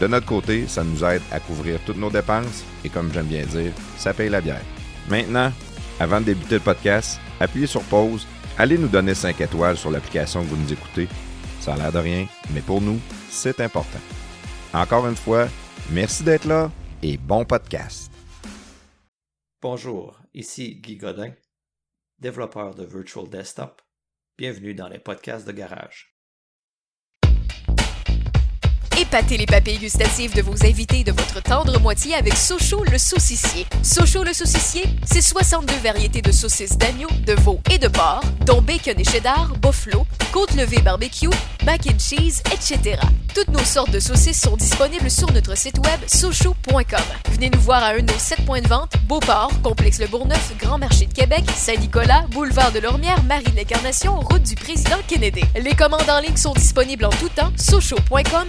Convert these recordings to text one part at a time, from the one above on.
De notre côté, ça nous aide à couvrir toutes nos dépenses et comme j'aime bien dire, ça paye la bière. Maintenant, avant de débuter le podcast, appuyez sur pause, allez nous donner 5 étoiles sur l'application que vous nous écoutez. Ça a l'air de rien, mais pour nous, c'est important. Encore une fois, merci d'être là et bon podcast. Bonjour, ici Guy Godin, développeur de Virtual Desktop. Bienvenue dans les podcasts de garage. Épatez les papilles gustatives de vos invités et de votre tendre moitié avec Sochaux le saucissier. Sochaux le saucissier, c'est 62 variétés de saucisses d'agneau, de veau et de porc, dont bacon et cheddar, buffalo, côte levée barbecue, mac and cheese, etc. Toutes nos sortes de saucisses sont disponibles sur notre site web sochaux.com. Venez nous voir à un de nos 7 points de vente, Beauport, Complexe Le Bourgneuf, Grand Marché de Québec, Saint-Nicolas, Boulevard de Lormière, Marie l'Incarnation, route du Président Kennedy. Les commandes en ligne sont disponibles en tout temps, sochaux.com,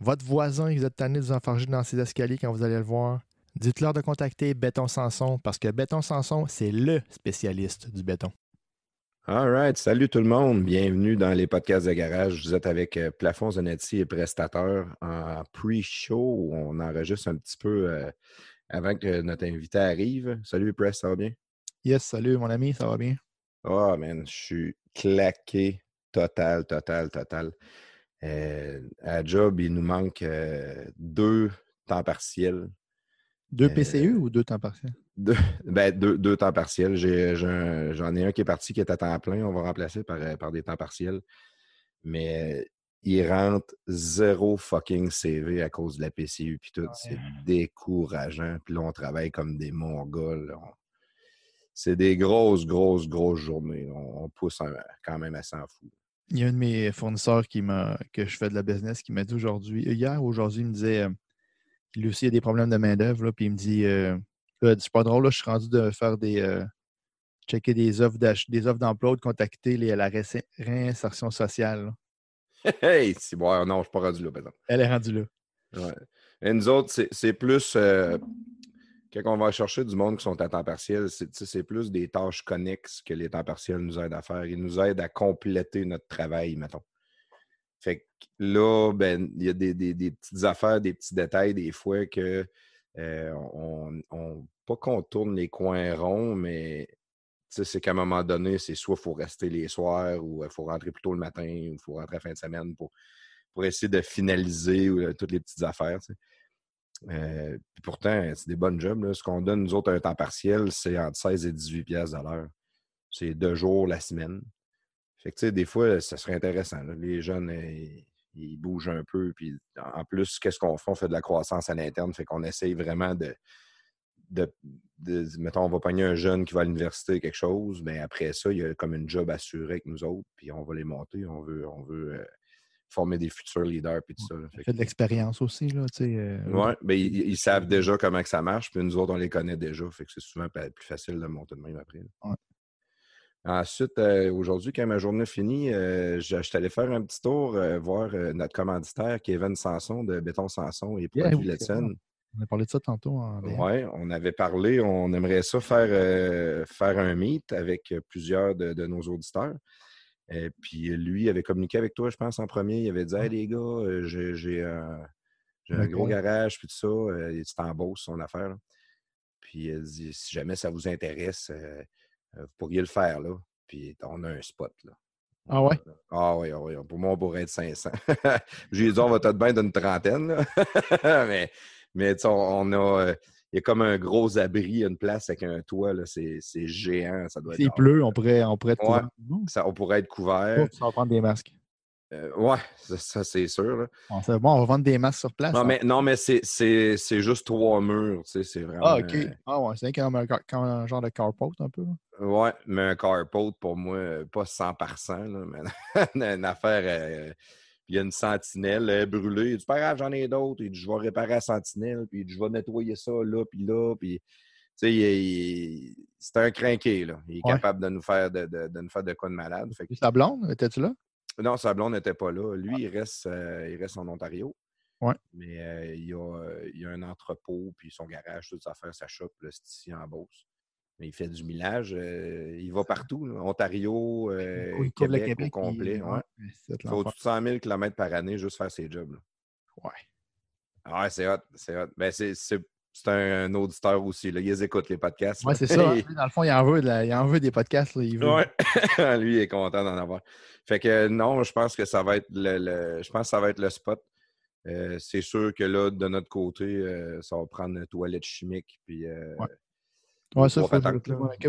votre voisin, vous êtes tanné de vous enfarger dans ses escaliers quand vous allez le voir, dites-leur de contacter Béton Sanson parce que Béton Sanson, c'est le spécialiste du béton. All right. Salut tout le monde. Bienvenue dans les podcasts de garage. Vous êtes avec euh, Plafond Zanetti et Prestateur en pre-show. On enregistre un petit peu euh, avant que notre invité arrive. Salut Press, ça va bien? Yes, salut mon ami, ça va bien? Oh man, je suis claqué total, total, total. Euh, à job, il nous manque deux temps partiels. Deux PCU ou deux temps partiels? Deux, ben, deux, deux, temps partiels. J'en ai, un qui est parti qui est à temps plein. On va remplacer par, euh, par des temps partiels. Mais il rentre zéro fucking CV à cause de la PCU puis tout. C'est décourageant. Puis là, on travaille comme des mongols. C'est des grosses, grosses, grosses journées. On, pousse quand même à s'en fou. Il y a un de mes fournisseurs qui que je fais de la business qui m'a dit aujourd'hui, hier ou aujourd'hui, il me disait euh, qu'il aussi a des problèmes de main-d'œuvre. Puis il me dit euh, c'est pas drôle, là, je suis rendu de faire des. Euh, checker des offres des offres d'emploi ou de contacter les, la réinsertion sociale. Hey, c'est bon, non, je ne suis pas rendu là, par exemple. Elle est rendue là. Ouais. Et nous autres, c'est plus. Euh, quand on va chercher du monde qui sont à temps partiel, c'est plus des tâches connexes que les temps partiels nous aident à faire. Ils nous aident à compléter notre travail, mettons. Fait que là, ben, il y a des, petites affaires, des petits détails, des fois que euh, on, pas qu'on tourne les coins ronds, mais c'est qu'à un moment donné, c'est soit il faut rester les soirs ou il faut rentrer plus tôt le matin ou il faut rentrer à la fin de semaine pour, pour essayer de finaliser euh, toutes les petites affaires. Euh, pourtant, c'est des bonnes jobs. Ce qu'on donne, nous autres, un temps partiel, c'est entre 16 et 18 pièces à l'heure. C'est deux jours la semaine. Fait que, des fois, ça serait intéressant. Les jeunes, il bouge un peu. Puis en plus, qu'est-ce qu'on fait? On fait de la croissance à l'interne. Fait qu'on essaye vraiment de, de, Mettons, on va pogner un jeune qui va à l'université, quelque chose. Mais après ça, il y a comme une job assurée avec nous autres. Puis on va les monter. On veut, on veut euh, former des futurs leaders. Puis tout ça. Fait, fait de l'expérience aussi. Là, euh, oui, mais ils, savent déjà comment que ça marche. Puis nous autres, on les connaît déjà. Fait que c'est souvent plus facile de monter de même après. Ensuite, euh, aujourd'hui, quand ma journée finit, euh, je, suis allé faire un petit tour, euh, voir notre commanditaire, Kevin Sanson de Béton Sanson et Produits yeah, On a parlé de ça tantôt. Oui, on avait parlé, on aimerait ça faire, faire un meet avec plusieurs de, nos auditeurs. Et puis lui avait communiqué avec toi, je pense, en premier. Il avait dit Hey les gars, j'ai un gros garage, puis tout ça. Il est en Beauce, son affaire. Puis il dit Si jamais ça vous intéresse, vous pourriez le faire là. Puis on a un spot là. Ah ouais? Ah oui, ah oui. Pour moi, on pourrait être 500. J'ai dit, on va être bien d'une trentaine. mais mais on, a. Il y a comme un gros abri, une place avec un toit. C'est géant. Ça doit S'il pleut, on pourrait, on pourrait être couvert. Ça, on pourrait être couvert. ça va prendre des masques. Euh, ouais, ça, c'est sûr. c'est bon, on va vendre des masques sur place. Non, mais, non, mais c'est juste trois murs. C'est vraiment. Ah, OK. Ah, ouais, c'est comme un, comme un genre de carport un peu. Ouais, mais un carport, pour moi, pas 100 là, mais une affaire. Euh, il y a une sentinelle brûlée. Il dit, pas grave, j'en ai d'autres. Il dit, je vais réparer la sentinelle, puis je vais nettoyer ça là, puis là, puis. Tu sais, c'est un crinqué, là. Il est capable de nous faire de, de, de, nous faire de quoi de malade. Fait que... Sa blonde, étais-tu là? Non, sa blonde n'était pas là. Lui, il reste, euh, il reste en Ontario. Ouais. Mais euh, il, y a, il, a, un entrepôt, puis son garage, toutes ses affaires, sa shop, c'est ici en Beauce. Mais il fait du millage. Euh, il va partout. Ontario, Québec, au complet. Ouais. Il faut 100 000 km par année juste faire ses jobs. Ouais. Ah ouais, c'est hot. C'est hot. Ben, c'est un, auditeur aussi. Là. Ils écoutent les podcasts. Oui, c'est ça. Hein. Dans le fond, il en veut, il en veut des podcasts. Là. Il veut... Lui, il est content d'en avoir. Fait que non, je pense que ça va être le, je pense que ça va être le spot. Euh, c'est sûr que là, de notre côté, euh, ça va prendre une toilette chimique. Puis, euh, ouais. Ça,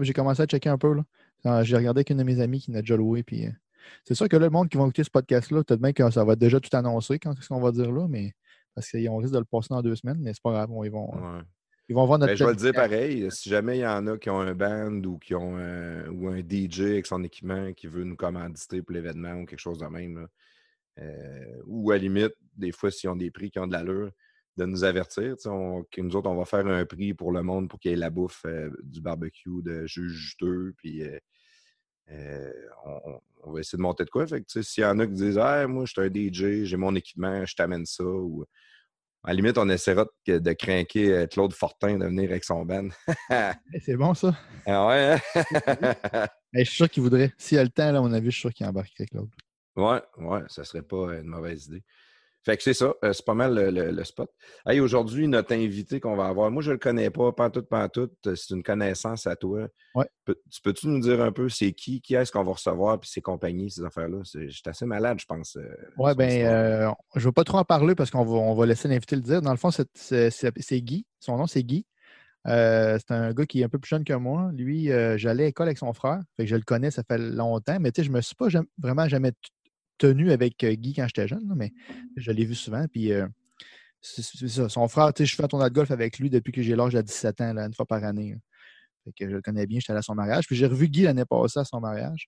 J'ai commencé à checker un peu. Là. J'ai regardé avec une de mes amies qui n'a déjà loué. Puis, c'est sûr que là, le monde qui va écouter ce podcast-là, peut-être bien que ça va être déjà tout annoncé quand ce qu'on va dire là, mais parce qu'on risque de le passer dans deux semaines, mais c'est pas grave. ils vont. Ils vont voir notre. Ben, je vais le dire pareil. Si jamais il y en a qui ont un band ou qui ont un, ou un DJ avec son équipement qui veut nous commanditer pour l'événement ou quelque chose de même, euh, ou à la limite, des fois, s'ils ont des prix qui ont de l'allure, de nous avertir. que nous autres, on va faire un prix pour le monde pour qu'il y ait la bouffe euh, du barbecue de juge juteux. Puis euh, on, va essayer de monter de quoi. s'il y en a qui disent Ah, moi, je suis un DJ, j'ai mon équipement, je t'amène ça. Ou à la limite, on essaiera de, de craquer euh, Claude Fortin de venir avec son band. Eh, c'est bon, ça. Ah ouais, hein? je suis sûr qu'il voudrait. S'il y a le temps, là, on a vu, je suis sûr qu'il embarquerait Claude. Ouais, ouais, ça serait pas une mauvaise idée. Fait que c'est ça, euh, c'est pas mal le, spot. Hey, aujourd'hui, notre invité qu'on va avoir, moi je le connais pas, pantoute, pantoute, euh, c'est une connaissance à toi. Ouais. tu peux-tu nous dire un peu c'est qui, qui est-ce qu'on va recevoir, puis ses compagnies, ces affaires-là? J'étais assez malade, je pense. Euh, oui, bien, je ne vais pas trop en parler parce qu'on va, on va laisser l'invité le dire. Dans le fond, c'est Guy. Son nom, c'est Guy. c'est un gars qui est un peu plus jeune que moi. Lui, j'allais à l'école avec son frère. Fait que je le connais, ça fait longtemps. Mais tu sais, je me suis pas vraiment jamais tenu avec euh, Guy quand j'étais jeune, mais je l'ai vu souvent. Puis euh, ça. Son frère, tu sais, je fais un tournoi de golf avec lui depuis que j'ai l'âge de 17 ans, une fois par année. Fait que je le connais bien, j'étais allé à son mariage. Puis j'ai revu Guy l'année passée à son mariage.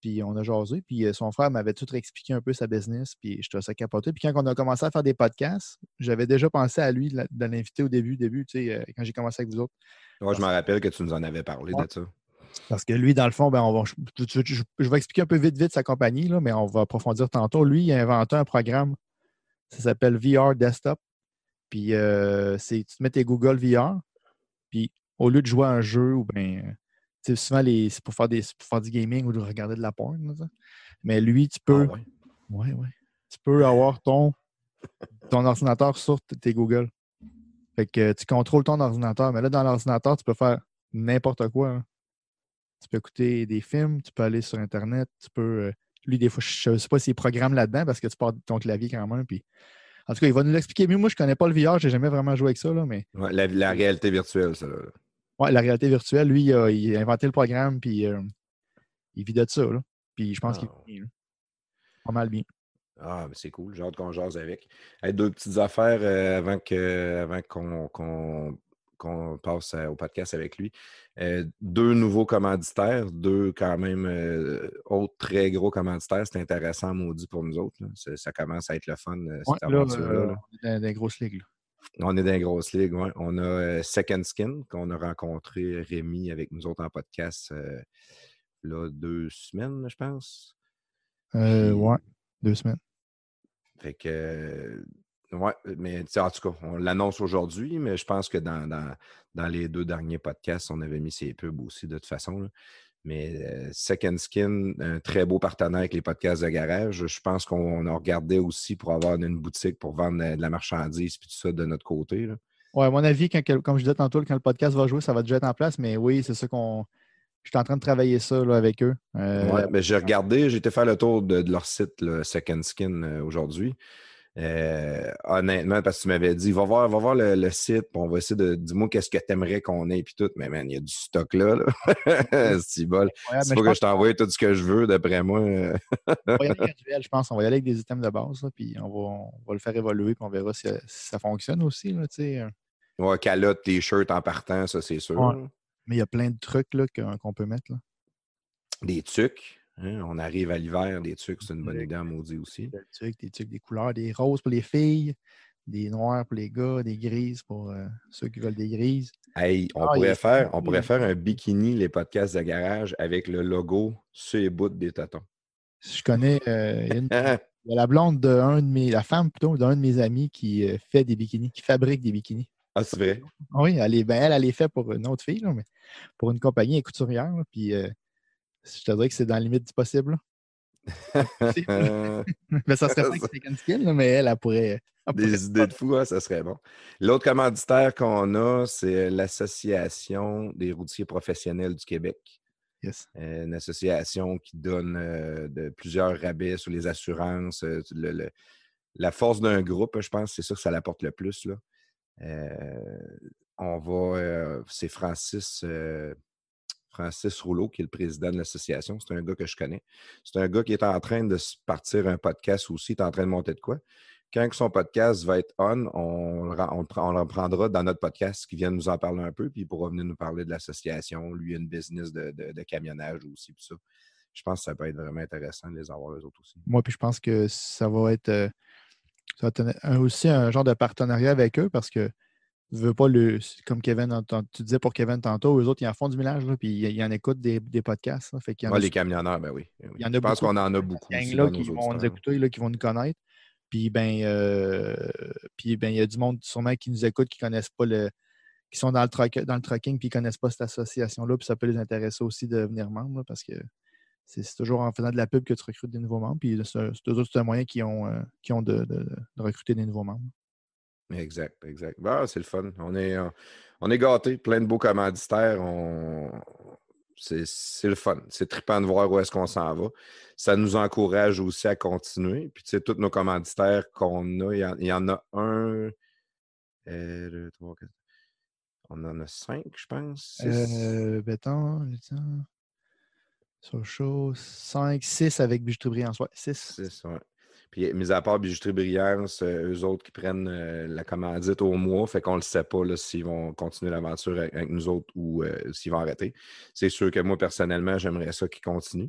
Puis on a jasé. Puis euh, son frère m'avait tout expliqué un peu sa business. Puis je trouvais ça capoté. Puis quand on a commencé à faire des podcasts, j'avais déjà pensé à lui de l'inviter au début, début, tu sais, quand j'ai commencé avec vous autres. Moi, je me rappelle que tu nous en avais parlé de ça. Parce que lui, dans le fond, ben, on va, je, vais expliquer un peu vite, vite sa compagnie, là, mais on va approfondir tantôt. Lui, il a inventé un programme, ça s'appelle VR Desktop. Puis euh, c'est tu te mets tes Google VR, puis au lieu de jouer à un jeu ou bien souvent c'est pour faire des pour faire du gaming ou de regarder de la porn. Mais lui, tu peux. Ah ouais. Ouais, Tu peux avoir ton, ton ordinateur sur tes Google. Fait que tu contrôles ton ordinateur. Mais là, dans l'ordinateur, tu peux faire n'importe quoi. Hein. Tu peux écouter des films, tu peux aller sur Internet, tu peux. Euh, lui, des fois, je ne sais pas s'il programme là-dedans parce que tu portes ton clavier quand même. Puis... En tout cas, il va nous l'expliquer mieux. Moi, je ne connais pas le VR, je n'ai jamais vraiment joué avec ça. Là, mais... la, réalité virtuelle, ça. Oui, la réalité virtuelle, lui, il a, inventé le programme, puis euh, il vit de ça. Là. Puis je pense qu'il ah. est. Pas mal bien. Ah, mais c'est cool. J'ai hâte qu'on jase avec. deux petites affaires euh, avant qu'on qu'on passe au podcast avec lui. Euh, deux nouveaux commanditaires, deux quand même euh, autres très gros commanditaires. C'est intéressant, maudit pour nous autres. Ça commence à être le fun, euh, cette aventure-là. on est dans, des grosses ligues. On est dans les grosses ligues, oui. On a Second Skin, qu'on a rencontré Rémi avec nous autres en podcast là, deux semaines, je pense. Oui, deux semaines. Fait que Oui, mais en tout cas, on l'annonce aujourd'hui, mais je pense que dans, dans, les deux derniers podcasts, on avait mis ses pubs aussi de toute façon. Mais euh, Second Skin, un très beau partenaire avec les podcasts de garage. Je pense qu'on a regardé aussi pour avoir une boutique pour vendre de la marchandise et tout ça de notre côté. Oui, à mon avis, comme je disais tantôt, quand le podcast va jouer, ça va déjà être en place. Mais oui, c'est ça qu'on. Je suis en train de travailler ça avec eux. Euh, oui, mais j'ai regardé, j'ai été faire le tour de, leur site, Second Skin, euh, aujourd'hui. Euh, honnêtement, parce que tu m'avais dit, va voir, va voir le, site, puis on va essayer de dis-moi qu'est-ce que tu aimerais qu'on ait, puis tout. Mais man, il y a du stock là. c'est bol. C'est pas que je t'envoie tout ce que je veux, d'après moi. on va y aller graduel, je pense. On va y aller avec des items de base, puis on va, on va, le faire évoluer, puis on verra si, ça fonctionne aussi. Là, euh. ouais, calotte, t-shirt en partant, ça, c'est sûr. Mais il y a plein de trucs qu'on peut mettre. Là. Des trucs. Hein, on arrive à l'hiver, des trucs, c'est une bonne idée à maudit aussi. Des trucs, des trucs, des couleurs, des roses pour les filles, des noirs pour les gars, des grises pour euh, ceux qui veulent des grises. Hey, on, ah, pourrait, faire, on pourrait faire un bikini, les podcasts de garage, avec le logo sur les bouts des tatons. Je connais euh, une, il y a la blonde d'un de mes, la femme plutôt d'un de mes amis qui euh, fait des bikinis, qui fabrique des bikinis. Ah, c'est vrai? Oui, elle, est, ben, elle, elle les fait pour une autre fille, mais pour une compagnie, couturière. puis je te dirais que c'est dans la limite du possible. mais ça serait pas avec Second Skill, mais elle, elle pourrait. Des idées de fou, hein, ça serait bon. L'autre commanditaire qu'on a, c'est l'Association des routiers professionnels du Québec. Yes. Euh, une association qui donne euh, de plusieurs rabais sur les assurances. Euh, la force d'un groupe, je pense, c'est ça que ça l'apporte le plus. Là. on va. c'est Francis Francis Rouleau, qui est le président de l'association. C'est un gars que je connais. C'est un gars qui est en train de partir un podcast aussi, il est en train de monter de quoi? Quand son podcast va être on, on, le prendra dans notre podcast qui vient nous en parler un peu, puis il pourra venir nous parler de l'association. Lui, une business de, camionnage aussi, puis ça. Je pense que ça peut être vraiment intéressant de les avoir les autres aussi. Moi, puis je pense que ça va être, euh, ça va être aussi un genre de partenariat avec eux parce que veux pas le. Comme Kevin, tu disais pour Kevin tantôt, eux autres, ils en font du ménage, puis ils, en écoutent des, des podcasts. fait les camionneurs, ben oui. Je pense qu'on en a beaucoup. Aussi là, qui vont nous écouter, là, qui vont nous connaître. Puis ben, euh, puis ben, il y a du monde sûrement qui nous écoute, qui connaissent pas le. qui sont dans le, truck, dans le trucking puis qui ne connaissent pas cette association-là, puis ça peut les intéresser aussi de devenir membre parce que c'est toujours en faisant de la pub que tu recrutes des nouveaux membres. Puis c'est un moyen qui ont, euh, qui ont de, de, recruter des nouveaux membres. Exact, exact. Bah, c'est le fun. On est, on est gâtés, plein de beaux commanditaires. On... C'est le fun. C'est trippant de voir où est-ce qu'on s'en va. Ça nous encourage aussi à continuer. Puis, tu sais, tous nos commanditaires qu'on a, il y, en, a un, euh, deux, trois, quatre. On en a cinq, je pense. Euh, béton, Sochaux, cinq, six avec bijouterie brillante. Ouais, six. Six, ouais. Puis, mis à part Bijouterie Brillance, euh, eux autres qui prennent euh, la commandite au mois, fait qu'on ne le sait pas s'ils vont continuer l'aventure avec, nous autres ou euh, s'ils vont arrêter. C'est sûr que moi, personnellement, j'aimerais ça qu'ils continuent.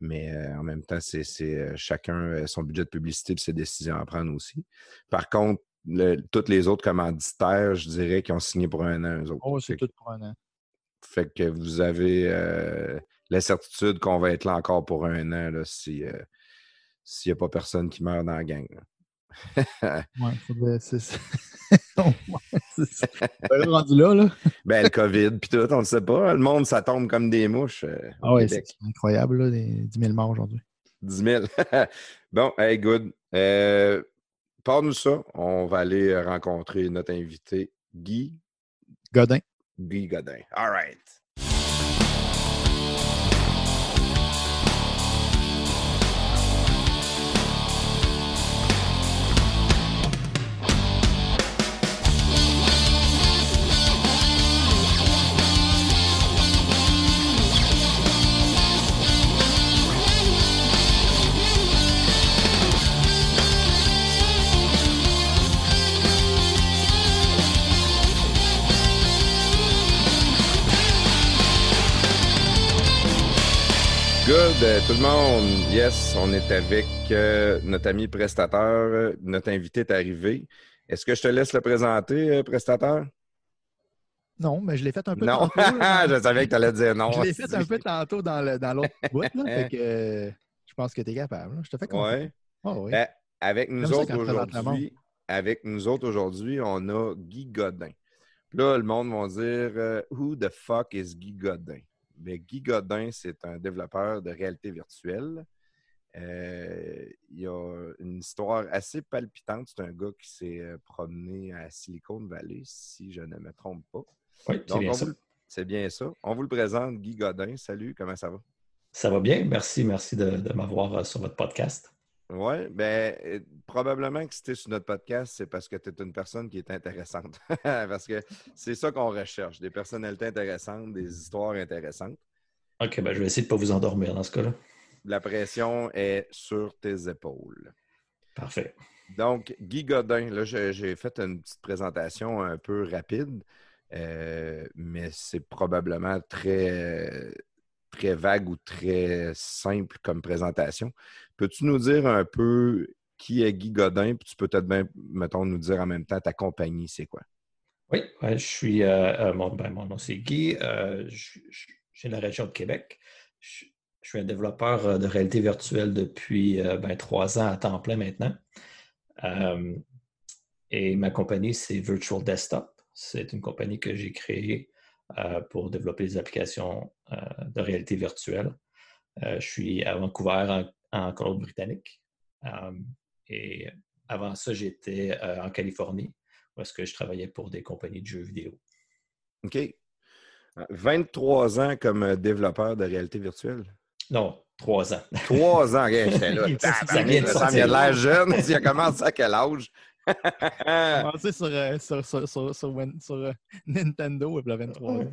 Mais en même temps, c'est chacun son budget de publicité et ses décisions à prendre aussi. Par contre, tous les autres commanditaires, je dirais qu'ils ont signé pour un an, eux autres. Oh, c'est tout pour un an. Fait que vous avez la certitude qu'on va être là encore pour un an là, si, s'il n'y a pas personne qui meurt dans la gang. ouais, faudrait. C'est ça. rendu là, là. ben, le COVID, puis tout, on ne sait pas. Le monde, ça tombe comme des mouches. Euh, ah ouais, c'est incroyable, là, les 10 000 morts aujourd'hui. 10 000. bon, hey, good. Euh, Parle-nous ça. On va aller rencontrer notre invité, Guy Godin. Guy Godin. All right. Good, euh, tout le monde. Yes, on est avec euh, notre ami prestateur. Notre invité est arrivé. Est-ce que je te laisse le présenter, euh, prestateur? Non, mais je l'ai fait un peu non. tantôt. je savais que tu allais dire non. Je l'ai fait un peu tantôt dans l'autre dans boîte. Là, je pense que tu es capable. Je te fais confiance. Ouais. Oh, oui. Ben, avec nous autres aujourd'hui, avec nous autres aujourd'hui, on a Guy Godin. Là, le monde va dire euh, Who the fuck is Guy Godin? Bien, Guy Godin, c'est un développeur de réalité virtuelle. Euh, il a une histoire assez palpitante. C'est un gars qui s'est euh, promené à Silicon Valley, si je ne me trompe pas. Oui, c'est bien ça. C'est bien ça. On vous le présente, Guy Godin. Salut, comment ça va? Ça va bien. Merci, merci de, de m'avoir euh, sur votre podcast. Oui, ben euh, probablement que si tu es sur notre podcast, c'est parce que tu es une personne qui est intéressante. parce que c'est ça qu'on recherche, des personnalités intéressantes, des histoires intéressantes. OK, ben, je vais essayer de ne pas vous endormir dans ce cas-là. La pression est sur tes épaules. Parfait. Donc, Guy Godin, là, j'ai j'ai fait une petite présentation un peu rapide, euh, mais c'est probablement très, très vague ou très simple comme présentation. Peux-tu nous dire un peu qui est Guy Godin, puis tu peux peut-être bien, mettons, nous dire en même temps ta compagnie, c'est quoi? Oui, je suis. euh, euh, mon, ben, mon nom, c'est Guy. euh, je, je- de la région de Québec. Je, je suis un développeur de réalité virtuelle depuis euh, ben, trois ans à temps plein maintenant. Et ma compagnie, c'est Virtual Desktop. C'est une compagnie que j'ai créée pour développer des applications euh, de réalité virtuelle. Euh, je suis à Vancouver, en, en Colombie-Britannique. Euh, et avant ça, j'étais euh, en Californie où est-ce que je travaillais pour des compagnies de jeux vidéo. OK. 23 ans comme euh, développeur de réalité virtuelle? Non, trois ans. Trois ans, OK, j'étais là. Ça vient de l'air jeune. Il a commencé à quel âge? Commencé sur, euh, sur, sur, sur, sur, sur, euh, Nintendo il y a 23 ans. Ouais,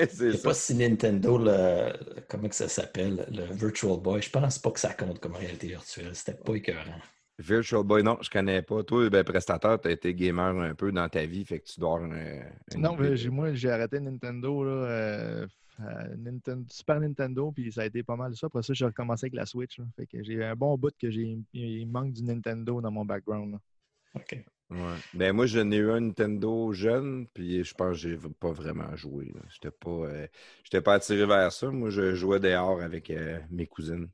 Je c'est sais pas si Nintendo, le, comment que ça s'appelle, le Virtual Boy, je pense pas que ça compte comme réalité virtuelle. C'était pas écœurant. Virtual Boy, non, je connais pas. Toi, ben, prestataire, tu as été gamer un peu dans ta vie, fait que tu dois avoir un- une Non, mais moi, j'ai arrêté Nintendo, là, euh, Super Nintendo, puis ça a été pas mal ça. Après ça, j'ai recommencé avec la Switch. là. Fait que j'ai un bon bout que j'ai il manque du Nintendo dans mon background. là. OK. Ouais. Ben, moi, j'en ai eu un Nintendo jeune, puis je pense que j'ai pas vraiment joué. J'étais pas, euh, j'étais pas attiré vers ça. Moi, je jouais dehors avec euh, mes cousines.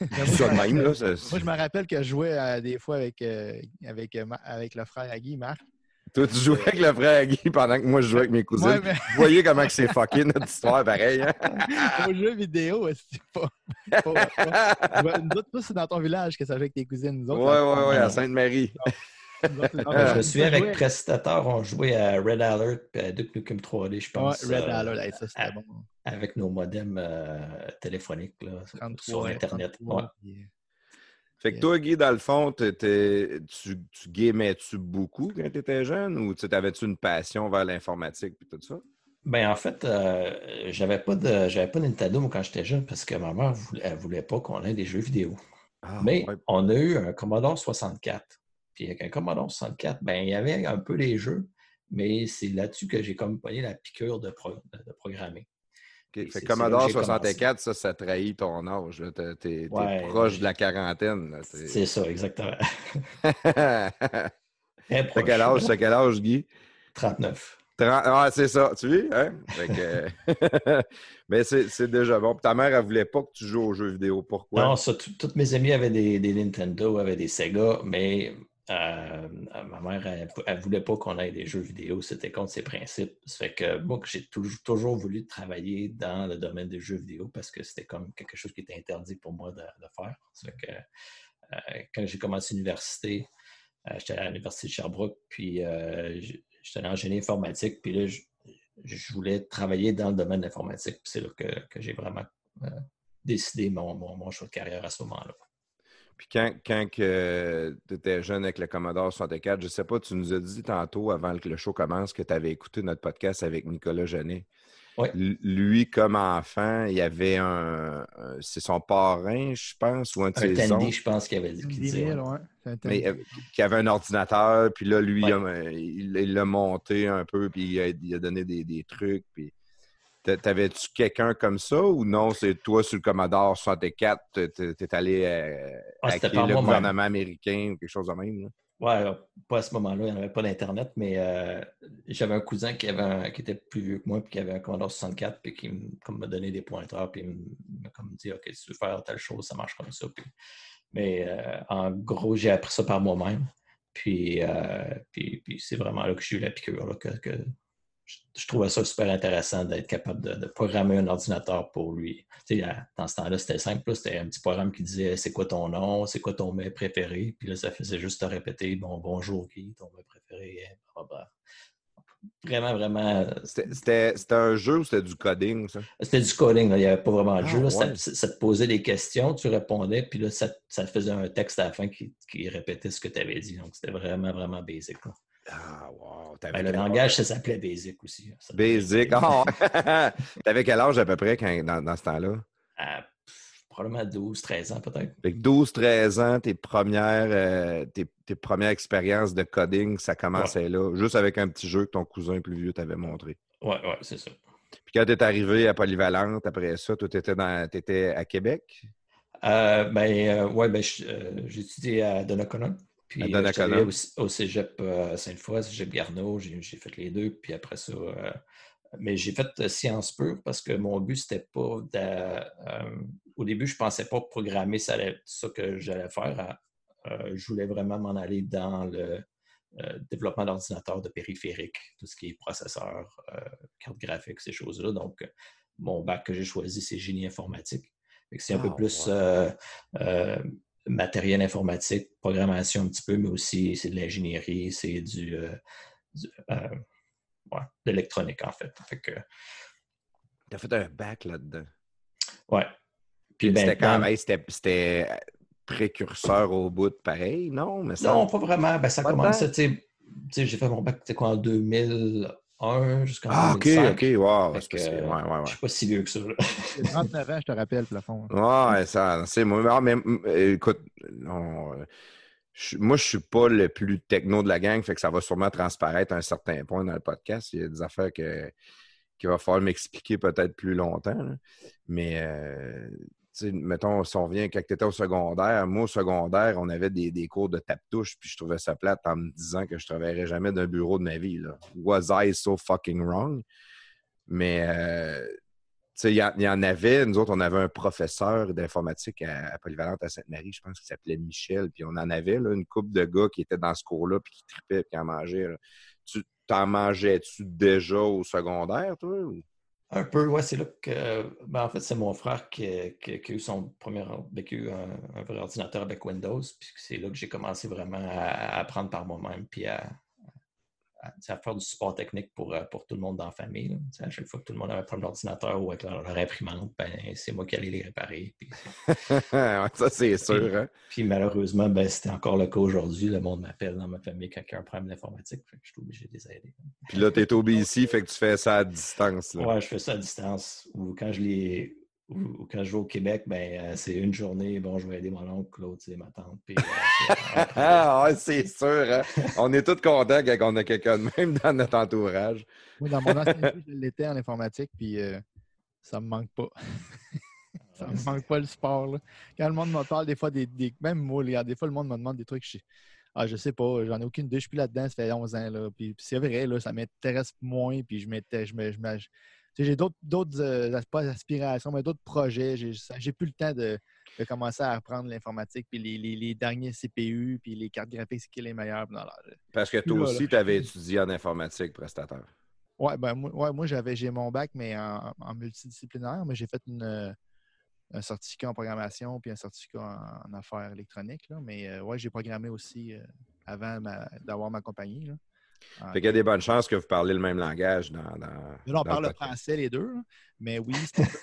Moi, je me même, là. rappelle- ça- Moi, je me rappelle que je jouais euh, des fois avec, euh, avec, euh, avec le frère à Guy, Marc. Toi, tu jouais avec le frère à Guy pendant que moi, je jouais avec mes cousines. Ouais, mais Vous voyez comment que c'est fucké, notre histoire, pareil. Hein? au jeu vidéo, c'est pas. pas, pas- Ouais, nous autres, c'est dans ton village que ça joue avec tes cousines. Nous Ouais, autres, ouais, ouais, à Sainte-Marie. je me souviens avec Prestateur, on jouait à Red Alert et à Duke Nukem 3D, je Ouais, pense. Red euh, Alert, ça, c'était bon. Avec nos modems euh, téléphoniques là, 33, sur Internet. 33, Ouais. Fait que toi, Guy, dans le fond, t'étais- tu, tu gamais-tu beaucoup quand tu étais jeune ou tu avais-tu une passion vers l'informatique et tout ça? Ben, en fait, euh, j'avais pas de j'avais pas Nintendo quand j'étais jeune parce que ma mère voulait, elle voulait pas qu'on ait des jeux vidéo. Ah, Mais ouais. on a eu un Commodore 64. Puis avec un Commodore 64, ben, il y avait un peu les jeux, mais c'est là-dessus que j'ai comme pogné la piqûre de, pro- de programmer. OK. Et Fait c'est- que c'est là Commodore que j'ai commencé. 64, ça, ça trahit ton âge. t'es Ouais, proche de la quarantaine. C'est ça, exactement. T'as quel âge, quel âge, Guy? 39. 30 Ah, c'est ça, tu vois? Hein? Que- Mais c'est déjà bon. Puis ta mère, elle voulait pas que tu joues aux jeux vidéo. Pourquoi? Non, ça, tout- toutes mes amis avaient des, des Nintendo, avaient des Sega, mais euh, ma mère, elle, voulait pas qu'on ait des jeux vidéo. C'était contre ses principes. Ça fait que moi, j'ai toujours, voulu travailler dans le domaine des jeux vidéo parce que c'était comme quelque chose qui était interdit pour moi de, faire. Ça fait que euh, quand j'ai commencé l'université, euh, j'étais à l'université de Sherbrooke, puis j'étais dans génie informatique, puis là, je, voulais travailler dans le domaine de l'informatique. C'est là que, j'ai vraiment décidé mon choix de carrière à ce moment-là. Puis quand, quand tu étais jeune avec le Commodore 64, je sais pas, tu nous as dit tantôt, avant que le show commence, que tu avais écouté notre podcast avec Nicolas Genet. Oui. Lui, comme enfant, il y avait un. c'est son parrain, je pense, ou un de Un ses je pense qu'il avait dit. Une qu'il 10 disait, 000, ouais. mais, euh, qui avait un ordinateur, puis là, lui, Ouais. il il l'a monté un peu, puis il a, il a donné des, des trucs. Puis... T'a- T'avais-tu quelqu'un comme ça ou non? C'est toi sur le Commodore 64, t'es- allé euh, Ah, le gouvernement américain ou quelque chose de même? là? Ouais, euh, pas à ce moment-là, il n'y en avait pas d'Internet, mais euh, j'avais un cousin qui, avait un- qui était plus vieux que moi, puis qui avait un Commodore 64, puis qui m'a donné des pointeurs, puis il m'a comme dit, OK, si tu veux faire telle chose, ça marche comme ça. Puis Mais en gros, j'ai appris ça par moi-même. Puis, puis, puis c'est vraiment là que j'ai eu la piqûre, que, que je, trouvais ça super intéressant d'être capable de, programmer un ordinateur pour lui. dans ce temps-là, c'était simple. C'était un petit programme qui disait c'est quoi ton nom, c'est quoi ton mets préféré? Puis là, ça faisait juste te répéter bon, bonjour Guy, ton mets préféré. Vraiment, vraiment. C'était un jeu ou c'était du coding, ça? C'était du coding, il n'y avait pas vraiment de ah, jeu. ça, te posait des questions, tu répondais, puis là, ça, ça faisait un texte à la fin qui, répétait ce que tu avais dit. Donc, c'était vraiment, vraiment basic. Ah, wow. Ben, le langage, ça s'appelait Basic aussi. Basic. Oh. T'avais quel âge à peu près dans, ce temps-là? Ah, probablement 12-13 ans peut-être. 12-13 ans, tes premières, euh, tes, premières expériences de coding, ça commençait là, juste avec un petit jeu que ton cousin plus vieux t'avait montré. Oui, oui, c'est ça. Puis quand tu es arrivé à Polyvalente, après ça, toi, tu étais, à Québec? Euh, ben, euh, ouais, ben, j'ai étudié à Donnacona. Puis euh, au, cégep euh, Sainte-Foy, cégep Garneau, j'ai fait les deux. Puis après ça, euh, mais j'ai fait sciences pures parce que mon but, c'était pas de, Au début, je pensais pas programmer ça, ça que j'allais faire. je voulais vraiment m'en aller dans le développement d'ordinateurs de périphérique, tout ce qui est processeur, carte graphique, ces choses-là. Donc, mon bac que j'ai choisi, c'est génie informatique. C'est un peu ah, plus matériel informatique, programmation un petit peu, mais aussi c'est de l'ingénierie, c'est du, euh, euh, ouais, de l'électronique en fait. fait que... Tu as fait un bac là-dedans. Ouais. Puis ben, c'était quand même, c'était précurseur au bout de pareil, non? Mais ça... Non, pas vraiment. Ben, ça commence, tu sais, j'ai fait mon bac quoi, en 2000, jusqu'en Ah, ok, ok, wow. Je ne suis pas si vieux que ça. J'ai 39 ans, je te rappelle, plafond. Ouais, ça, c'est moi. Mais, écoute, moi, je ne suis pas le plus techno de la gang, fait que ça va sûrement transparaître à un certain point dans le podcast. Il y a des affaires que, qu'il va falloir m'expliquer peut-être plus longtemps. Mais euh, mettons, si on revient quand tu étais au secondaire, moi, au secondaire, on avait des, cours de tape-touche, puis je trouvais ça plate en me disant que je travaillerais jamais d'un bureau de ma vie. Was I so fucking wrong? Mais, euh, il y, en avait. Nous autres, on avait un professeur d'informatique à, Polyvalente à Sainte-Marie, je pense qu'il s'appelait Michel, puis on en avait là, une couple de gars qui étaient dans ce cours-là, puis qui tripaient, puis qui en mangeaient. Tu t'en mangeais-tu déjà au secondaire, toi? Un peu, oui, c'est là que. Ben, en fait, c'est mon frère qui, a eu son premier. vécu un, vrai ordinateur avec Windows. Puis c'est là que j'ai commencé vraiment à apprendre par moi-même. Puis à, à, faire du support technique pour, euh, pour tout le monde dans la famille. À chaque fois que tout le monde avait un problème d'ordinateur ou avec leur, imprimante, ben, c'est moi qui allais les réparer. ça, c'est sûr. Hein. Puis, malheureusement, ben, c'était encore le cas aujourd'hui. Le monde m'appelle dans ma famille quand il y a un problème d'informatique. Je suis obligé de les aider. Puis là, tu es au BC, fait que tu fais ça à distance. Oui, je fais ça à distance. Ou quand je les ou, quand je vais au Québec, ben, euh, c'est une journée, bon, je vais aider mon oncle, l'autre, c'est ma tante. Puis, euh, ah, c'est sûr. Hein. on est tous contents quand on a quelqu'un de même dans notre entourage. Moi, dans mon ancienne vie, je l'étais en informatique, puis euh, ça me manque pas. ça me manque pas le sport. Là. Quand le monde me parle, des fois, des, même moi, des fois, le monde me demande des trucs, je ah, je sais pas, j'en ai aucune idée, je suis plus là-dedans, ça fait 11 ans. Là. Puis, c'est vrai, là, ça m'intéresse moins, puis je m'étais, je me, je j'ai d'autres euh, aspirations, mais d'autres projets. J'ai plus le temps de, commencer à apprendre l'informatique, puis les, derniers CPU, puis les cartes graphiques, c'est qui les meilleurs. Parce que toi aussi, tu avais étudié en informatique prestataire. Oui, ben, moi, moi j'avais j'ai mon bac, mais en, multidisciplinaire, mais j'ai fait un certificat en programmation puis un certificat en, affaires électroniques. Mais euh, ouais, j'ai programmé aussi euh, avant d'avoir ma compagnie. Fait qu'il y a des bonnes chances que vous parlez le même langage dans. dans on parle le français les deux, mais oui,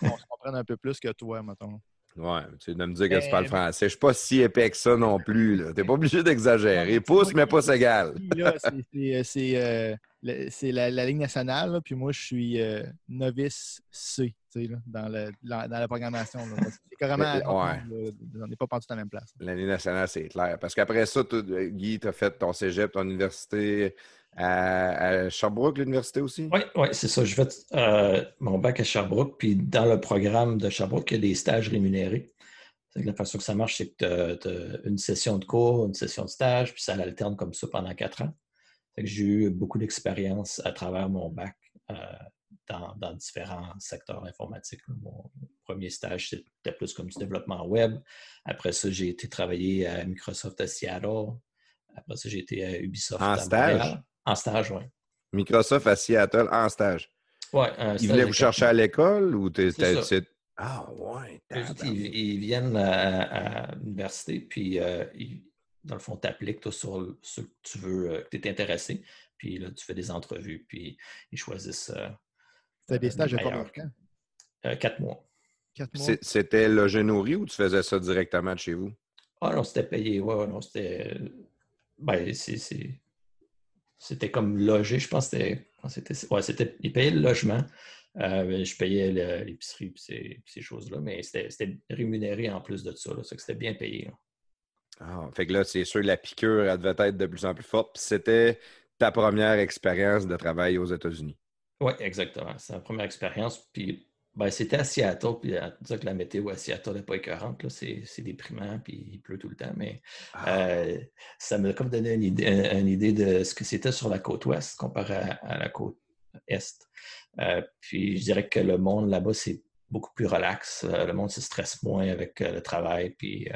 on se comprenne un peu plus que toi, mettons. Ouais, tu sais, de me dire que tu parles français. Je ne suis pas si épais que ça non plus. Tu n'es pas obligé d'exagérer. Pouce, mais pas égal. C'est euh, la, la, ligne nationale, puis moi, je suis euh, novice C là, dans, le, dans, la programmation. C'est carrément. Ouais. on n'est pas partout à la même place. La ligne nationale, c'est clair. Parce qu'après ça, Guy, tu as fait ton cégep, ton université à, Sherbrooke, l'université aussi? Oui, ouais, c'est ça. J'ai fait euh, mon bac à Sherbrooke, puis dans le programme de Sherbrooke, il y a des stages rémunérés. la façon que ça marche, c'est que tu as, une session de cours, une session de stage, puis ça alterne comme ça pendant quatre ans. J'ai eu beaucoup d'expérience à travers mon bac euh, dans, différents secteurs informatiques, premier stage, c'était plus comme du développement web. Après ça, j'ai été travailler à Microsoft à Seattle. Après ça, j'ai été à Ubisoft. En stage? En stage, oui. Microsoft à Seattle en stage. Oui. Ils venaient vous chercher à l'école ou tu Ah, ouais. Ils, viennent à, l'université, puis euh, dans le fond, tu appliques sur ce que tu veux, euh, que tu es intéressé. Puis là, tu fais des entrevues, puis ils choisissent. Euh, C'était des stages de combien de temps? quatre mois. C'était le nourri ou tu faisais ça directement de chez vous? Ah non, c'était payé. Ouais, non, c'était. Ben, c'était comme logé, je pense. C'était. Ouais, c'était. Ils payaient le logement. Euh, je payais l'épicerie et ces, choses-là, mais c'était rémunéré en plus de ça. ça que c'était bien payé. Ah, fait que là, c'est sûr, la piqûre, elle devait être de plus en plus forte. Puis c'était ta première expérience de travail aux États-Unis. Oui, exactement. C'est la première expérience. Puis ben, c'était à Seattle, puis à dire que la météo à Seattle n'est pas écœurante, c'est déprimant, puis il pleut tout le temps, mais ah. euh, ça m'a comme donné une idée, de ce que c'était sur la côte ouest comparé à, la côte est. Euh, puis je dirais que le monde là-bas, c'est beaucoup plus relax. Euh, le monde se stresse moins avec le travail, puis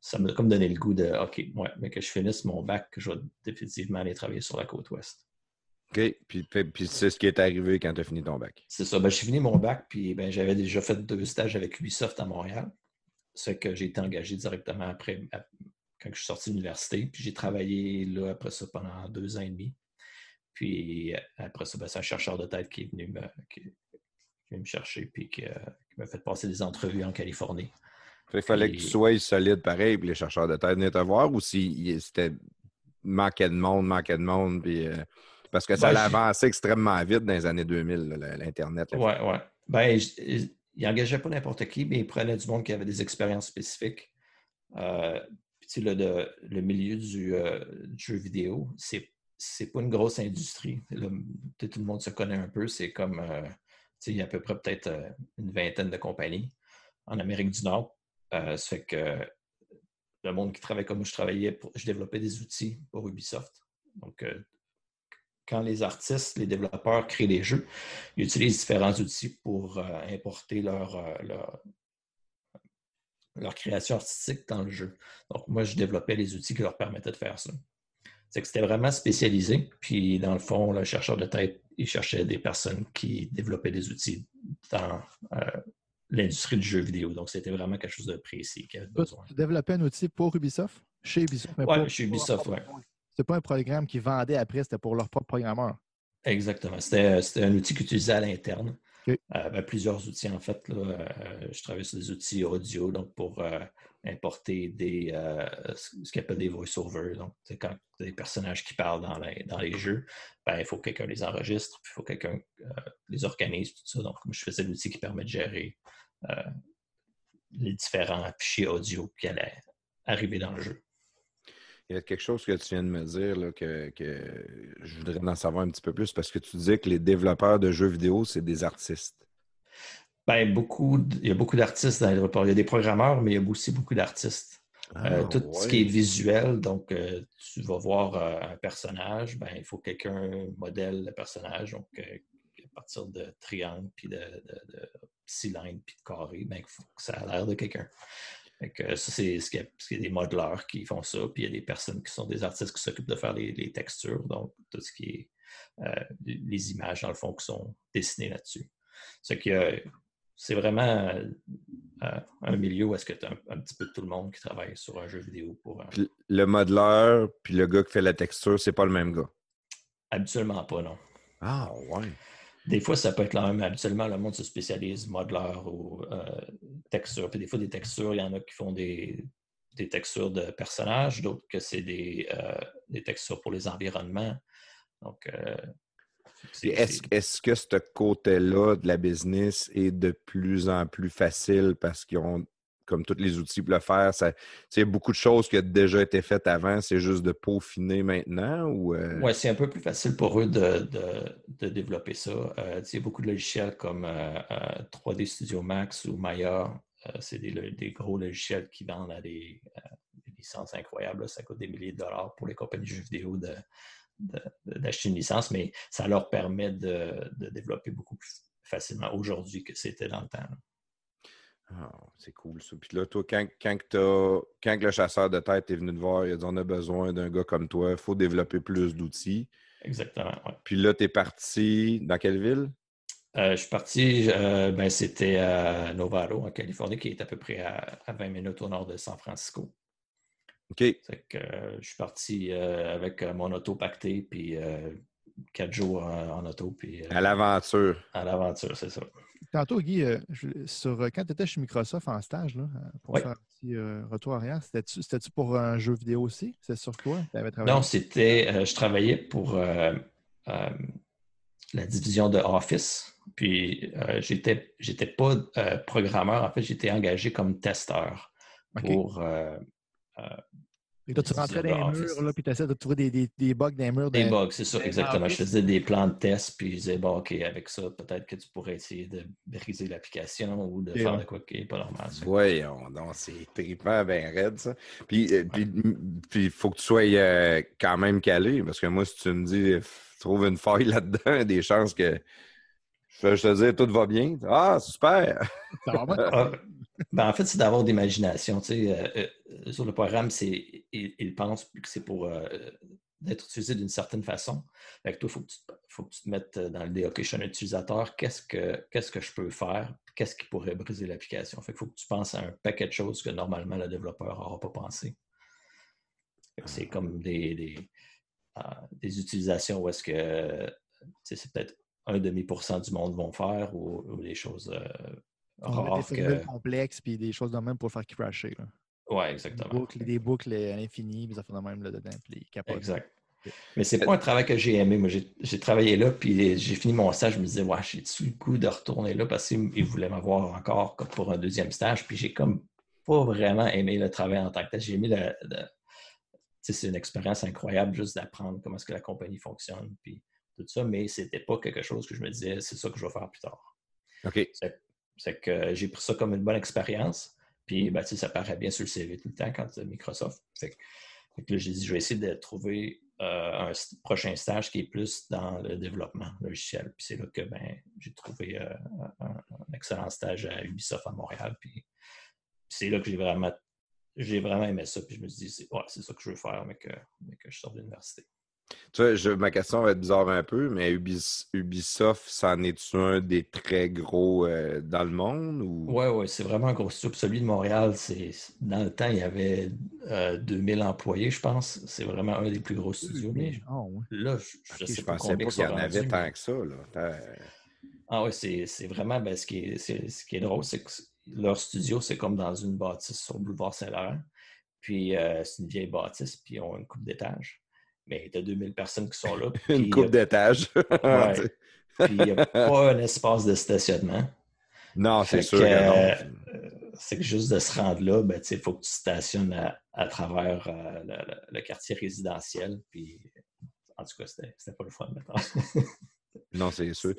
ça m'a comme donné le goût de OK, ouais, mais que je finisse mon bac, que je vais définitivement aller travailler sur la côte ouest. OK. Puis, puis c'est ce qui est arrivé quand tu as fini ton bac. C'est ça. Ben, j'ai fini mon bac, puis ben, j'avais déjà fait deux stages avec Ubisoft à Montréal. C'est que j'ai été engagé directement après, quand je suis sorti de l'université. Puis j'ai travaillé là après ça pendant deux ans et demi. Puis après ça, ben, c'est un chercheur de tête qui est venu me, qui, me chercher puis qui, euh, m'a fait passer des entrevues en Californie. Il fallait que tu sois solide pareil, puis les chercheurs de tête venaient te voir, ou si c'était manquait de monde, manquait de monde, puis. Euh, parce que ça a avancé extrêmement vite dans les années 2000, l'Internet. Oui, oui. Ben, il n'engageait pas n'importe qui, mais il prenait du monde qui avait des expériences spécifiques. Euh, puis, le, le, milieu euh, du, jeu vidéo, c'est c'est pas une grosse industrie. tout le monde se connaît un peu. C'est comme, euh, il y a à peu près peut-être euh, une vingtaine de compagnies en Amérique du Nord. Fait que le monde qui travaille comme moi, je travaillais, je développais des outils pour Ubisoft. Donc, quand les artistes, les développeurs créent des jeux, ils utilisent différents outils pour euh, importer leur, euh, leur, leur, création artistique dans le jeu. Donc, moi, je développais les outils qui leur permettaient de faire ça. C'est que c'était vraiment spécialisé. Puis, dans le fond, le chercheur de tête, il cherchait des personnes qui développaient des outils dans euh, l'industrie du jeu vidéo. Donc, c'était vraiment quelque chose de précis qu'il avait besoin. Tu développais un outil pour Ubisoft? Chez Ubisoft? Oui, chez Ubisoft, oui. C'est pas un programme qu'ils vendaient après, c'était pour leur propre programmeur. Exactement. C'était un outil qu'ils utilisaient à l'interne. Euh, ben, plusieurs outils, en fait. Euh, je travaille sur des outils audio, donc pour euh, importer des, ce qu'on appelle des voice-overs. Donc, quand des personnages qui parlent dans les, dans les jeux, ben, il faut que quelqu'un les enregistre, puis il faut que quelqu'un les organise, tout ça. Donc, je faisais l'outil qui permet de gérer les différents fichiers audio qui allaient arriver dans le jeu. Il y a quelque chose que tu viens de me dire là, que, je voudrais en savoir un petit peu plus parce que tu disais que les développeurs de jeux vidéo, c'est des artistes. Bien, beaucoup, il y a beaucoup d'artistes dans les Il y a des programmeurs, mais il y a aussi beaucoup d'artistes. Euh, ah, tout ce qui est visuel, donc euh, tu vas voir euh, un personnage, ben, il faut que quelqu'un modèle le personnage. Donc, partir de triangle, puis de, de, de cylindre, puis de carré, ben, il faut que ça a l'air de quelqu'un ça, c'est ce qu'il y, a des modeleurs qui font ça, puis il y a des personnes qui sont des artistes qui s'occupent de faire les, textures, donc tout ce qui est euh, les images, dans le fond, qui sont dessinées là-dessus. C'est vraiment euh, un milieu où est-ce que tu as un, petit peu tout le monde qui travaille sur un jeu vidéo pour. le modeleur puis le gars qui fait la texture, c'est pas le même gars? Habituellement pas, non. Ah ouais. Des fois, ça peut être la même. Habituellement, le monde se spécialise modeleur ou euh, texture. Puis des fois, des textures, il y en a qui font des, textures de personnages, d'autres que c'est des, euh, textures pour les environnements. Donc, euh, est-ce que ce côté-là de la business est de plus en plus facile parce qu'ils ont comme tous les outils pour le faire. A beaucoup de choses qui ont déjà été faites avant, c'est juste de peaufiner maintenant? ou euh? Oui, c'est un peu plus facile pour eux de, développer ça. Euh, il y a beaucoup de logiciels comme 3D euh, Studio Max ou Maya. c'est des, gros logiciels qui vendent à des, licences incroyables. Ça coûte des milliers de dollars pour les compagnies de jeux vidéo d'acheter une licence, mais ça leur permet de, développer beaucoup plus facilement aujourd'hui que c'était dans le temps. Ah, c'est cool ça. Puis là, toi, quand, quand, quand le chasseur de tête est venu te voir, il a dit on a besoin d'un gars comme toi, il faut développer plus d'outils. Exactement. Puis là, tu es parti dans quelle ville? Euh, je suis parti, euh, ben, c'était à Novaro, en Californie, qui est à peu près à, 20 minutes au nord de San Francisco. OK. Que, euh, je suis parti avec mon auto pacté, puis quatre jours en, auto. Puis, à l'aventure. À l'aventure, c'est ça. Tantôt, Guy, sur, quand tu étais chez Microsoft en stage, là, pour faire un petit retour arrière, c'était-tu pour un jeu vidéo aussi? C'est sur quoi? Non, c'était. je travaillais pour la division de Office. Puis, euh, j'étais, j'étais pas euh, programmeur, en fait, j'étais engagé comme testeur pour. Euh, et toi, tu rentrais dans les murs, là, puis tu essaies de trouver des, des, des, bugs dans les murs. Des bugs, c'est ça, exactement. Je faisais des plans de test, puis je disais, bon, OK, avec ça, peut-être que tu pourrais essayer de briser l'application ou de faire de quoi qui n'est pas normal. Voyons, donc, c'est trippant, bien raide, ça. Puis, il faut que tu sois quand même calé, parce que moi, si tu me dis, trouve une faille là-dedans, il y a des chances que je te dis, tout va bien. Ah, super! Ah, ben, en fait, c'est d'avoir d'imagination. Euh, euh, sur le programme, il, il, pense que c'est pour euh, être utilisé d'une certaine façon. Fait toi, il faut, faut, que tu te mettes dans l'idée, OK, je suis un utilisateur, qu'est-ce que, qu'est-ce que je peux faire? Qu'est-ce qui pourrait briser l'application? Fait faut que tu penses à un paquet de choses que normalement le développeur n'aura pas pensé. C'est comme des, des, des, utilisations où est-ce que c'est peut-être un demi pour cent du monde vont faire ou, des choses Des que... complexes puis des choses de même pour faire crasher. Oui, exactement. Des boucles, à l'infini, puis ça fait de même là-dedans, puis les Exact. Mais c'est pas un travail que j'ai aimé. Moi, j'ai travaillé là, puis j'ai fini mon stage. Je me disais, ouais, j'ai-tu le goût de retourner là? Parce qu'ils voulaient m'avoir encore pour un deuxième stage. Puis j'ai comme pas vraiment aimé le travail en tant que tel. J'ai aimé le. c'est une expérience incroyable juste d'apprendre comment est-ce que la compagnie fonctionne. Puis tout ça, mais c'était pas quelque chose que je me disais, c'est ça que je vais faire plus tard. OK. C'est que j'ai pris ça comme une bonne expérience. Puis, ben, ça paraît bien sur le CV tout le temps quand tu Microsoft. Fait, que là, j'ai dit, je vais essayer de trouver euh, un prochain stage qui est plus dans le développement logiciel. Puis c'est là que ben, j'ai trouvé euh, un, excellent stage à Ubisoft à Montréal. Puis c'est là que j'ai vraiment, j'ai vraiment aimé ça. Puis je me suis dit, c'est ouais, ça que je veux faire, mais que, mais que je sors de l'université. Tu vois, je, ma question va être bizarre un peu, mais Ubisoft, c'en est-tu un des très gros euh, dans le monde? Ou... Oui, oui, c'est vraiment un gros studio. Celui de Montréal, c'est dans le temps, il y avait 2000 euh, employés, je pense. C'est vraiment un des plus gros studios. Mais ah, là, je, ne pensais pas qu'il y en avait tant que ça. Là. Ah oui, c'est vraiment ben, ce, qui est, ce qui est drôle, c'est que leur studio, c'est comme dans une bâtisse sur le boulevard Saint-Laurent. Puis euh, c'est une vieille bâtisse, puis ils ont une coupe d'étage mais tu as 2000 personnes qui sont là. Une coupe d'étage. Puis il n'y a pas un espace de stationnement. Non, c'est sûr. Euh, c'est que juste de se rendre là, ben, il faut que tu stationnes à, travers euh, le, quartier résidentiel. Puis, en tout cas, c'était pas le fun maintenant. non, c'est sûr.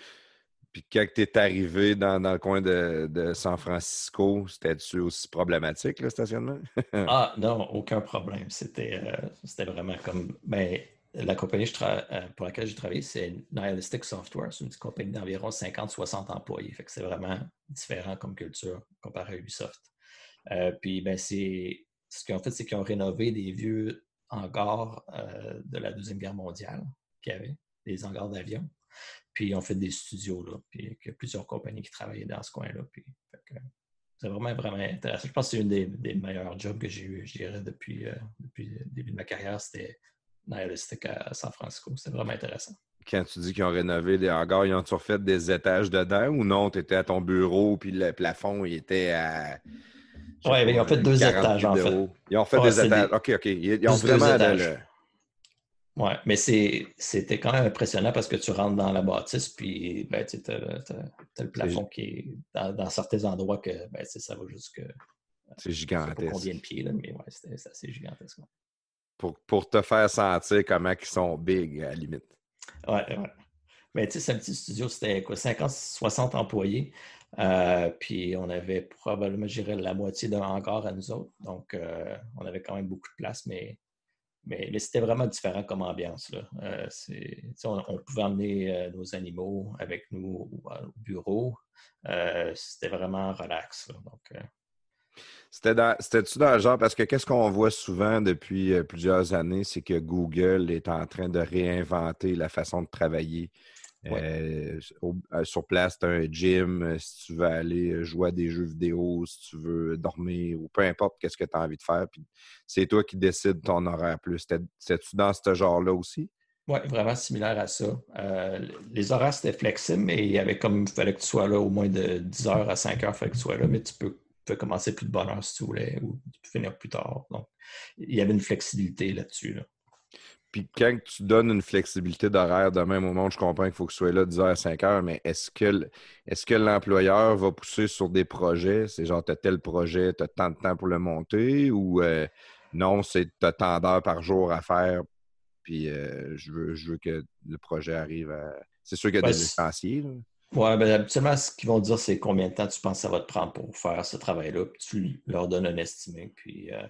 Puis quand tu es arrivé dans, le coin de, San Francisco, c'était-tu aussi problématique, le stationnement? ah non, aucun problème. C'était euh, vraiment comme... Ben, la compagnie euh, pour laquelle j'ai travaillé, c'est Nihilistic Software. C'est une compagnie d'environ 50-60 employés. Fait que c'est vraiment différent comme culture comparé à Ubisoft. Euh, puis ben, c'est ce qu'ils ont fait, c'est qu'ils ont rénové des vieux hangars de la Deuxième Guerre mondiale qu'il y avait, des hangars d'avions. Puis ils ont fait des studios, là. Puis il y a plusieurs compagnies qui travaillaient dans ce coin-là. Puis c'est vraiment, vraiment intéressant. Je pense que c'est une des, meilleurs jobs que j'ai eu, je dirais, depuis, euh, depuis le début de ma carrière. C'était Nihilistic à San Francisco. C'était vraiment intéressant. Quand tu dis qu'ils ont rénové des hangars, ils ont toujours fait des étages dedans ou non? Tu étais à ton bureau puis le plafond, il était à. Oui, ils ont fait deux étages, en fait. Ils ont fait des étages. OK, OK. Ils, ont vraiment oui, mais c'était quand même impressionnant parce que tu rentres dans la bâtisse, puis ben, tu as, le plafond qui est dans, certains endroits que ben, ça va jusque. C'est gigantesque. Pas combien de pieds, là, mais ouais, c'est assez gigantesque. Pour, pour, te faire sentir comment ils sont big, à la limite. Oui, oui. Mais tu sais, c'est un petit studio, c'était quoi, 50, 60 employés. Euh, puis on avait probablement, je dirais, la moitié d'un hangar à nous autres. Donc, euh, on avait quand même beaucoup de place, mais mais, c'était vraiment différent comme ambiance. Là. On, pouvait emmener nos animaux avec nous au, bureau. c'était vraiment relax. donc, c'était-tu dans, le genre, parce que qu'est-ce qu'on voit souvent depuis euh, plusieurs années, c'est que Google est en train de réinventer la façon de travailler. Euh, euh, sur place, tu as un gym, si tu veux aller jouer à des jeux vidéo, si tu veux dormir, ou peu importe qu'est-ce que tu as envie de faire. c'est toi qui décides ton horaire plus. C'était-tu dans ce genre-là aussi? Oui, vraiment similaire à ça. les horaires, c'était flexible, mais il y avait comme, il fallait que tu sois là au moins de 10 h à 5 h, il fallait que tu sois là, mais tu peux tu peux commencer plus de bonne heure si tu voulais, ou tu peux finir plus tard. Donc, il y avait une flexibilité là-dessus. Puis quand tu donnes une flexibilité d'horaire de même au monde, je comprends qu'il faut que tu sois là 10h à 5h, mais est-ce que, est que l'employeur va pousser sur des projets? C'est genre, tu as tel projet, tu as tant de temps pour le monter? Ou euh, non, c'est tu as tant d'heures par jour à faire, puis euh, je, veux, je veux que le projet arrive à. C'est sûr qu'il y a des licenciés. Oui, ben, habituellement, ce qu'ils vont dire, c'est combien de temps tu penses que ça va te prendre pour faire ce travail-là. Puis tu leur donnes un estimé. Puis, euh,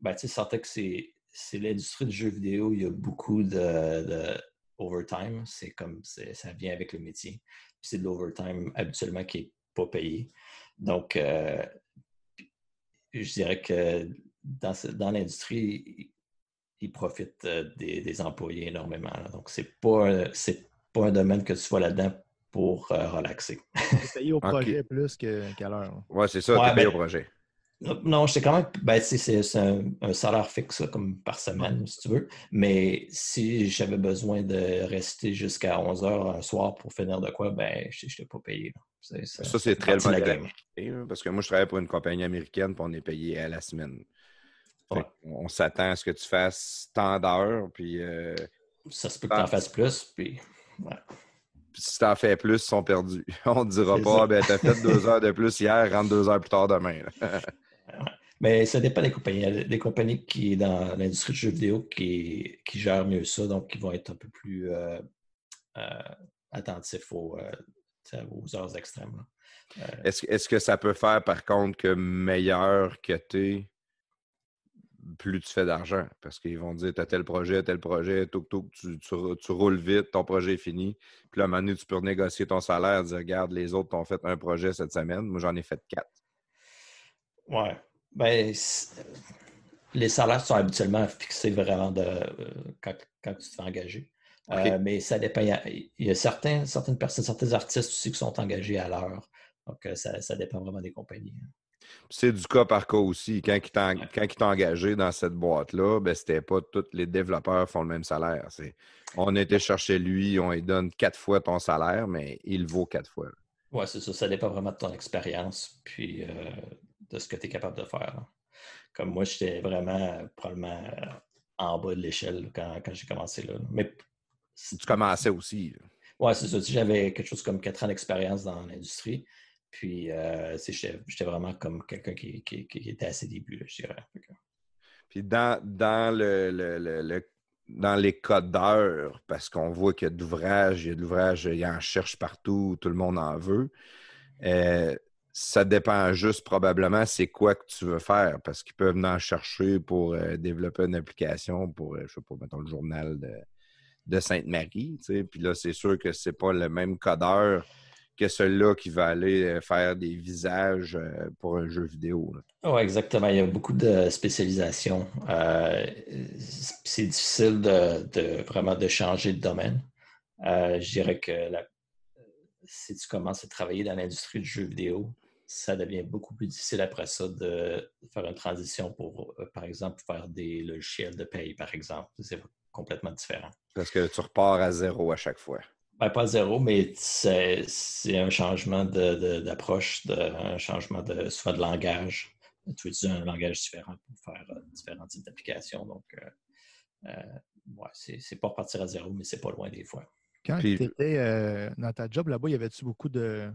ben, tu sais, que c'est l'industrie du jeu vidéo, il y a beaucoup de, overtime. C'est comme, ça vient avec le métier. C'est de l'overtime habituellement qui n'est pas payé. Donc, euh, je dirais que dans, dans l'industrie, ils profitent des, employés énormément. Donc, c'est pas, pas un domaine que tu vois là-dedans pour euh, relaxer. payé au projet plus qu'à l'heure. Oui, c'est ça, tu payé ben, au projet. Non, j'étais quand même. Ben, c'est un, salaire fixe comme par semaine, si tu veux. Mais si j'avais besoin de rester jusqu'à 11 heures un soir pour finir de quoi, ben, je n'étais pas payé. ça, c'est très le américain. Parce que moi, je travaille pour une compagnie américaine et on est payé à la semaine. On s'attend à ce que tu fasses tant d'heures. Puis, euh, ça se peut que tu en fasses plus. Puis, ouais si t'en fais plus, ils sont perdus. On ne dira pas, ben, t'as fait deux heures de plus hier, rentre deux heures plus tard demain. Mais ça dépend des compagnies. Il y a des compagnies qui, dans l'industrie du jeu vidéo, qui, qui, gèrent mieux ça, donc qui vont être un peu plus euh, euh, attentifs aux, euh, aux, heures extrêmes. Est-ce est que ça peut faire, par contre, que meilleur que tu es, plus tu fais d'argent? Parce qu'ils vont dire, tu as tel projet, tel projet, tout, tout, tu, tu, roules vite, ton projet est fini. Puis là, à un moment donné, tu peux renégocier ton salaire, dire, regarde, les autres t'ont fait un projet cette semaine, moi j'en ai fait quatre. Ouais. Ben, les salaires sont habituellement fixés vraiment de, euh, quand, quand, tu te fais engager. Euh, mais ça dépend. Il y a, certains, certaines personnes, certains artistes aussi qui sont engagés à l'heure. Donc, euh, ça, ça, dépend vraiment des compagnies. Hein. C'est du cas par cas aussi. Quand ils t'ont engagé dans cette boîte-là, ben, c'était pas tous les développeurs font le même salaire. On été chercher lui, on lui donne quatre fois ton salaire, mais il vaut quatre fois. Oui, c'est ça. Ça dépend vraiment de ton expérience puis euh, de ce que tu es capable de faire. Comme moi, j'étais vraiment probablement euh, en bas de l'échelle quand, j'ai commencé là. Mais tu commençais aussi. Oui, c'est ça. J'avais quelque chose comme quatre ans d'expérience dans l'industrie. Puis, euh, j'étais vraiment comme quelqu'un qui, était à ses débuts, je dirais. Puis, dans, dans, le, dans les codes d'heure, parce qu'on voit qu'il y a de l'ouvrage, il y a de l'ouvrage, il y en cherche partout, tout le monde en veut. Euh, ça dépend juste probablement c'est quoi que tu veux faire, parce qu'ils peuvent en chercher pour euh, développer une application pour, je sais pas, mettons le journal de, Sainte-Marie. Puis là, c'est sûr que c'est pas le même codeur que celui-là qui va aller euh, faire des visages euh, pour un jeu vidéo. Oui, exactement. Il y a beaucoup de spécialisation. Euh, c'est difficile de, vraiment de changer de domaine. je dirais que si tu commences à travailler dans l'industrie du jeu vidéo, ça devient beaucoup plus difficile après ça de faire une transition pour, par exemple, faire des logiciels de paye, par exemple. C'est complètement différent. Parce que tu repars à zéro à chaque fois. Ben, pas zéro, mais c'est un changement d'approche, de, un changement de, soit de langage. Tu utiliser un langage différent pour faire euh, différents types d'applications. Donc, euh, euh c'est pas repartir à zéro, mais c'est pas loin des fois. Quand tu étais euh, dans ta job là-bas, y avait-tu beaucoup de,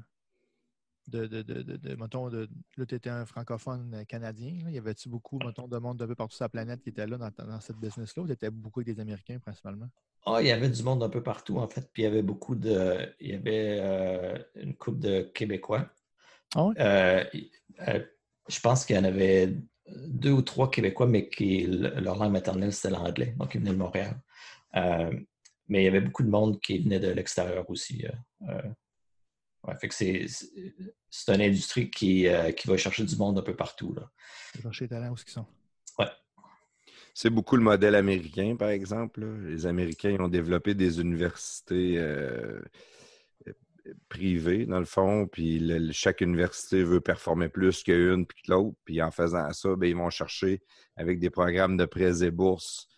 de, de, de, de, mettons, de, là, tu étais un francophone canadien. Il y avait-tu beaucoup, mettons, de monde de peu partout sur la planète qui était là dans, dans cette business-là ou tu étais beaucoup avec des Américains principalement? Ah, il y avait du monde un peu partout, en fait. Puis il y avait beaucoup de. Il y avait euh, une couple de Québécois. Ah euh, euh, je pense qu'il y en avait deux ou trois Québécois, mais qui leur langue maternelle, c'était l'anglais. Donc, ils venaient de Montréal. mais il y avait beaucoup de monde qui venait de l'extérieur aussi. Fait que c'est, une industrie qui, qui va chercher du monde un peu partout. Là. Chercher les talents où ils sont. Ouais. C'est beaucoup le modèle américain, par exemple. Les Américains ont développé des universités euh, privées, dans le fond, puis chaque université veut performer plus qu'une puis que l'autre. Puis en faisant ça, ben, ils vont chercher, avec des programmes de prêts et bourses,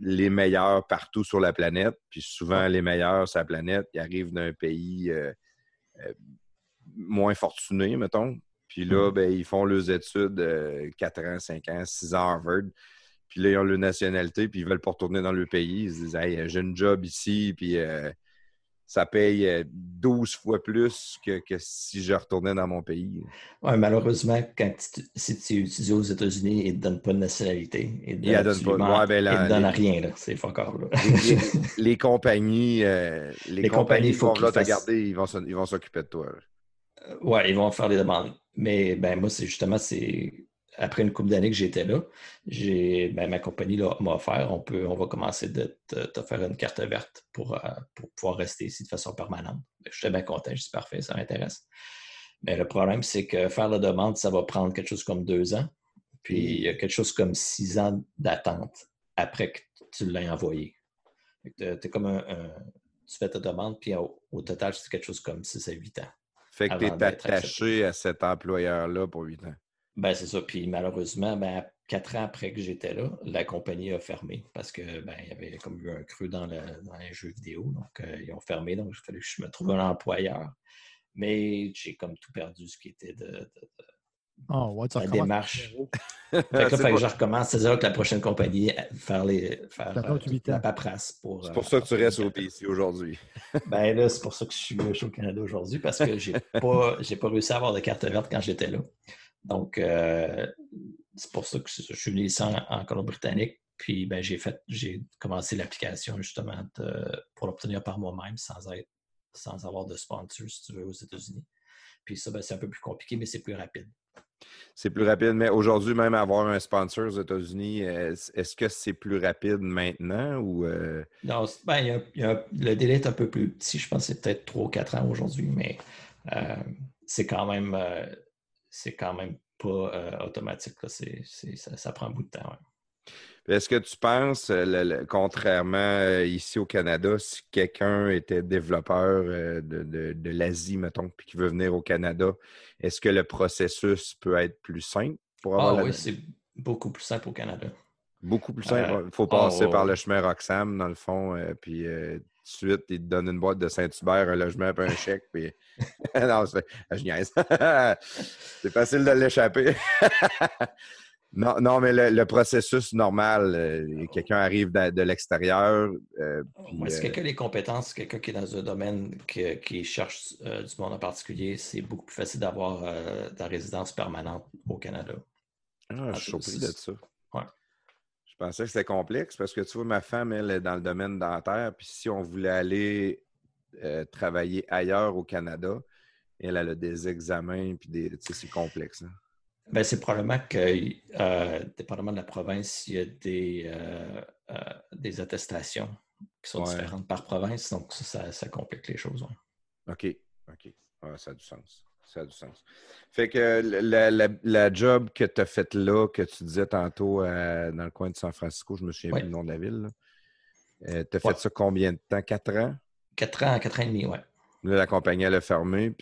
les meilleurs partout sur la planète. Puis souvent, les meilleurs sur la planète, ils arrivent d'un pays euh, euh, moins fortuné, mettons. Puis là, mm. ben, ils font leurs études 4 ans, 5 ans, 6 ans à Harvard. Puis là, ils ont leur nationalité, puis ils veulent pas retourner dans le pays. Ils se disent, hey, j'ai un job ici, puis euh, ça paye 12 euh, fois plus que, si je retournais dans mon pays. Oui, malheureusement, quand si tu étudies aux États-Unis, ils ne te donnent pas de nationalité. Ils ne donnent pas. Ben, ils te donnent rien, C'est encore là. les, compagnies, euh, les, compagnies, il faut te garder, ils vont s'occuper de toi. Oui, ils vont faire des demandes. Mais ben, moi, c'est justement, c'est après une couple d'années que j'étais là, ben, ma compagnie m'a offert, on, peut, on va commencer de te, faire une carte verte pour, euh, pour pouvoir rester ici de façon permanente. J'étais bien content, je suis parfait, ça m'intéresse. Mais le problème, c'est que faire la demande, ça va prendre quelque chose comme deux ans. Puis il y a quelque chose comme six ans d'attente après que tu l'aies envoyé. Tu comme un, tu fais ta demande, puis au, au total, c'est quelque chose comme six à huit ans. Fait que tu es attaché à cet employeur-là pour huit ans. Ben, c'est ça. Puis malheureusement, ben, quatre ans après que j'étais là, la compagnie a fermé parce que ben, il y avait comme eu un creux dans, le, dans les jeux vidéo. Donc, euh, ils ont fermé. Donc, il fallait que je me trouve un employeur. Mais j'ai comme tout perdu ce qui était de, oh, ouais, la démarche. fait que là, il que je recommence. C'est-à-dire que la prochaine compagnie, euh, faire, les, faire euh, la paperasse pour. C'est pour ça que tu restes au PC aujourd'hui. ben là, c'est pour ça que je suis au Canada aujourd'hui parce que j'ai pas, pas réussi à avoir de carte verte quand j'étais là. Donc, euh, c'est pour ça que je suis venu ici en, Colombie-Britannique. Puis, ben, j'ai fait, j'ai commencé l'application justement pour l'obtenir par moi-même sans être, sans avoir de sponsor, si tu veux, aux États-Unis. Puis ça, ben, c'est un peu plus compliqué, mais c'est plus rapide. C'est plus rapide, mais aujourd'hui, même avoir un sponsor aux États-Unis, est-ce que c'est plus rapide maintenant ou. Euh? Non, ben, le délai est un peu plus petit. Je pense que c'est peut-être 3 ou 4 ans aujourd'hui, mais euh, c'est quand même c'est quand même pas euh, automatique. ça, prend un bout de temps. Est-ce que tu penses, euh, contrairement euh, ici au Canada, si quelqu'un était développeur de, l'Asie, mettons, puis qui veut venir au Canada, est-ce que le processus peut être plus simple pour avoir Ah oui, c'est beaucoup plus simple au Canada. Beaucoup plus simple. Il faut passer par le chemin Roxham, dans le fond, puis de suite, il te donne une boîte de Saint-Hubert, un logement, puis un chèque, puis... non, c'est... je niaise. c'est facile de l'échapper. non, non, mais le, processus normal, euh, quelqu'un arrive de, l'extérieur. Euh, Est-ce que quelqu'un a les compétences, quelqu'un qui est dans un domaine qui cherche euh, du monde en particulier, c'est beaucoup plus facile d'avoir de la résidence permanente au Canada. Ah, je suis surpris de ça. Ouais. Je pensais que c'était complexe parce que tu vois, ma femme, elle est dans le domaine dentaire. Puis si on voulait aller euh, travailler ailleurs au Canada, elle, a des examens, puis des, c'est complexe. Hein. Ben, c'est probablement que, euh, dépendamment de la province, il y a des, euh, des attestations qui sont différentes par province. Donc, ça, ça, complique les choses. OK. OK. ça a du sens ça a du sens. Fait que la, job que tu as faite là, que tu disais tantôt euh, dans le coin de San Francisco, je me souviens plus du nom de la ville. Euh, tu as fait ça combien de temps? Quatre ans? Quatre ans, quatre ans et demi, oui. Là, la compagnie, elle a fermé.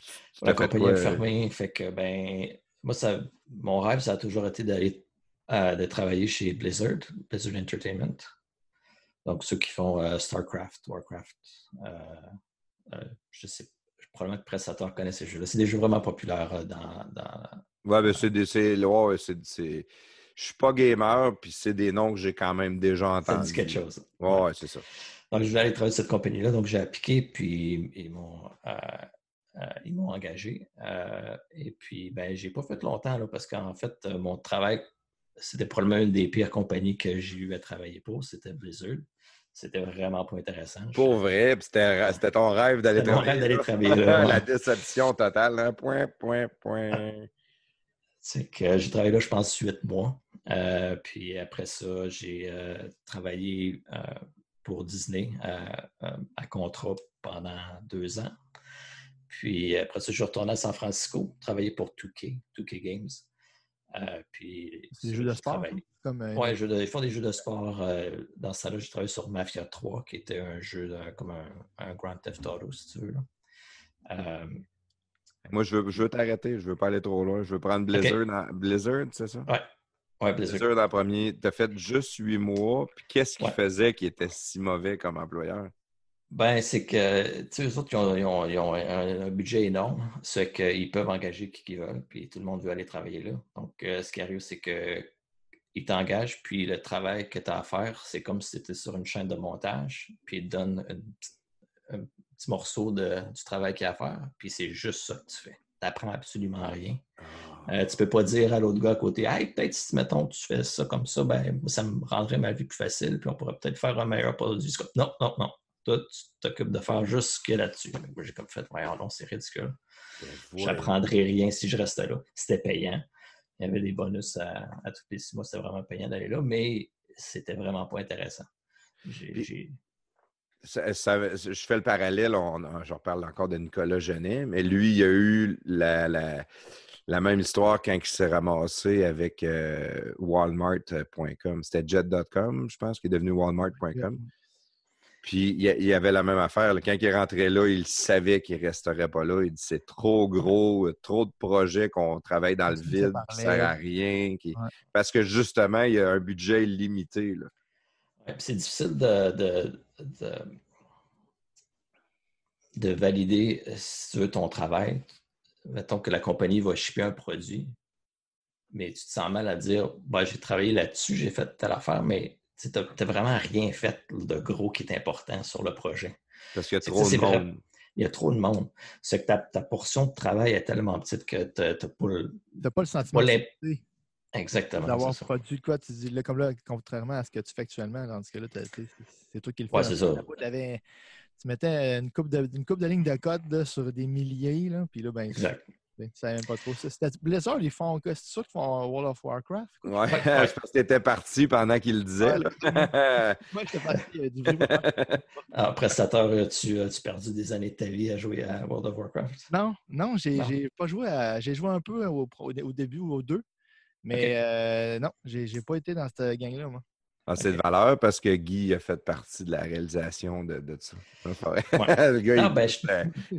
la compagnie a fermé. Fait que, ben, moi, ça, mon rêve, ça a toujours été d'aller euh, de travailler chez Blizzard, Blizzard Entertainment. Donc, ceux qui font StarCraft, Warcraft. je sais probablement que prestataires connaissent ces jeux-là. C'est des jeux vraiment populaires euh, dans. dans ouais, mais c'est des. Ouais, c'est. Je suis pas gamer, puis c'est des noms que j'ai quand même déjà entendus. Ça dit quelque chose. Ouais, ouais. c'est ça. Donc, je voulais aller travailler cette compagnie-là, donc j'ai appliqué, puis ils m'ont. Euh, euh, ils m'ont engagé. et puis, ben, j'ai pas fait longtemps, là, parce qu'en fait, mon travail, c'était probablement une des pires compagnies que j'ai eu à travailler pour, c'était Blizzard. C'était vraiment pas intéressant. Pour vrai, c'était ton rêve d'aller travailler. Mon rêve d'aller travailler là. La déception totale, hein? point, point, point. c'est que j'ai travaillé là, je pense, huit mois. Euh, puis après ça, j'ai travaillé pour Disney à contrat pendant deux ans. Puis après ça, je suis retourné à San Francisco, travailler pour 2K, 2K Games. Euh, puis, c'est des jeux de sport? Comme, euh, Oui, ils font des jeux de sport. Euh, dans ce temps-là, j'ai travaillé sur Mafia 3, qui était un jeu comme un, Grand Theft Auto, si tu veux. Moi, je veux, je veux t'arrêter. Je veux pas aller trop loin. Je veux prendre Blizzard. Blizzard, c'est ça? Oui. Ouais, Blizzard. Blizzard en premier. Tu as fait juste huit mois. Puis qu'est-ce qui faisait qui était si mauvais comme employeur? Ben, c'est que, tu sais, eux autres, ils ont, un, budget énorme, c'est qu'ils peuvent engager qui qu'ils veulent, puis tout le monde veut aller travailler là. Donc, euh, ce qui arrive, c'est qu'ils t'engagent, puis le travail que tu as à faire, c'est comme si tu étais sur une chaîne de montage, puis ils te donnent un petit morceau de, du travail qu'il y a à faire, puis c'est juste ça que tu fais. Tu n'apprends absolument rien. Tu euh, tu peux pas dire à l'autre gars à côté, hey, peut-être si, mettons, tu fais ça comme ça, ben, ça me rendrait ma vie plus facile, puis on pourrait peut-être faire un meilleur produit. Non, non, non toi, tu t'occupes de faire juste ce qu'il y a là-dessus. Moi, j'ai comme fait, voyons non, c'est ridicule. Ben, J'apprendrais rien si je restais là. C'était payant. Il y avait des bonus à, tous les six mois, c'était vraiment payant d'aller là, mais c'était vraiment pas intéressant. je fais le parallèle, on, je reparle encore de Nicolas Genet, mais lui, il a eu la, même histoire quand il s'est ramassé avec euh, Walmart.com. C'était Jet.com, je pense, qui est devenu Walmart.com. Puis il y avait la même affaire. Quand il rentrait là, il savait qu'il ne resterait pas là. Il dit c'est trop gros, trop de projets qu'on travaille dans le vide, ça ne sert à rien. Parce que justement, il y a un budget illimité. c'est difficile de, de, valider euh, si tu veux ton travail. Mettons que la compagnie va shipper un produit, mais tu te sens mal à dire bah, j'ai travaillé là-dessus, j'ai fait telle affaire, mais tu n'as vraiment rien fait de gros qui est important sur le projet. Parce qu'il y a trop de monde. il y a trop de monde. C'est que ta, portion de travail est tellement petite que tu n'as pas le... pas le sentiment Exactement. D'avoir produit quoi, tu dis, là, comme là, contrairement à ce que tu fais actuellement, dans ce cas-là, c'est toi qui le fais. Ouais, c'est ça. tu mettais une coupe de, une coupe de lignes de code sur des milliers, là, puis là, ben, exact. Ça même pas trop ça. Blizzard, ils font C'est sûr qu'ils font World of Warcraft? Ouais, je pense que tu étais parti pendant qu'il le disait. Moi, j'étais parti du Alors, prestateur, tu as-tu perdu des années de ta vie à jouer à World of Warcraft? Non, non, j'ai pas joué à. J'ai joué un peu au, au, début ou au deux. Mais euh, non, j'ai pas été dans cette gang-là, moi. C'est de valeur parce que Guy a fait partie de la réalisation de, de ça.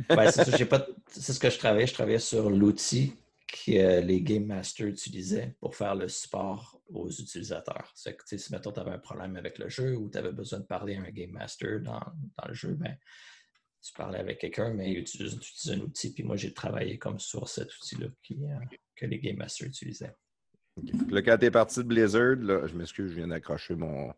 ben, c'est ce que je travaillais. Je travaillais sur l'outil que les Game Masters utilisaient pour faire le support aux utilisateurs. C'est que si mettons tu avais un problème avec le jeu ou tu avais besoin de parler à un Game Master dans, dans le jeu, ben, tu parlais avec quelqu'un, mais il utilise, un outil. Puis moi, j'ai travaillé comme sur cet outil-là euh, que les Game Masters utilisaient. Là, quand t'es parti de Blizzard, là, je m'excuse, je viens d'accrocher mon,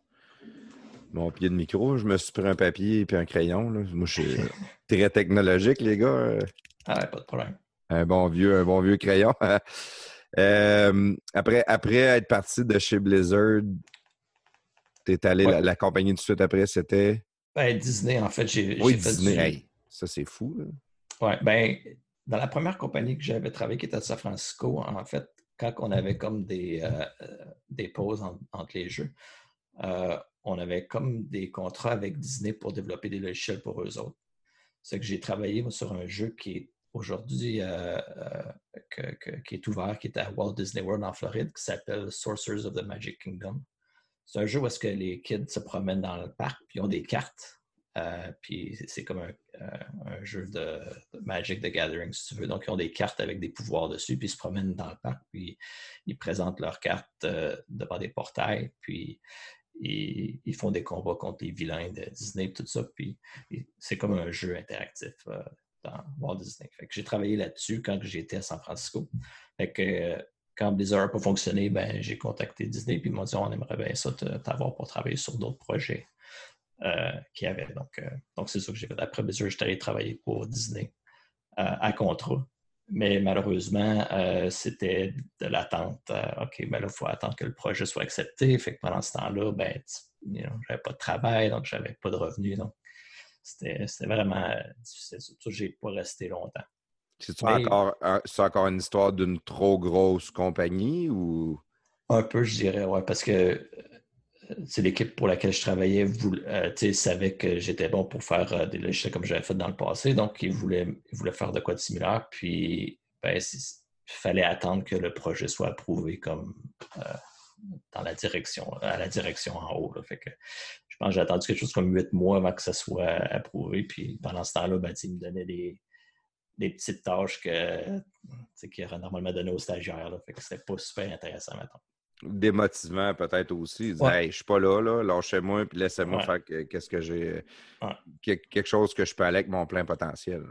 mon pied de micro. Je me suis pris un papier et un crayon. Là. Moi, je suis très technologique, les gars. Ah ouais, pas de problème. Un bon vieux, un bon vieux crayon. Euh, après, après être parti de chez Blizzard, t'es allé, la, compagnie de suite après, c'était? Ben, Disney, en fait. J'ai, oui, Disney. ça, c'est fou. Oui, ben, dans la première compagnie que j'avais travaillé, qui était à San Francisco, en fait, quand on avait comme des, euh, euh, des pauses entre les jeux, euh, on avait comme des contrats avec Disney pour développer des logiciels pour eux autres. C'est que j'ai travaillé sur un jeu qui est aujourd'hui qui est ouvert, qui est à Walt Disney World en Floride, qui s'appelle Sorcerers of the Magic Kingdom. C'est un jeu où est-ce que les kids se promènent dans le parc, puis ont des cartes euh, puis c'est comme un, euh, jeu de, Magic the Gathering, si tu veux. Donc, ils ont des cartes avec des pouvoirs dessus, puis ils se promènent dans le parc, puis ils présentent leurs cartes euh, devant des portails, puis ils, font des combats contre les vilains de Disney, tout ça. Puis c'est comme un jeu interactif dans Walt Disney. J'ai travaillé là-dessus quand j'étais à San Francisco. Fait que quand Blizzard n'a pas fonctionné, ben, j'ai contacté Disney, puis ils m'ont dit on aimerait bien ça t'avoir pour travailler sur d'autres projets. Euh, qu'il y avait. Donc, euh, donc c'est ça que j'ai fait. Après je j'étais allé travailler pour Disney euh, à contrat. Mais malheureusement, c'était de l'attente. OK, mais ben là, il faut attendre que le projet soit accepté. Fait que pendant ce temps-là, ben, j'avais pas de travail, donc je n'avais pas de revenus. Donc, c'était vraiment difficile. Surtout, je n'ai pas resté longtemps. C'est encore, encore une histoire d'une trop grosse compagnie ou? Un peu, je dirais, oui, parce que l'équipe pour laquelle je travaillais euh, savait que j'étais bon pour faire euh, des logiciels comme j'avais fait dans le passé, donc ils voulaient, faire de quoi de similaire. Puis ben, il fallait attendre que le projet soit approuvé comme euh, dans la direction, à la direction en haut. Je pense que j'ai attendu quelque chose comme huit mois avant que ça soit approuvé. Puis pendant ce temps-là, ben, me donnaient des, petites tâches que, qu'ils auraient normalement données aux stagiaires. Là. Fait c'était pas super intéressant maintenant démotivant peut-être aussi. Dire, hey, je suis pas là, là, lâchez-moi, puis laissez-moi faire qu'est-ce que j'ai. Quelque chose que je peux aller avec mon plein potentiel.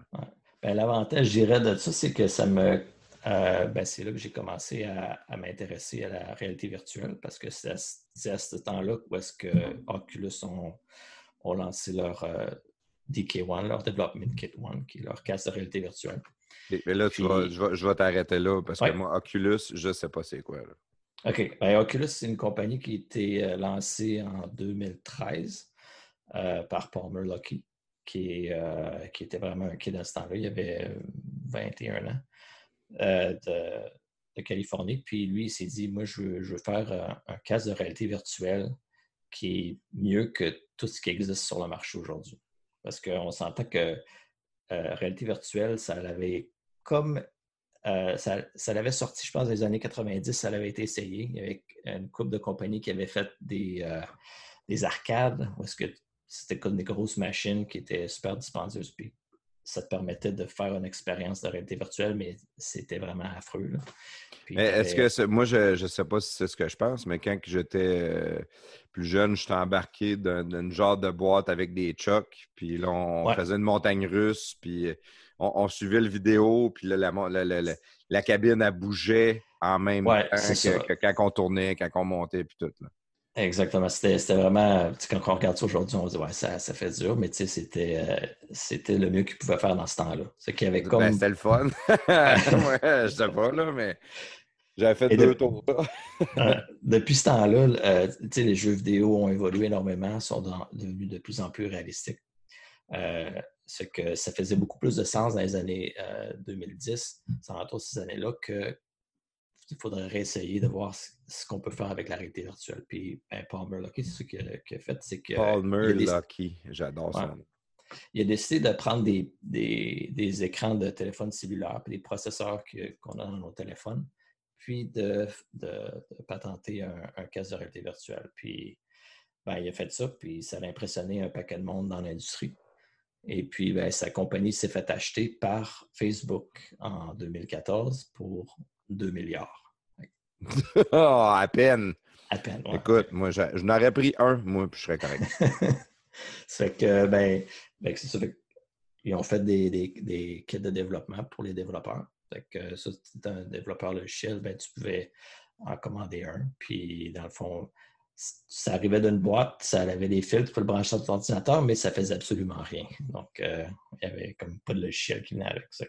Ben, L'avantage, je dirais, de ça, c'est que ça me. Euh, ben, c'est là que j'ai commencé à, m'intéresser à la réalité virtuelle parce que c'est à, ce temps-là où est-ce que Oculus ont, lancé leur euh, DK1, leur Development Kit 1, qui est leur casque de réalité virtuelle. Mais là, tu vas, je vais, t'arrêter là parce que moi, Oculus, je ne sais pas c'est quoi. Là. OK. Ben, Oculus, c'est une compagnie qui a été euh, lancée en 2013 euh, par Palmer Lucky, qui, euh, qui, était vraiment un kid à ce temps-là. Il avait 21 ans de, Californie. Puis lui, il s'est dit Moi, je veux, faire un, casque de réalité virtuelle qui est mieux que tout ce qui existe sur le marché aujourd'hui. Parce qu'on s'entend que réalité virtuelle, ça avait comme euh, ça, l'avait sorti, je pense, dans les années 90, ça avait été essayé. Il y avait une couple de compagnies qui avaient fait des, euh, des arcades, où que c'était comme des grosses machines qui étaient super dispendieuses. Puis ça te permettait de faire une expérience de réalité virtuelle, mais c'était vraiment affreux. Est-ce que moi, je ne sais pas si c'est ce que je pense, mais quand j'étais euh, plus jeune, j'étais embarqué d'un genre de boîte avec des chocs, puis là, on faisait une montagne russe, puis on, suivait le vidéo, puis là, la, cabine, a bougé en même temps que, quand on tournait, quand on montait, puis tout. Exactement. C'était vraiment, quand on regarde ça aujourd'hui, on se dit, ouais, ça, fait dur, mais c'était euh, c'était le mieux qu'il pouvait faire dans ce temps-là. C'est qu'il avait ben, comme. c'était le fun. ouais, je sais pas, là, mais j'avais fait deux tours. depuis ce temps-là, euh, les jeux vidéo ont évolué énormément, sont devenus de plus en plus réalistiques. Euh, c'est que ça faisait beaucoup plus de sens dans les années 2010, ça rentre ces années-là, qu'il faudrait réessayer de voir ce, qu'on peut faire avec la réalité virtuelle. Puis ben, Palmer Lucky, c'est ce qu'il a, fait, c'est que... Palmer Lucky, j'adore ça. Il a décidé de prendre des, des, écrans de téléphone cellulaire et des processeurs qu'on a dans nos téléphones, puis de, de, patenter un, un, casque de réalité virtuelle. Puis ben, il a fait ça, puis ça a impressionné un paquet de monde dans l'industrie. Et puis, ben, sa compagnie s'est fait acheter par Facebook en 2014 pour 2 milliards. oh, à peine. À peine. Écoute, moi, je, n'aurais pris un, moi, puis je serais correct. ça fait que, ben, ben c'est ça. ils ont fait des, des, kits de développement pour les développeurs. Fait que ça, un développeur logiciel, ben, tu pouvais en commander un. Puis, dans le fond, ça arrivait d'une boîte, ça avait des fils, tu peux le brancher sur ton ordinateur, mais ça faisait absolument rien. Donc, euh, il n'y avait comme pas de logiciel qui venait avec ça.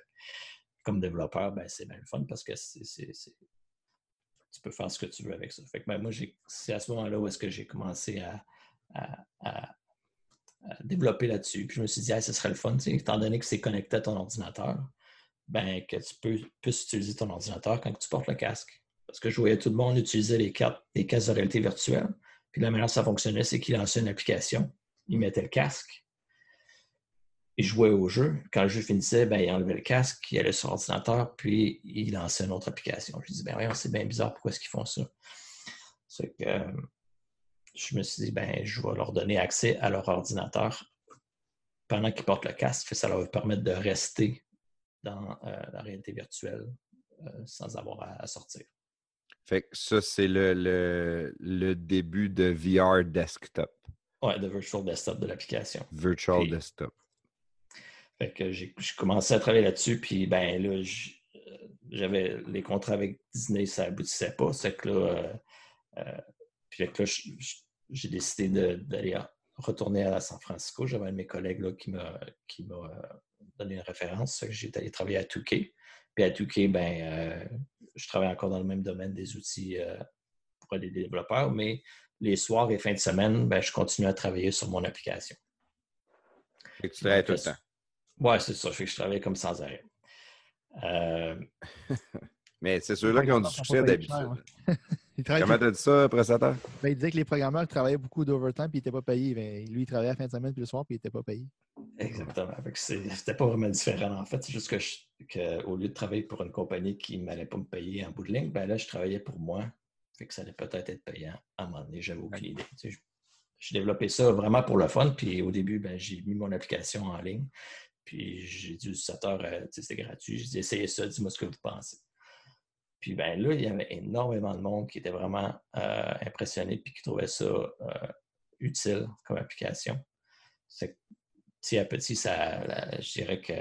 Comme développeur, ben, c'est bien le fun parce que tu peux faire ce que tu veux avec ça. Fait que, ben, moi, c'est à ce moment-là où est-ce que j'ai commencé à, développer là-dessus. Puis je me suis dit, ce serait le fun, étant donné que c'est connecté à ton ordinateur, ben, que tu peux, puisses utiliser ton ordinateur quand tu portes le casque. Parce que je voyais tout le monde utiliser les cartes, les de réalité virtuelle. Puis la manière dont ça fonctionnait, c'est qu'il lançait une application, il mettait le casque, il jouait au jeu. Quand le jeu finissait, ben, il enlevait le casque, il allait sur l'ordinateur, puis il lançait une autre application. Je dis, ben voyons, c'est bien bizarre, pourquoi est-ce qu'ils font ça? C'est que euh, je me suis dit, ben, je vais leur donner accès à leur ordinateur pendant qu'ils portent le casque. Ça leur permettre de rester dans euh, la réalité virtuelle euh, sans avoir à sortir. Fait que ça, c'est le, le, début de VR Desktop. Ouais, de Virtual Desktop de l'application. Virtual Desktop. Fait que j'ai commencé à travailler là-dessus, puis ben là, j'avais les contrats avec Disney, ça aboutissait pas. C'est que là, euh, euh, puis là, j'ai décidé d'aller retourner à San Francisco. J'avais un de mes collègues là, qui m'a euh, donné une référence. J'ai allé travailler à Touquet. Puis à Touquet, ben, je travaille encore dans le même domaine des outils euh, pour les développeurs, mais les soirs et fins de semaine, ben, je continue à travailler sur mon application. Et tu travailles tout le temps. Oui, c'est ça. je travaille comme sans arrêt. Euh, Mais c'est ceux-là qui ont du succès d'habitude. Il travaille Comment t'as dit ça, prestataire? Ben, il disait que les programmeurs travaillaient beaucoup d'overtime puis ils n'étaient pas payés. Ben, lui, il travaillait la fin de semaine puis le soir puis il n'était pas payé. Exactement. C'était pas vraiment différent en fait. C'est juste que, je- que au lieu de travailler pour une compagnie qui ne m'allait pas me payer en bout de ligne, ben là, je travaillais pour moi. Fait que ça allait peut-être être payant à un moment donné. J'avais aucune idée. Tu sais, je- J'ai développé ça vraiment pour le fun. Puis au début, ben, j'ai mis mon application en ligne. Puis j'ai dit aux utilisateurs, euh, c'était gratuit. J'ai dit, essayez ça, dis-moi ce que vous pensez. Puis ben là, il y avait énormément de monde qui était vraiment euh, impressionné puis qui trouvait ça euh, utile comme application. C'est petit à petit, ça, je dirais que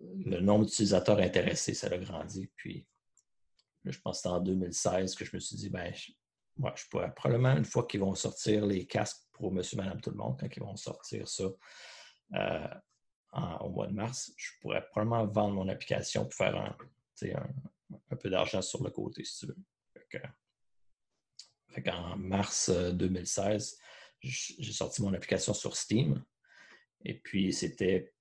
le nombre d'utilisateurs intéressés, ça a grandi. Puis je pense que c'était en 2016 que je me suis dit, ben, je, ouais, je pourrais probablement, une fois qu'ils vont sortir les casques pour monsieur, madame, tout le monde, quand ils vont sortir ça euh, au mois de mars, je pourrais probablement vendre mon application pour faire un, un peu d'argent sur le côté, si tu veux. Fait que- fait qu'en mars euh, 2016, j- j'ai sorti mon application sur Steam. Et puis, c'était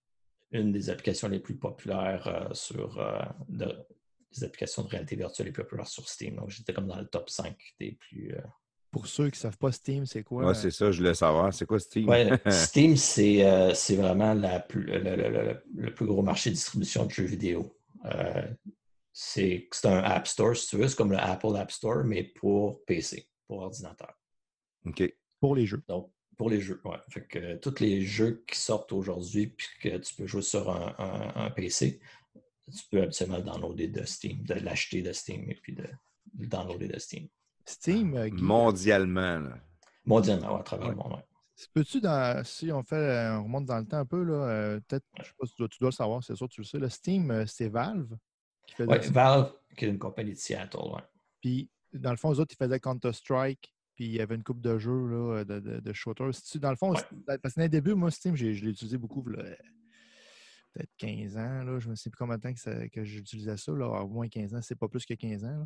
une des applications les plus populaires euh, sur euh, de- des applications de réalité virtuelle les plus populaires sur Steam. Donc, j'étais comme dans le top 5 des plus. euh, Pour ceux qui ne savent pas Steam, c'est quoi? Ouais, c'est ça, je voulais savoir. C'est quoi Steam? Ouais, Steam, c'est euh, c'est vraiment la plus- le, le- le- le plus gros marché de distribution de jeux vidéo. C'est c'est un App Store, si tu veux. C'est comme le Apple App Store, mais pour PC, pour ordinateur. OK. Pour les jeux. Donc, pour les jeux, ouais. Fait que euh, tous les jeux qui sortent aujourd'hui puis que tu peux jouer sur un, un- un PC, tu peux absolument le downloader de Steam, de l'acheter de Steam et puis de, le downloader de Steam. Steam, euh, Guy, Mondialement, là. Mondialement, ouais, à travers Ouais. le monde, ouais. peux-tu, dans, si on fait, euh, on remonte dans le temps un peu, là, euh, peut-être, je sais pas, tu dois, tu dois le savoir, c'est sûr, tu le sais, le Steam, c'est Valve qui Ouais. Valve, qui est une compagnie de Seattle, ouais. Puis, dans le fond, eux autres, ils faisaient Counter-Strike, puis il y avait une coupe de jeux là, de, de, Dans le fond, Ouais. c'est- parce que dans les débuts, moi, Steam, je l'ai utilisé beaucoup, peut-être 15 ans. Là, je ne sais plus combien de temps que, ça- que j'utilisais ça. Là, au moins 15 ans, c'est pas plus que 15 ans. là.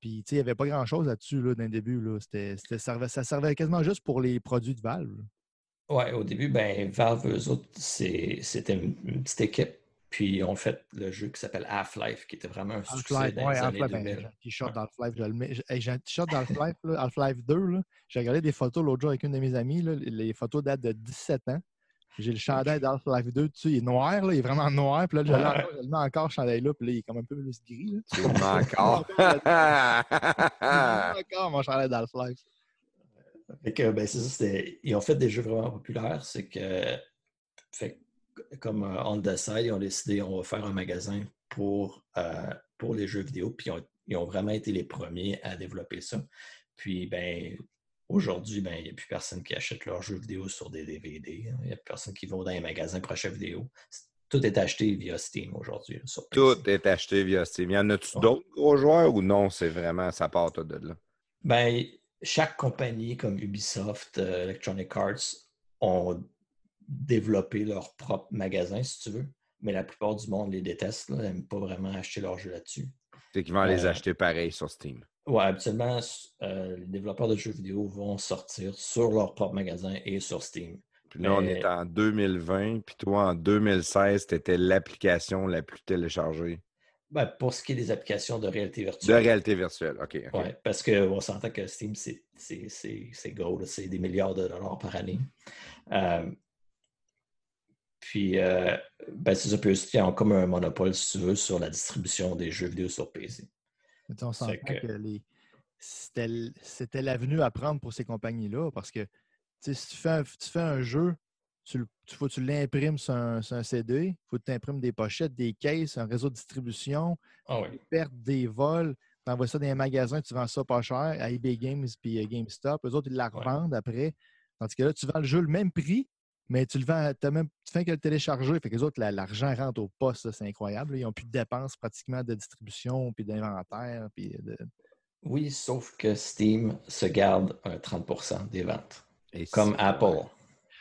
Puis, tu sais, il n'y avait pas grand-chose là-dessus là, dans le début. Là. C'était, ça, servait, ça servait quasiment juste pour les produits de Valve. Ouais, au début, ben, Valve, eux autres, c'était une, une petite équipe. Puis ils ont fait le jeu qui s'appelle Half-Life, qui était vraiment un succès Half-Life, dans ouais, les années Half-Life, ben, 2000. j'ai un t-shirt d'Half-Life, je le mets. J'ai hey, j'ai un t-shirt d'Half-Life, là, Half-Life 2, là. J'ai regardé des photos l'autre jour avec une de mes amies, là. les photos datent de 17 ans. J'ai le chandail d'Half-Life 2 dessus, il est noir, là, il est vraiment noir, puis là, je l'ai Ouais. encore, je mets encore, chandail-là, puis là, il est comme un peu plus gris, là. Tu encore. Il est encore mon chandail d'Half-Life. Fait que, ben, c'est ça, c'était- ils ont fait des jeux vraiment populaires. C'est que, fait que, comme euh, on the side, ils ont décidé on va faire un magasin pour, euh, pour les jeux vidéo. Puis ils ont, ils ont vraiment été les premiers à développer ça. Puis, ben, aujourd'hui, ben, il n'y a plus personne qui achète leurs jeux vidéo sur des DVD. hein. Il n'y a plus personne qui va dans les magasins pour acheter vidéo. Tout est acheté via Steam aujourd'hui. Tout est acheté via Steam. Y en a-tu Ouais. d'autres gros joueurs ou non? C'est vraiment, ça part tout de là. Ben, chaque compagnie comme Ubisoft, euh, Electronic Arts ont développé leur propre magasin, si tu veux. Mais la plupart du monde les déteste, là, n'aiment pas vraiment acheter leurs jeux là-dessus. C'est qu'ils vont les Euh, acheter pareil sur Steam. Ouais, habituellement, euh, les développeurs de jeux vidéo vont sortir sur leur propre magasin et sur Steam. Puis là, on est en 2020, puis toi, en 2016, tu étais l'application la plus téléchargée Ben, pour ce qui est des applications de réalité de virtuelle. réalité virtuelle. OK. Ouais, parce qu'on s'entend que Steam, c'est- gros, c'est des milliards de dollars par année. Euh, puis, euh, ben, c'est ça, puis eux, ils ont comme un monopole, si tu veux, sur la distribution des jeux vidéo sur PC. Mais on s'entend que- que les- c'était l'avenue à prendre pour ces compagnies-là parce que si tu fais un, tu fais un jeu, tu, faut tu l'imprimes sur un, sur un CD, il faut que tu imprimes des pochettes, des caisses, un réseau de distribution, Ah oui. des pertes, des vols, tu envoies ça dans les magasins, tu vends ça pas cher à eBay Games puis euh, GameStop. Eux autres, ils la Ouais. revendent après. Tandis que là, tu vends le jeu le même prix, mais tu le vends, t'as même, tu fais que le télécharger. Fait que les autres, la- l'argent rentre au poste, c'est incroyable. là. Ils n'ont plus de dépenses pratiquement de distribution, puis d'inventaire, puis de. Oui, sauf que Steam se garde un 30% des ventes, Et comme Apple.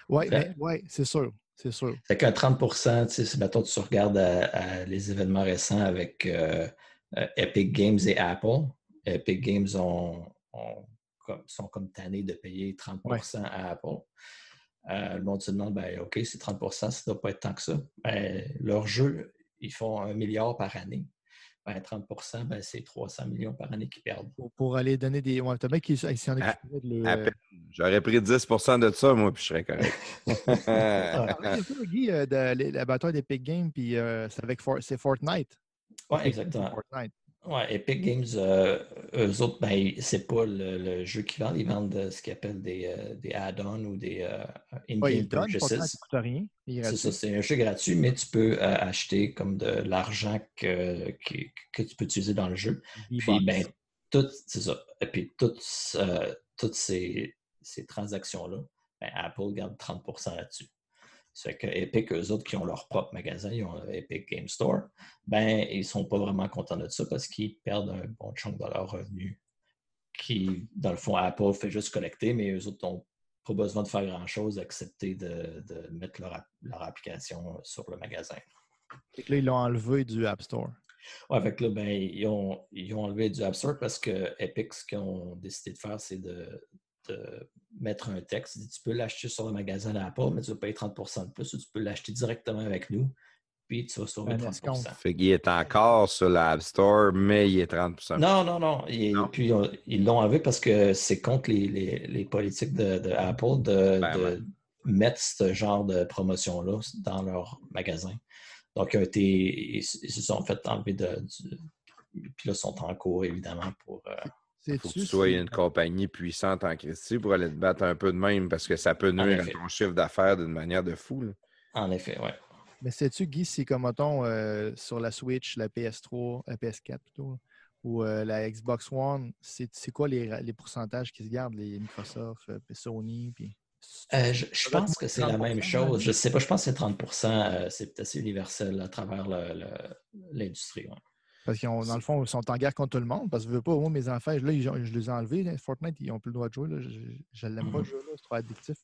Oui, Fait- ouais, c'est sûr. C'est sûr. Fait qu'un 30% tu sais, si mettons, tu regardes à- à les événements récents avec euh, euh, Epic Games et Apple, Epic Games ont, sont comme tannés de payer 30% à Apple. Euh, le monde se demande, ben, OK, c'est 30% ça ne doit pas être tant que ça. Ben, leurs jeux, ils font un milliard par année. ben, 30% ben, c'est 300 millions par année qu'ils perdent. Pour, aller donner des. Ouais, t'as bien qui s'en ah, le. J'aurais pris 10% de ça, moi, puis je serais correct. Guy, euh, de, la bataille d'Epic Games, puis euh, c'est avec c'est Fortnite. Oui, exactement. Fortnite. Ouais, Epic Games, euh, eux autres, ben, c'est pas le, jeu qu'ils vendent. Ils vendent euh, ce qu'ils appellent des, euh, des add-ons ou des in-game purchases. C'est ça, c'est un jeu gratuit, mais tu peux acheter comme de l'argent que, que, tu peux utiliser dans le jeu. Puis, ben, tout, c'est ça. Et puis, toutes, toutes ces, ces transactions-là, ben, Apple garde 30% là-dessus. Fait que Epic, eux autres qui ont leur propre magasin, ils ont Epic Game Store, ben, ils ne sont pas vraiment contents de ça parce qu'ils perdent un bon chunk de leurs revenus qui, dans le fond, Apple fait juste collecter, mais eux autres n'ont pas besoin de faire grand-chose, accepter de, de mettre leur, leur, application sur le magasin. Et là, ils l'ont enlevé du App Store. Oui, avec là, ben, ils, ont, ils ont enlevé du App Store parce que Epic, ce qu'ils ont décidé de faire, c'est de, de mettre un texte. Tu peux l'acheter sur le magasin d'Apple, mais tu vas payer 30% de plus, ou tu peux l'acheter directement avec nous, puis tu vas sauver 30 Fait qu'il est encore sur l'App Store, mais il est 30% Non, non, non. Puis ils l'ont enlevé parce que c'est contre les, politiques d'Apple de, ben de, mettre ce genre de promotion-là dans leur magasin. Donc, ils, ont été, ils, se sont fait enlever de, puis là, ils sont en cours, évidemment, pour. Euh, il faut que tu sois une compagnie puissante en Christie pour aller te battre un peu de même parce que ça peut nuire à ton chiffre d'affaires d'une manière de fou. En effet, oui. Mais sais-tu, Guy, si comme mettons euh, sur la Switch, la PS3, la PS4 plutôt, ou euh, la Xbox One, c'est quoi les, pourcentages qui se gardent, les Microsoft, euh, Sony, puis. je, pense que c'est la même chose. Je ne sais pas, je pense que c'est 30% c'est assez universel à travers l'industrie. Parce qu'ils dans le fond, ils sont en guerre contre tout le monde. Parce que je veux pas, moi, mes enfants, là, je les ai enlevés. Fortnite, ils n'ont plus le droit de jouer. Je ne l'aime pas, le jeu, c'est trop addictif.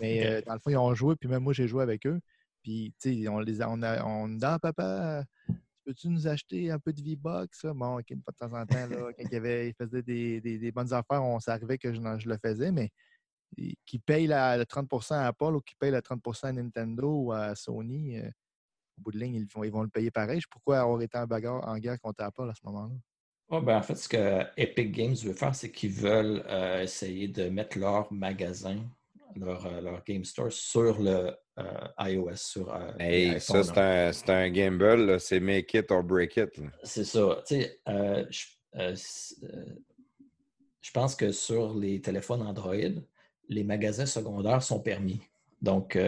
Mais euh, dans le fond, ils ont joué, puis même moi, j'ai joué avec eux. Puis, tu sais, on les a, on a, on dit, ah, papa, peux-tu nous acheter un peu de V-Box? Bon, OK, pas de temps en temps, là, quand il, avait, il faisait des, des, bonnes affaires, on s'arrivait que je, je, le faisais, mais qui paye la, le 30% à Apple ou qui paye le 30% à Nintendo ou à Sony, euh, au bout de ligne, ils vont, ils vont le payer pareil. Pourquoi avoir été en bagarre en guerre contre Apple à ce moment-là? Oh, ben, en fait, ce que Epic Games veut faire, c'est qu'ils veulent euh, essayer de mettre leur magasin, leur, euh, leur Game Store sur le euh, iOS, sur hey, Ça, c'est un, un, gamble, c'est make it or break it. C'est ça. Tu sais, je pense que sur les téléphones Android, les magasins secondaires sont permis. Donc,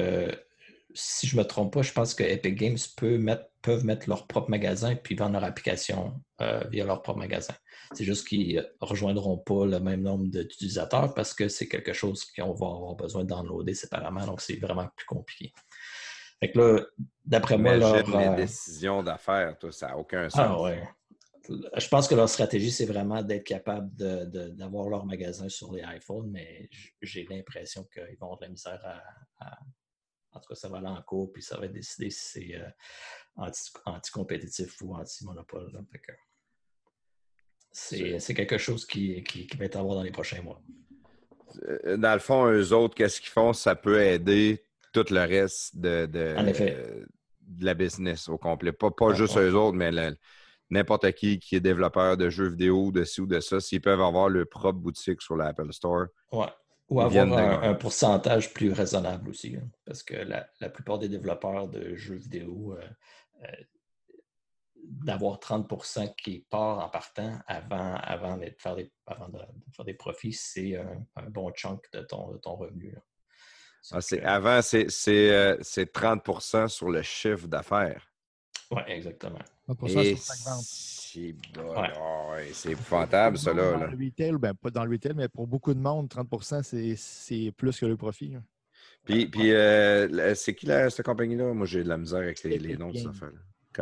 si je ne me trompe pas, je pense que Epic Games peut mettre, peuvent mettre leur propre magasin puis vendre leur application euh, via leur propre magasin. C'est juste qu'ils ne rejoindront pas le même nombre d'utilisateurs parce que c'est quelque chose qu'on va avoir besoin de downloader séparément, donc c'est vraiment plus compliqué. Fait que là, d'après moi, leur, les euh, décisions d'affaires, ça n'a aucun sens. Ah ouais. Je pense que leur stratégie, c'est vraiment d'être capable d'avoir leur magasin sur les iPhones, mais j'ai l'impression qu'ils vont avoir de la misère à en tout cas, ça va aller en cours, puis ça va être décidé si c'est euh, anti-compétitif ou anti-monopole. C'est quelque chose qui, qui, va être à voir dans les prochains mois. Euh, dans le fond, eux autres, qu'est-ce qu'ils font? Ça peut aider tout le reste de, de, de la business au complet. Pas, pas juste eux autres, mais n'importe qui qui est développeur de jeux vidéo, de ci ou de ça, s'ils peuvent avoir leur propre boutique sur l'Apple Store. Ouais. Ou avoir un, pourcentage plus raisonnable aussi. Hein, parce que la, plupart des développeurs de jeux vidéo, euh, euh, d'avoir 30% qui part en partant avant, avant, de, faire des, de, faire des profits, c'est un, bon chunk de ton, ton revenu. Ah, avant, c'est 30% euh, sur le chiffre d'affaires. Oui, exactement. C'est épouvantable, ça. Là, dans le retail, ben, pas dans le retail, mais pour beaucoup de monde, 30% c'est plus que le profit. Hein. Puis, puis euh, c'est qui la, cette compagnie-là? Moi, j'ai de la misère avec les, noms de ça.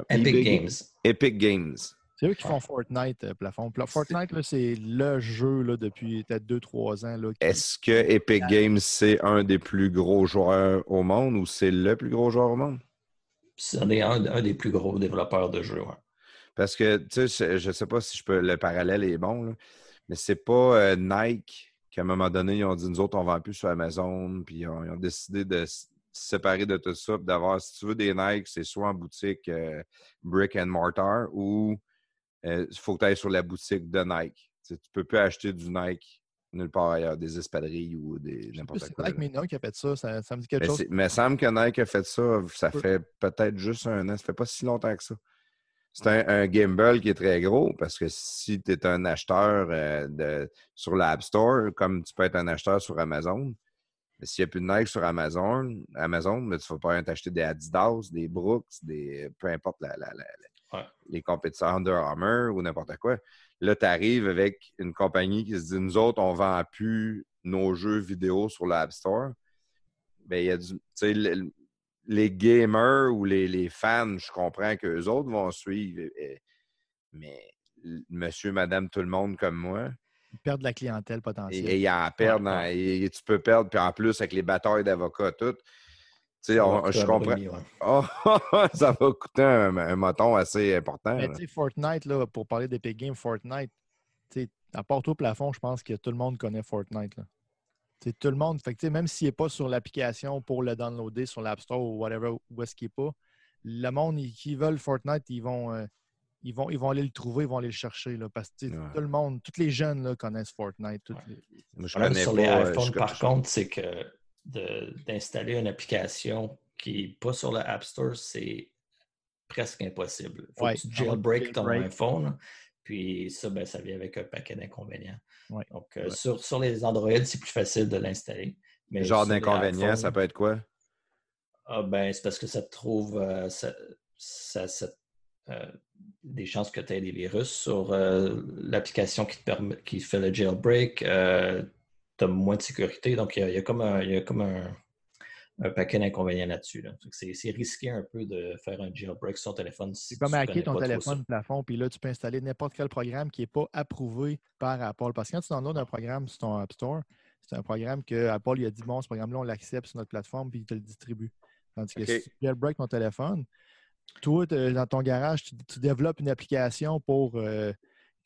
Epic Games. Epic Games. C'est eux qui font Fortnite, euh, plafond. Fortnite, c'est le jeu là, depuis peut-être 2-3 ans. Est-ce que Epic Games, c'est un des plus gros joueurs au monde ou c'est le plus gros joueur au monde? C'est un, un, des plus gros développeurs de jeux. Parce que, tu sais, je ne sais pas si je peux, le parallèle est bon, là, mais c'est pas euh, Nike qu'à un moment donné, ils ont dit, nous autres, on ne vend plus sur Amazon, puis ils ont, décidé de se séparer de tout ça, d'avoir, si tu veux des Nike, c'est soit en boutique euh, brick and mortar ou il faut que tu ailles sur la boutique de Nike. tu ne peux plus acheter du Nike nulle part ailleurs, des espadrilles ou des n'importe quoi. C'est Nike Nike qui a fait ça, ça, me dit quelque mais chose. Mais il semble que Nike a fait ça, ça fait peut-être juste un an, ça fait pas si longtemps que ça. C'est un, un, gimbal qui est très gros parce que si tu es un acheteur euh, de, sur l'App Store, comme tu peux être un acheteur sur Amazon, s'il n'y a plus de Nike sur Amazon, Amazon mais tu ne vas pas t'acheter des Adidas, des Brooks, des, peu importe la, les compétitions Under Armour ou n'importe quoi. Là, tu arrives avec une compagnie qui se dit Nous autres, on ne vend plus nos jeux vidéo sur l'App Store. Bien, il y a du les gamers ou les, fans, je comprends qu'eux autres vont suivre. Mais monsieur, madame, tout le monde comme moi. Ils perdent la clientèle potentielle. Et, ils en perdent. et, tu peux perdre. Puis en plus, avec les batailles d'avocats, tout. Tu sais, je comprends. Oh, ça va coûter un, un moton assez important. Mais tu sais, Fortnite, là, pour parler d'Epic Games, Fortnite, à part au plafond, je pense que tout le monde connaît Fortnite. Là tout le monde. Fait même s'il n'est pas sur l'application pour le downloader sur l'App Store ou whatever, où est-ce qu'il n'est pas, le monde qui veulent Fortnite, ils vont, euh, ils, vont, ils vont aller le trouver, ils vont aller le chercher. Là, parce que tout le monde, tous les jeunes là, connaissent Fortnite. sur les iPhones, par contre, c'est que d'installer une application qui n'est pas sur l'App Store, c'est presque impossible. Il faut que tu jailbreak ton iPhone. Puis ça, ben, ça vient avec un paquet d'inconvénients. Donc, euh, sur, sur, les Android, c'est plus facile de l'installer. Mais genre d'inconvénients, ça peut être quoi? Ah, ben, c'est parce que ça te trouve euh, ça, euh, des chances que tu aies des virus sur l'application qui te permet qui fait le jailbreak. tu as moins de sécurité. Donc, il y, a, comme il y a comme un un paquet d'inconvénients là-dessus. C'est risqué un peu de faire un jailbreak sur ton téléphone. Si tu peux hacker ton téléphone plafond, puis là, tu peux installer n'importe quel programme qui n'est pas approuvé par Apple. Parce que quand tu downloads un programme sur ton App Store, c'est un programme que Apple il a dit bon, ce programme-là, on l'accepte sur notre plateforme, puis il te le distribue. Tandis que si tu jailbreak ton téléphone, toi, dans ton garage, tu, développes une application pour. Euh,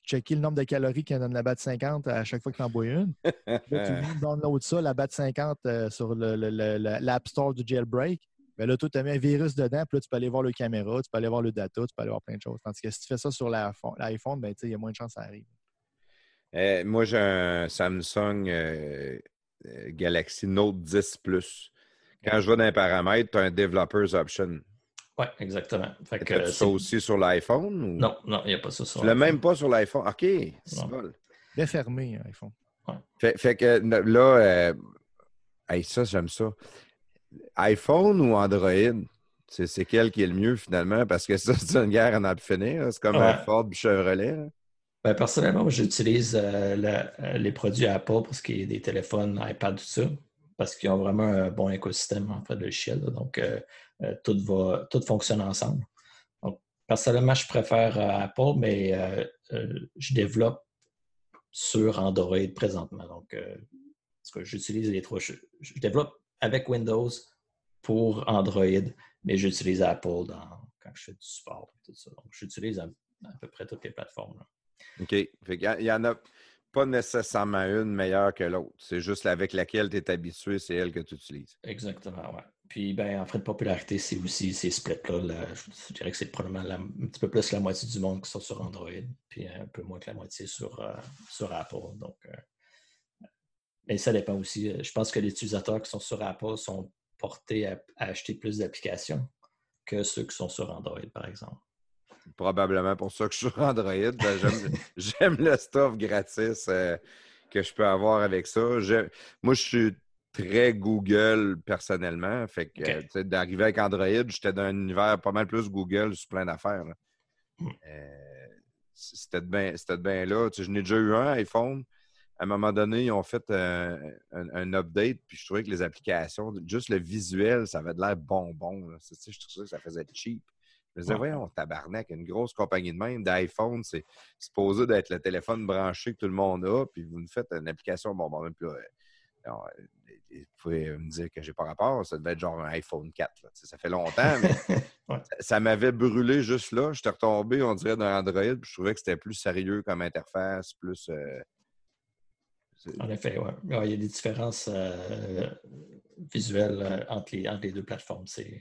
checker le nombre de calories qu'il y a dans la BAT 50 à chaque fois que tu en bois une. là, tu viens download ça, la BAT 50 euh, sur l'App Store du jailbreak. Mais ben là, tu as mis un virus dedans, puis là, tu peux aller voir le caméra, tu peux aller voir le data, tu peux aller voir plein de choses. Tandis que si tu fais ça sur l'iPhone, ben, il y a moins de chances que ça arrive. Eh, moi, j'ai un Samsung euh, euh, Galaxy Note 10 Plus. Quand je vais dans les paramètres, tu as un Developer's Option. Oui, exactement. Fait que, ça aussi sur l'iPhone? Non, non, il n'y a pas ça sur Tu l'as même pas sur l'iPhone? OK, c'est bon. Défermé, iPhone. Fait, fait, que là, euh... ça, j'aime ça. iPhone ou Android? C'est quel qui est le mieux finalement? Parce que ça, c'est une guerre en a finir. C'est comme un Ford Chevrolet. Ben, personnellement, j'utilise euh, euh, les produits Apple pour ce qui est des téléphones, iPad, tout ça, parce qu'ils ont vraiment un bon écosystème en fait. Donc, euh, euh, tout, fonctionne ensemble. Donc, personnellement, je préfère euh, Apple, mais je développe sur Android présentement. Donc, j'utilise les trois. Je, développe avec Windows pour Android, mais j'utilise Apple quand je fais du support tout ça. Donc, j'utilise à, peu près toutes les plateformes. OK. il y en a pas nécessairement une meilleure que l'autre. C'est juste avec laquelle tu es habitué, c'est elle que tu utilises. Exactement, oui. Puis, ben, en fait, de popularité, c'est aussi ces splits-là. Je dirais que c'est probablement un petit peu plus la moitié du monde qui sont sur Android, puis un peu moins que la moitié sur, euh, sur Apple. Donc, euh, mais ça dépend aussi. Je pense que les utilisateurs qui sont sur Apple sont portés à, acheter plus d'applications que ceux qui sont sur Android, par exemple. Probablement pour ça que je suis sur Android. Ben, j'aime le stuff gratis euh, que je peux avoir avec ça. Moi, je suis très Google personnellement. Fait que d'arriver avec Android, j'étais dans un univers pas mal plus Google sur plein d'affaires. Hmm. Euh, c'était bien bien là. je n'ai déjà eu un iPhone. À un moment donné, ils ont fait un, update, puis je trouvais que les applications, juste le visuel, ça avait de l'air bonbon. Je trouvais que ça faisait cheap. Je me disais, voyons, tabarnak, une grosse compagnie de même d'iPhone, c'est supposé d'être le téléphone branché que tout le monde a, puis vous nous faites une application bonbon. Même plus, vous pouvez me dire que j'ai pas rapport, ça devait être genre un iPhone 4. Ça fait longtemps, mais ça, m'avait brûlé juste là. J'étais retombé, on dirait, dans Android, puis je trouvais que c'était plus sérieux comme interface, plus. Euh, en effet, oui. Il y a des différences euh, visuelles euh, entre, les, deux plateformes. C'est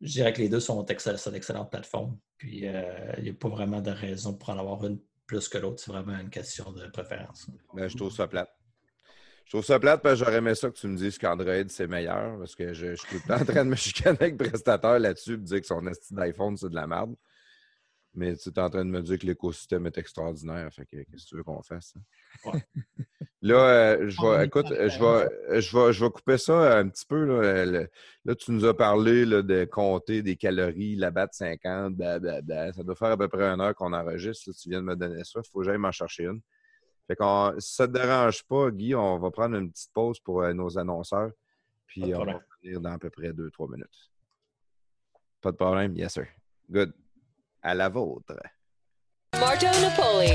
je dirais que les deux sont, d'excellentes plateformes. Puis, il n'y a pas vraiment de raison pour en avoir une plus que l'autre. C'est vraiment une question de préférence. Ben, je trouve ça plate. Je trouve ça plate parce que j'aurais aimé ça que tu me dises qu'Android, c'est meilleur parce que je, suis tout le temps en train de me chicaner avec le prestataire là-dessus et dire que son esti d'iPhone, c'est de la merde. Mais tu es en train de me dire que l'écosystème est extraordinaire. Fait que qu'est-ce que tu veux qu'on fasse? Hein? Là, euh, je vais, écoute, je vais, je, vais, je vais couper ça un petit peu. Là, là tu nous as parlé là, de compter des calories, la batte 50, ça doit faire à peu près une heure qu'on enregistre. tu viens de me donner ça. Il faut que j'aille m'en chercher une. Fait qu'on, si ça ne te dérange pas, Guy, on va prendre une petite pause pour euh, nos annonceurs. Puis on va revenir dans à peu près 2-3 minutes. Pas de problème? Yes, sir. Good. À la vôtre. Marto Napoli.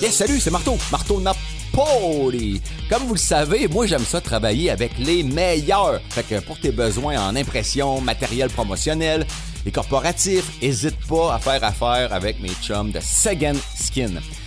Yes, salut, c'est Marteau. Marteau Napoli. Comme vous le savez, moi, j'aime ça travailler avec les meilleurs. Fait que pour tes besoins en impression, matériel promotionnel et corporatif, n'hésite pas à faire affaire avec mes chums de Second Skin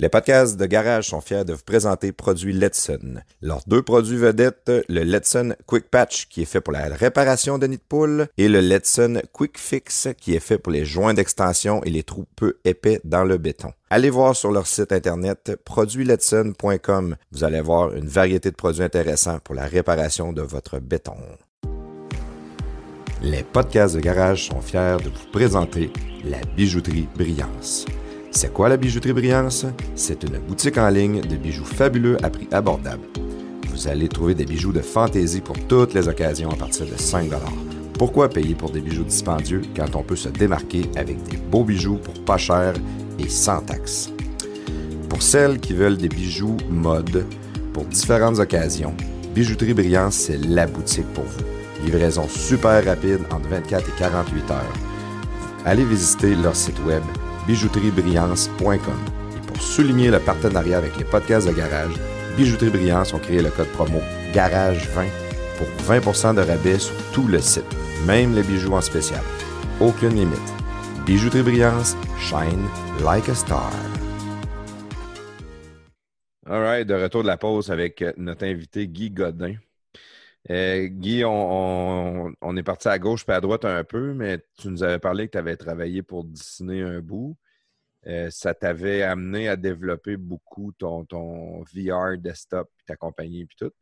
Les podcasts de Garage sont fiers de vous présenter produits Letson. Leurs deux produits vedettes, le Letson Quick Patch qui est fait pour la réparation de nids de poule et le Letson Quick Fix qui est fait pour les joints d'extension et les trous peu épais dans le béton. Allez voir sur leur site internet produitsletson.com. Vous allez voir une variété de produits intéressants pour la réparation de votre béton. Les podcasts de Garage sont fiers de vous présenter la bijouterie Brillance. C'est quoi la bijouterie Brillance? C'est une boutique en ligne de bijoux fabuleux à prix abordable. Vous allez trouver des bijoux de fantaisie pour toutes les occasions à partir de 5 Pourquoi payer pour des bijoux dispendieux quand on peut se démarquer avec des beaux bijoux pour pas cher et sans taxes? Pour celles qui veulent des bijoux mode pour différentes occasions, Bijouterie Brillance, c'est la boutique pour vous. Livraison super rapide entre 24 et 48 heures. Allez visiter leur site web bijouteriebrillance.com. Et pour souligner le partenariat avec les podcasts de garage, Bijouterie Brillance ont créé le code promo GARAGE20 pour 20% de rabais sur tout le site, même les bijoux en spécial. Aucune limite. Bijouterie Brillance, shine like a star. All right, de retour de la pause avec notre invité Guy Godin. Euh, Guy, on, est parti à gauche puis à droite un peu, mais tu nous avais parlé que tu avais travaillé pour dessiner un bout. Euh, ça t'avait amené à développer beaucoup ton, ton VR desktop, puis ta compagnie, puis tout.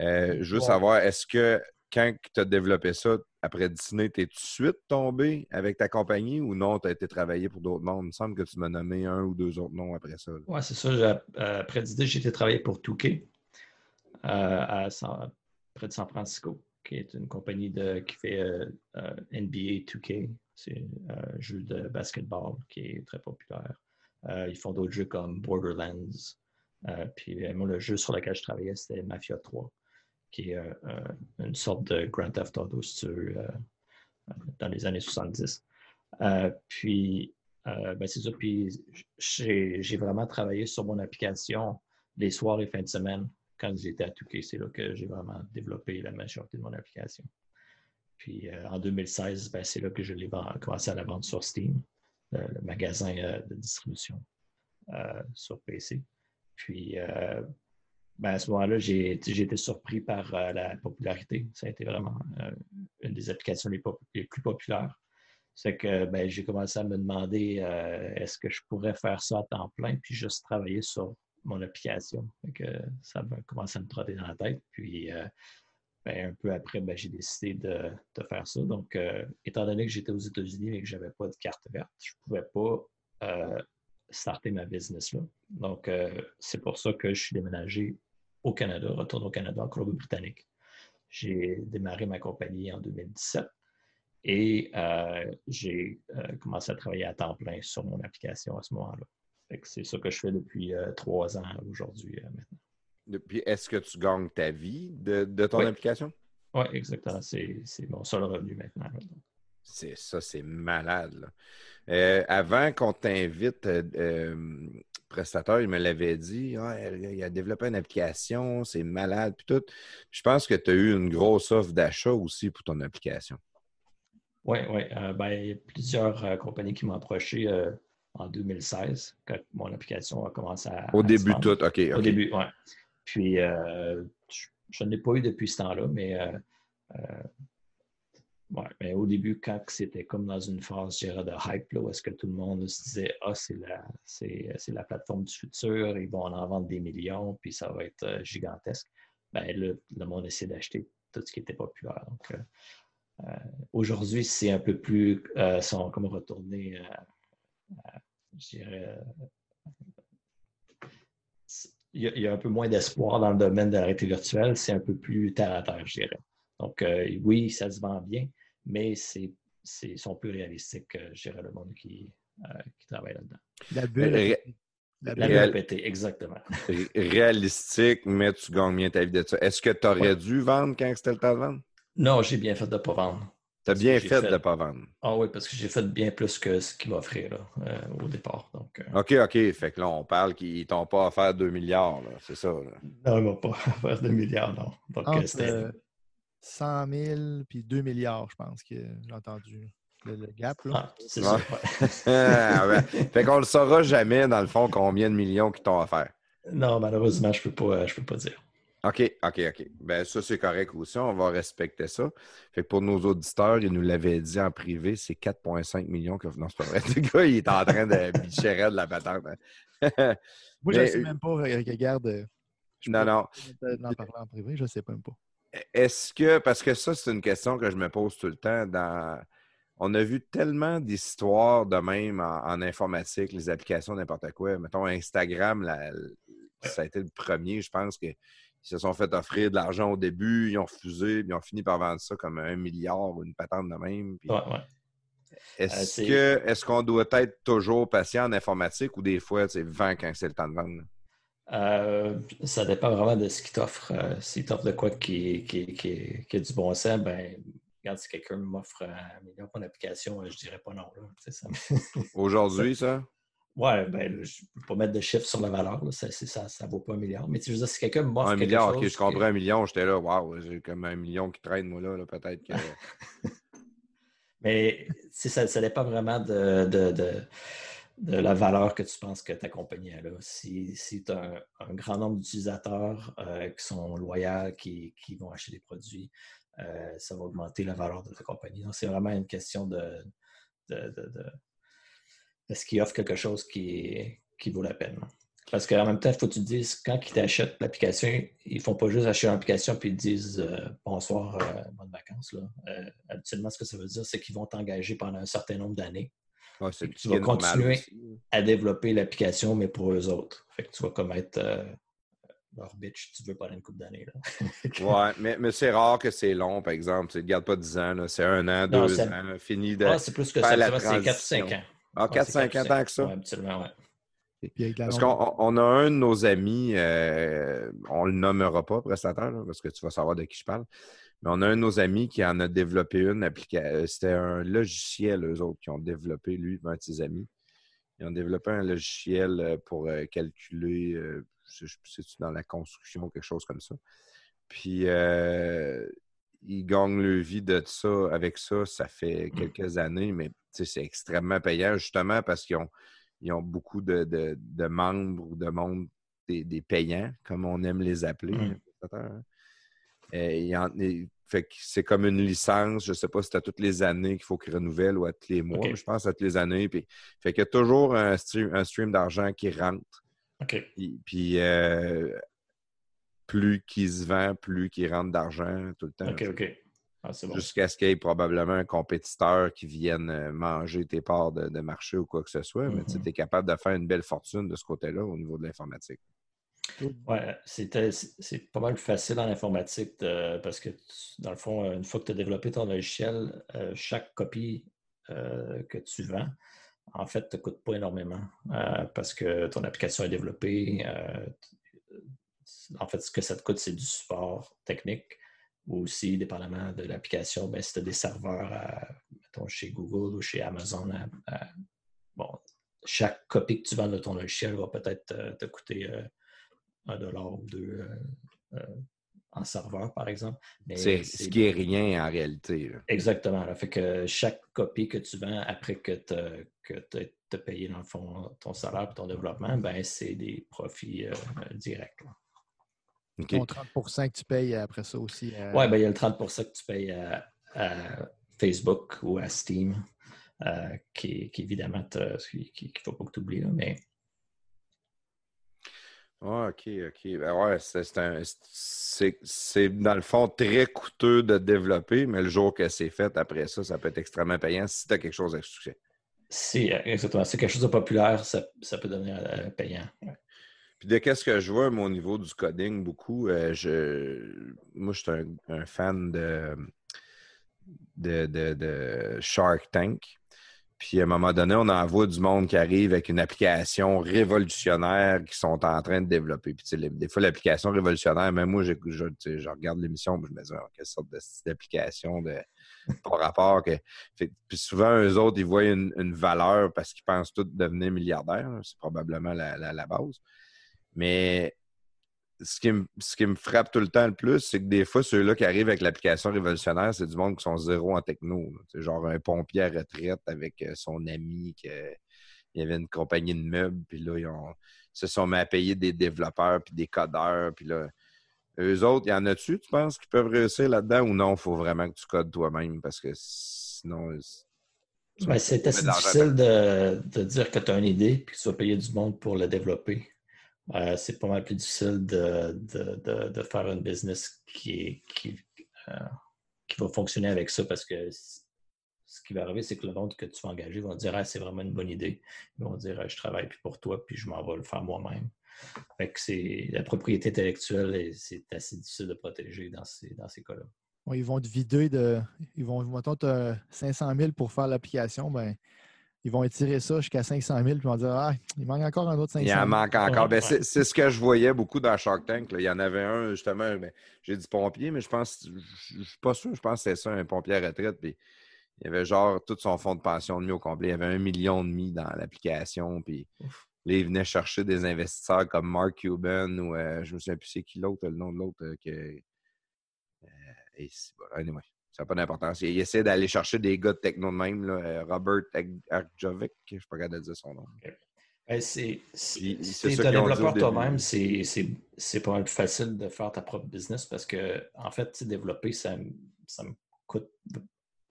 Euh, je veux savoir, est-ce que quand tu as développé ça, après Disney, t'es tout de suite tombé avec ta compagnie ou non, tu as été travaillé pour d'autres mondes? Il me semble que tu m'as nommé un ou deux autres noms après ça. Oui, c'est ça. Après Disney, j'ai été travailler pour Touquet à, près de San Francisco, qui est une compagnie qui fait euh, euh, NBA 2K. C'est un jeu de basketball qui est très populaire. Euh, ils font d'autres jeux comme Borderlands. puis le jeu sur lequel je travaillais, c'était Mafia 3, qui est une sorte de Grand Theft Auto dans les années 70. puis, ben, c'est ça. Puis, j'ai vraiment travaillé sur mon application les soirs et fins de semaine quand j'étais à Touquet, c'est là que j'ai vraiment développé la majorité de mon application. Puis euh, en 2016, ben, c'est là que je l'ai commencé à la vendre sur Steam, le, magasin euh, de distribution euh, sur PC. Puis ben, à ce moment-là, j'ai été surpris par la popularité. Ça a été vraiment une des applications les, plus populaires. C'est que ben, j'ai commencé à me demander est-ce que je pourrais faire ça à temps plein, puis juste travailler sur mon application. que ça va commencer à me trotter dans la tête. Puis, euh, ben, un peu après, ben, j'ai décidé de, faire ça. Donc, euh, étant donné que j'étais aux États-Unis et que je n'avais pas de carte verte, je ne pouvais pas euh, starter ma business là. Donc, c'est pour ça que je suis déménagé au Canada, retourne au Canada, en Colombie-Britannique. J'ai démarré ma compagnie en 2017 et j'ai commencé à travailler à temps plein sur mon application à ce moment-là. C'est ça que je fais depuis euh, trois ans aujourd'hui euh, maintenant. Depuis, est-ce que tu gagnes ta vie de, ton application? Oui, exactement. C'est mon seul revenu maintenant. C'est ça, c'est malade. là. Euh, avant qu'on t'invite, euh, euh, prestataire, il me l'avait dit, il a développé une application, c'est malade, puis tout. Je pense que tu as eu une grosse offre d'achat aussi pour ton application. Oui, oui. Ben, il y a plusieurs compagnies qui m'ont approché en 2016, quand mon application a commencé à. Au à début, tout, OK. Au début, oui. Puis, euh, je, je n'ai pas eu depuis ce temps-là, mais, euh, euh, ouais, mais au début, quand c'était comme dans une phase, je dirais, de hype, là, où est-ce que tout le monde se disait Ah, c'est la, c'est, c'est la plateforme du futur, ils vont en vendre des millions, puis ça va être gigantesque. Ben, là, le monde essaie d'acheter tout ce qui était populaire. Donc, aujourd'hui, c'est un peu plus, sont comme retournés, à, je dirais, euh, il y, a, il y a un peu moins d'espoir dans le domaine de la réalité virtuelle, c'est un peu plus terre à terre, je dirais. Donc, euh, oui, ça se vend bien, mais c'est, sont plus réalistiques, je dirais, le monde qui, euh, qui travaille là-dedans. La bulle. Ré- La La bulle. Réal- bulle a pété, exactement. ré- Réalistique, mais tu gagnes bien ta vie de ça. Est-ce que tu aurais Ouais. dû vendre quand c'était le temps de vendre? Non, j'ai bien fait de ne pas vendre. Bien fait, fait- de ne pas vendre. Ah oui, parce que j'ai fait bien plus que ce qu'ils m'offraient là, euh, au départ. Donc, euh, OK, OK. Fait que là, on parle qu'ils t'ont pas offert 2 milliards, là. C'est ça, là. non, ils ne m'ont pas offert de milliards, non. Donc, euh, Entre c'était. euh, 100 000 puis 2 milliards, je pense que j'ai entendu le, le gap. Là. Ah, c'est Ouais. ça. ouais. Ah, ouais. Fait qu'on le saura jamais, dans le fond, combien de millions qu'ils t'ont offert. Non, malheureusement, je ne peux, pas- je peux pas dire. OK, OK, OK. Ben ça, c'est correct aussi. On va respecter ça. Fait que pour nos auditeurs, ils nous l'avaient dit en privé, c'est 4,5 millions que. Non, c'est pas vrai. Le gars, il est en train de bicher de la patente. hein. Moi, je ne sais même pas. euh, Regarde, euh, je Non, non. peut-être en parler en privé, je ne sais même pas. Est-ce que, parce que ça, c'est une question que je me pose tout le temps, dans... on a vu tellement d'histoires de même en, en informatique, les applications, n'importe quoi. Mettons Instagram, la- ça a été le premier, je pense qu'ils se sont fait offrir de l'argent au début, ils ont refusé, puis ils ont fini par vendre ça comme un milliard ou une patente de même. puis- Ouais, ouais. Est-ce Euh, que est-ce qu'on doit être toujours patient en informatique ou des fois, c'est vent quand c'est le temps de vendre? Euh, ça dépend vraiment de ce qu'il t'offre. Euh, S'il t'offre de quoi qui, qui, qui, qui a du bon sens, ben, regarde, si quelqu'un m'offre un million pour une application, euh, je dirais pas non. Aujourd'hui, ça? Ouais, ben, je ne peux pas mettre de chiffres sur la valeur. Là, ça, c'est- ça ne vaut pas un milliard. Mais je veux dire, si quelqu'un m'offre Un quelque milliard, chose ok, je comprends un million, j'étais là, waouh, j'ai comme un million qui traîne, moi, là, là, peut-être que. Mais ça, ça dépend vraiment de, de, de- de la valeur que tu penses que ta compagnie a. Là. Si, si tu as un, un grand nombre d'utilisateurs euh, qui sont loyaux, qui, qui vont acheter des produits, euh, ça va augmenter la valeur de ta compagnie. Donc, c'est vraiment une question de- est-ce qu'ils offrent quelque chose qui, qui vaut la peine. Parce qu'en même temps, il faut que tu te dises, quand ils t'achètent l'application, ils ne font pas juste acheter l'application puis ils te disent euh, bonsoir, euh, bonnes vacances. Là. Euh, habituellement, ce que ça veut dire, c'est qu'ils vont t'engager pendant un certain nombre d'années Ouais, c'est tu vas continuer. à développer l'application, mais pour eux autres. Fait que tu vas comme être euh, leur bitch, tu veux pas une couple d'années. Ouais, mais, mais c'est rare que c'est long, par exemple. Tu ne gardes pas 10 ans, c'est un an, Non, deux ans, fini de. Ah, c'est plus que ça, c'est 4-5 transition. ans. Ah, Ouais, 4-5 c'est ans que ça. Ouais, absolument, ouais. Parce qu'on on a un de nos amis, euh, on le nommera pas, prestataire, là, parce que tu vas savoir de qui je parle. Mais on a un de nos amis qui en a développé une application. C'était un logiciel, eux autres, qui ont développé, lui, un de ses amis. Ils ont développé un logiciel euh, pour euh, calculer, euh, je sais plus si c'est dans la construction ou quelque chose comme ça. Puis, euh, ils gagnent le vie de ça. Avec ça, ça fait quelques années, mais c'est extrêmement payant, justement, parce qu'ils ont, ils ont beaucoup de, de- de membres ou de monde des, des payants, comme on aime les appeler. Mm. hein. Il- fait que c'est comme une licence. Je ne sais pas si c'est à toutes les années qu'il faut qu'ils renouvellent ou à tous les mois. OK. mais Je pense à toutes les années. Puis, fait qu'il y a toujours un stream, un stream d'argent qui rentre. Puis, euh, plus qu'il se vend, plus qu'il rentre d'argent tout le temps. OK, OK. Ah, bon. Jusqu'à ce qu'il y ait probablement un compétiteur qui vienne euh, manger tes parts de, de marché ou quoi que ce soit. Mais tu es capable de faire une belle fortune de ce côté-là au niveau de l'informatique. Ouais, c'était- c'est pas mal plus facile en informatique de- parce que, dans le fond, euh, une fois que tu as développé ton logiciel, euh, chaque copie euh, que tu vends, en fait, ne te coûte pas énormément euh, parce que ton application est développée. euh, en fait, ce que ça te coûte, c'est du support technique aussi, dépendamment de l'application, ben, si tu as des serveurs à, chez Google ou chez Amazon, bon, chaque copie que tu vends de ton logiciel va peut-être te coûter un dollar ou deux en serveur, par exemple. C'est ce qui est rien en réalité. Exactement. Fait que chaque copie que tu vends après que tu as, payé dans le fond ton salaire et ton développement, ben, c'est des profits euh, directs. Okay. 30 que tu payes après ça aussi. Euh, oui, ben, il y a le 30% que tu payes à, Facebook ou à Steam, euh, qui, évidemment, qu'il ne faut pas que tu oublies. mais ah, OK, OK. Ben ouais, c'est dans le fond très coûteux de développer, mais le jour que c'est fait, après ça, ça peut être extrêmement payant si tu as quelque chose à succès. Si, exactement. Si quelque chose de populaire, ça, peut devenir euh, payant. Puis de qu'est-ce que je vois au niveau du coding, beaucoup, euh, je, moi, je suis un, fan de, de, de Shark Tank. Puis à un moment donné, on envoie du monde qui arrive avec une application révolutionnaire qu'ils sont en train de développer. Puis des fois, l'application révolutionnaire, même moi, je, je, regarde l'émission je me dis oh, quelle sorte d'application de, par rapport que. puis souvent, eux autres, ils voient une, valeur parce qu'ils pensent tous devenir milliardaires. C'est probablement la, base. Mais ce qui, me, frappe tout le temps le plus, c'est que des fois, ceux-là qui arrivent avec l'application révolutionnaire, c'est du monde qui sont zéro en techno. C'est genre un pompier à retraite avec euh, son ami qui il y avait une compagnie de meubles, puis là, ils se sont mis à payer des développeurs puis des codeurs, puis là, eux autres, il y en a-tu, tu penses, qui peuvent réussir là-dedans ou non, il faut vraiment que tu codes toi-même parce que sinon. Ben, c'est assez difficile de, de, dire que tu as une idée puis que tu vas payer du monde pour le développer. Euh, c'est pas mal plus difficile de, faire un business qui, qui, euh, qui, va fonctionner avec ça parce que ce qui va arriver, c'est que le monde que tu vas engager va dire ah, c'est vraiment une bonne idée. Ils vont dire ah, je travaille plus pour toi, puis je m'en vais le faire moi-même. c'est la propriété intellectuelle, c'est assez difficile de protéger dans ces, dans ces cas-là. ils vont te vider de. Ils vont, mettons, tu as 500 000 pour faire l'application, ben ils vont étirer ça jusqu'à 500 000 puis ils vont dire Ah, il manque encore un autre 500 000. Il en manque encore. Ben, c'est ce que je voyais beaucoup dans Shark Tank. Il y en avait un, justement, ben, j'ai dit pompier, mais je pense, je ne suis pas sûr, je pense que c'est ça, un pompier à retraite. Puis il y avait genre tout son fonds de pension de mis au complet. Il y avait un million de mis dans l'application. Puis là, il venait chercher des investisseurs comme Mark Cuban ou euh, je me souviens plus c'est qui l'autre, le nom de l'autre. Euh, que, euh, et, anyway. Ça n'a pas d'importance. Il essaie d'aller chercher des gars de techno de même, là, euh, Robert Arjovic, je ne sais pas capable de dire son nom. Ben, c'est, si tu es un développeur toi-même, c'est, pas mal plus facile de faire ta propre business parce que, en fait, développer, ça, ça me coûte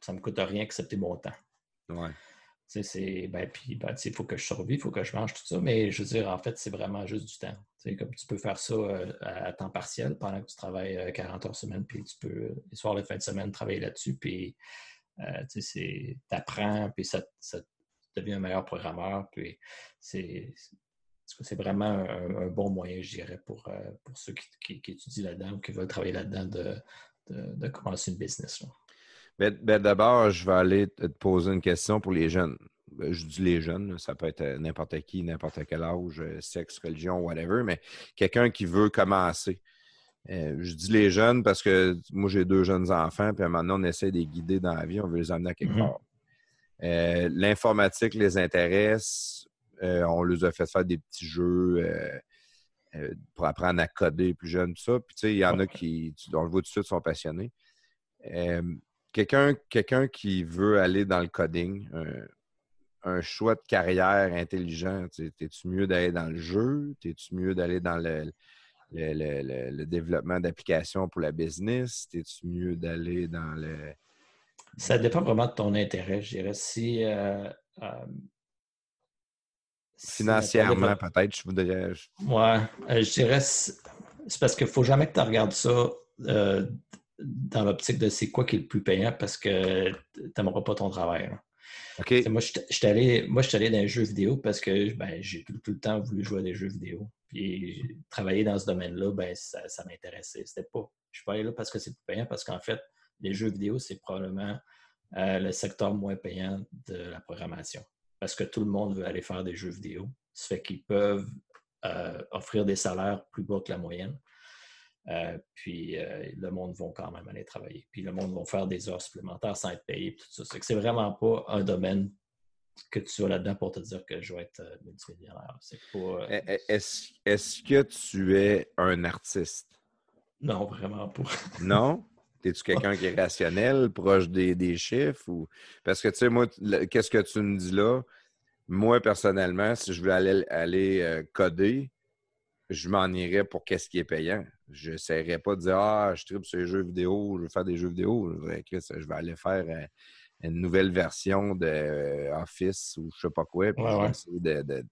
ça me coûte rien excepté mon temps. Ouais c'est, ben, puis, ben, il faut que je survive, il faut que je mange tout ça, mais je veux dire, en fait, c'est vraiment juste du temps. Comme tu peux faire ça euh, à, temps partiel pendant que tu travailles 40 euh, heures semaine, puis tu peux, les soirs, les fins de semaine, travailler là-dessus, puis euh, tu apprends, puis ça, ça devient un meilleur programmeur, puis c'est, c'est vraiment un, bon moyen, je dirais, pour, pour ceux qui, étudient là-dedans ou qui veulent travailler là-dedans de, de, commencer une business. Ben, ben, d'abord, je vais aller te poser une question pour les jeunes. Ben, je dis les jeunes, ça peut être n'importe qui, n'importe quel âge, euh, sexe, religion, whatever, mais quelqu'un qui veut commencer. Euh, je dis les jeunes parce que moi, j'ai deux jeunes enfants, puis maintenant, on essaie de les guider dans la vie, on veut les amener à quelque mm-hmm. part. Euh, l'informatique les intéresse. on les a fait faire des petits jeux pour apprendre à coder plus jeunes, tout ça. Puis, tu sais, il y en a qui, on le voit tout de suite, sont passionnés quelqu'un quelqu'un qui veut aller dans le coding, un, choix de carrière intelligent, es-tu mieux d'aller dans le jeu? Es-tu mieux d'aller dans le, le, développement d'applications pour la business? Es-tu mieux d'aller dans le. Ça dépend vraiment de ton intérêt, je dirais. Si. Euh, euh, Financièrement, peut-être, je voudrais. Ouais, euh, je dirais. C'est parce qu'il ne faut jamais que tu regardes ça dans l'optique de c'est quoi qui est le plus payant parce que tu n'aimeras pas ton travail. Moi, je suis allé, moi, allé dans les jeux vidéo parce que ben, j'ai tout, le temps voulu jouer à des jeux vidéo. Puis travailler dans ce domaine-là, ben, ça, m'intéressait. C'était pas. Je suis pas allé là parce que c'est payant, parce qu'en fait, les jeux vidéo, c'est probablement euh, le secteur moins payant de la programmation. Parce que tout le monde veut aller faire des jeux vidéo. Ça fait qu'ils peuvent euh, offrir des salaires plus bas que la moyenne. Euh, puis le monde va quand même aller travailler. Puis le monde va faire des heures supplémentaires sans être payé. Tout ça. C'est c'est vraiment pas un domaine que tu vas là-dedans pour te dire que je vais être multimillionnaire. Eh, eh, est-ce, que tu es un artiste? Non, vraiment pas. non? Es-tu quelqu'un qui est rationnel, proche des, chiffres? Ou... Parce que, tu sais, moi, qu'est-ce que tu me dis là? Moi, personnellement, si je veux aller, aller euh, coder, je m'en irais pour qu'est-ce qui est payant. Je n'essaierais pas de dire Ah, je tripe sur les jeux vidéo, je veux faire des jeux vidéo. Je vais aller faire euh, une nouvelle version d'Office euh, ou je sais pas quoi. Puis de,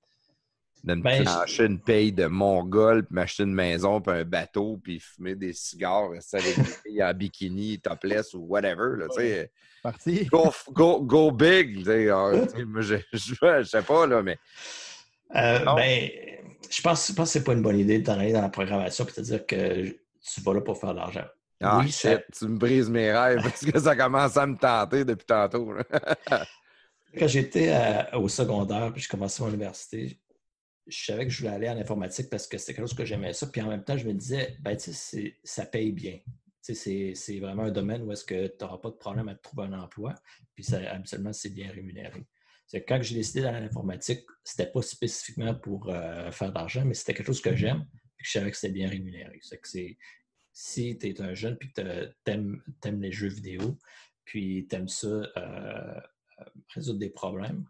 de me ben, une paye de Mongol, puis m'acheter une maison, puis un bateau, puis fumer des cigares, rester avec des filles en bikini, topless ou whatever. Là, ouais. Parti. Go, go, go big. Ah, je, je, sais pas, là, mais. Euh, ben, je pense, je pense que c'est pas une bonne idée d'aller dans la programmation et de dire que tu vas là pour faire de l'argent. Ah, shit, tu me brises mes rêves parce que ça commence à me tenter depuis tantôt. Quand j'étais euh, au secondaire, puis je commençais mon université, je savais que je voulais aller en informatique parce que c'était quelque chose que j'aimais ça. Puis en même temps, je me disais, ben, tu sais, ça paye bien. C'est vraiment un domaine où est-ce que tu n'auras pas de problème à trouver un emploi. Puis ça, habituellement, c'est bien rémunéré. Quand j'ai décidé d'aller en informatique, c'était pas spécifiquement pour euh, faire de l'argent, mais c'était quelque chose que j'aime et que je savais que c'était bien rémunéré. C'est que si tu es un jeune et que tu aimes, les jeux vidéo, puis tu aimes ça euh, résoudre des problèmes,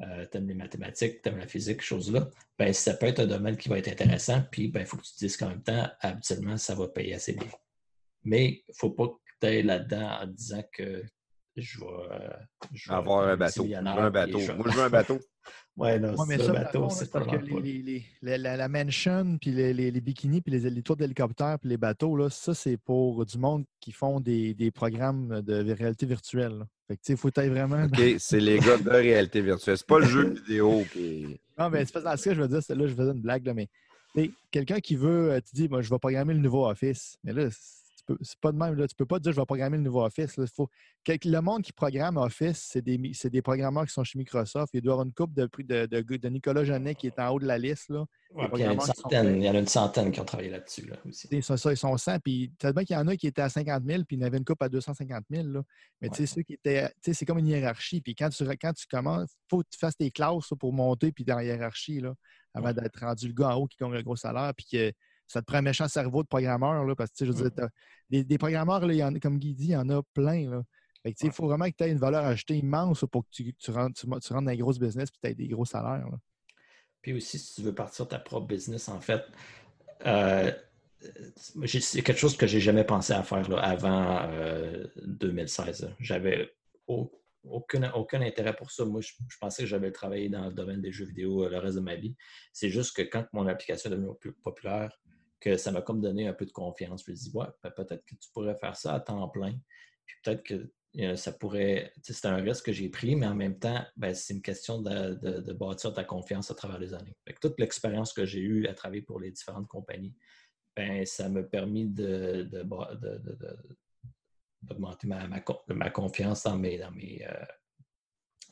euh, tu aimes les mathématiques, tu aimes la physique, choses-là, ben, ça peut être un domaine qui va être intéressant, puis il ben, faut que tu te dises qu'en même temps, habituellement, ça va payer assez bien. Mais il ne faut pas que tu ailles là-dedans en disant que je vais, euh, avoir un bateau. un bateau. Moi, je veux un bateau. ouais, non, c'est un bateau, c'est pas la, mansion, puis les, bikinis, puis les, tours d'hélicoptère, puis les bateaux, là, ça, c'est pour du monde qui font des, programmes de réalité virtuelle. Fait que, il faut être vraiment. OK, c'est les gars de réalité virtuelle. C'est pas le jeu vidéo qui. Non, mais c'est pas ce que je veux dire. Là, je faisais une blague, là, mais quelqu'un qui veut, euh, tu dis, moi, je vais programmer le nouveau Office. Mais là, c'est pas de même. Là. Tu peux pas dire je vais programmer le nouveau Office. Là. Faut... Le monde qui programme Office, c'est des, des, programmeurs qui sont chez Microsoft. Il doit y avoir une coupe de, de, de, Nicolas Genet qui est en haut de la liste. Là. il, y en a une centaine qui ont travaillé là-dessus là, aussi. Ça, ils sont 100. Puis peut-être bien qu'il y en a qui étaient à 50 000, puis il y en avait une coupe à 250 000. Là. Mais tu sais, ceux qui étaient. C'est comme une hiérarchie. Puis quand tu, quand tu commences, il faut que tu fasses tes classes pour monter puis dans la hiérarchie là, avant d'être rendu le gars en haut qui gagne un gros salaire. Puis que ça te prend un méchant cerveau de programmeur, là, parce que, je veux dire, des, des, programmeurs, là, y en, comme Guy dit, il y en a plein. Là. il faut vraiment que tu aies une valeur ajoutée immense pour que tu, tu, rentres, tu, rentres, dans les grosses business et tu aies des gros salaires. Puis aussi, si tu veux partir ta propre business, en fait, euh, c'est quelque chose que j'ai jamais pensé à faire là, avant 2016. Euh, j'avais aucun, aucun intérêt pour ça. Moi, je, pensais que j'avais travaillé dans le domaine des jeux vidéo euh, le reste de ma vie. C'est juste que quand mon application est devenue plus populaire, que ça m'a comme donné un peu de confiance. Je me ouais, ben, peut-être que tu pourrais faire ça à temps plein. Puis peut-être que euh, ça pourrait. C'est un risque que j'ai pris, mais en même temps, ben, c'est une question de, bâtir ta confiance à travers les années. toute l'expérience que j'ai eue à travailler pour les différentes compagnies, ben, ça m'a permis de, d'augmenter ma, ma, confiance dans mes, dans, mes, euh,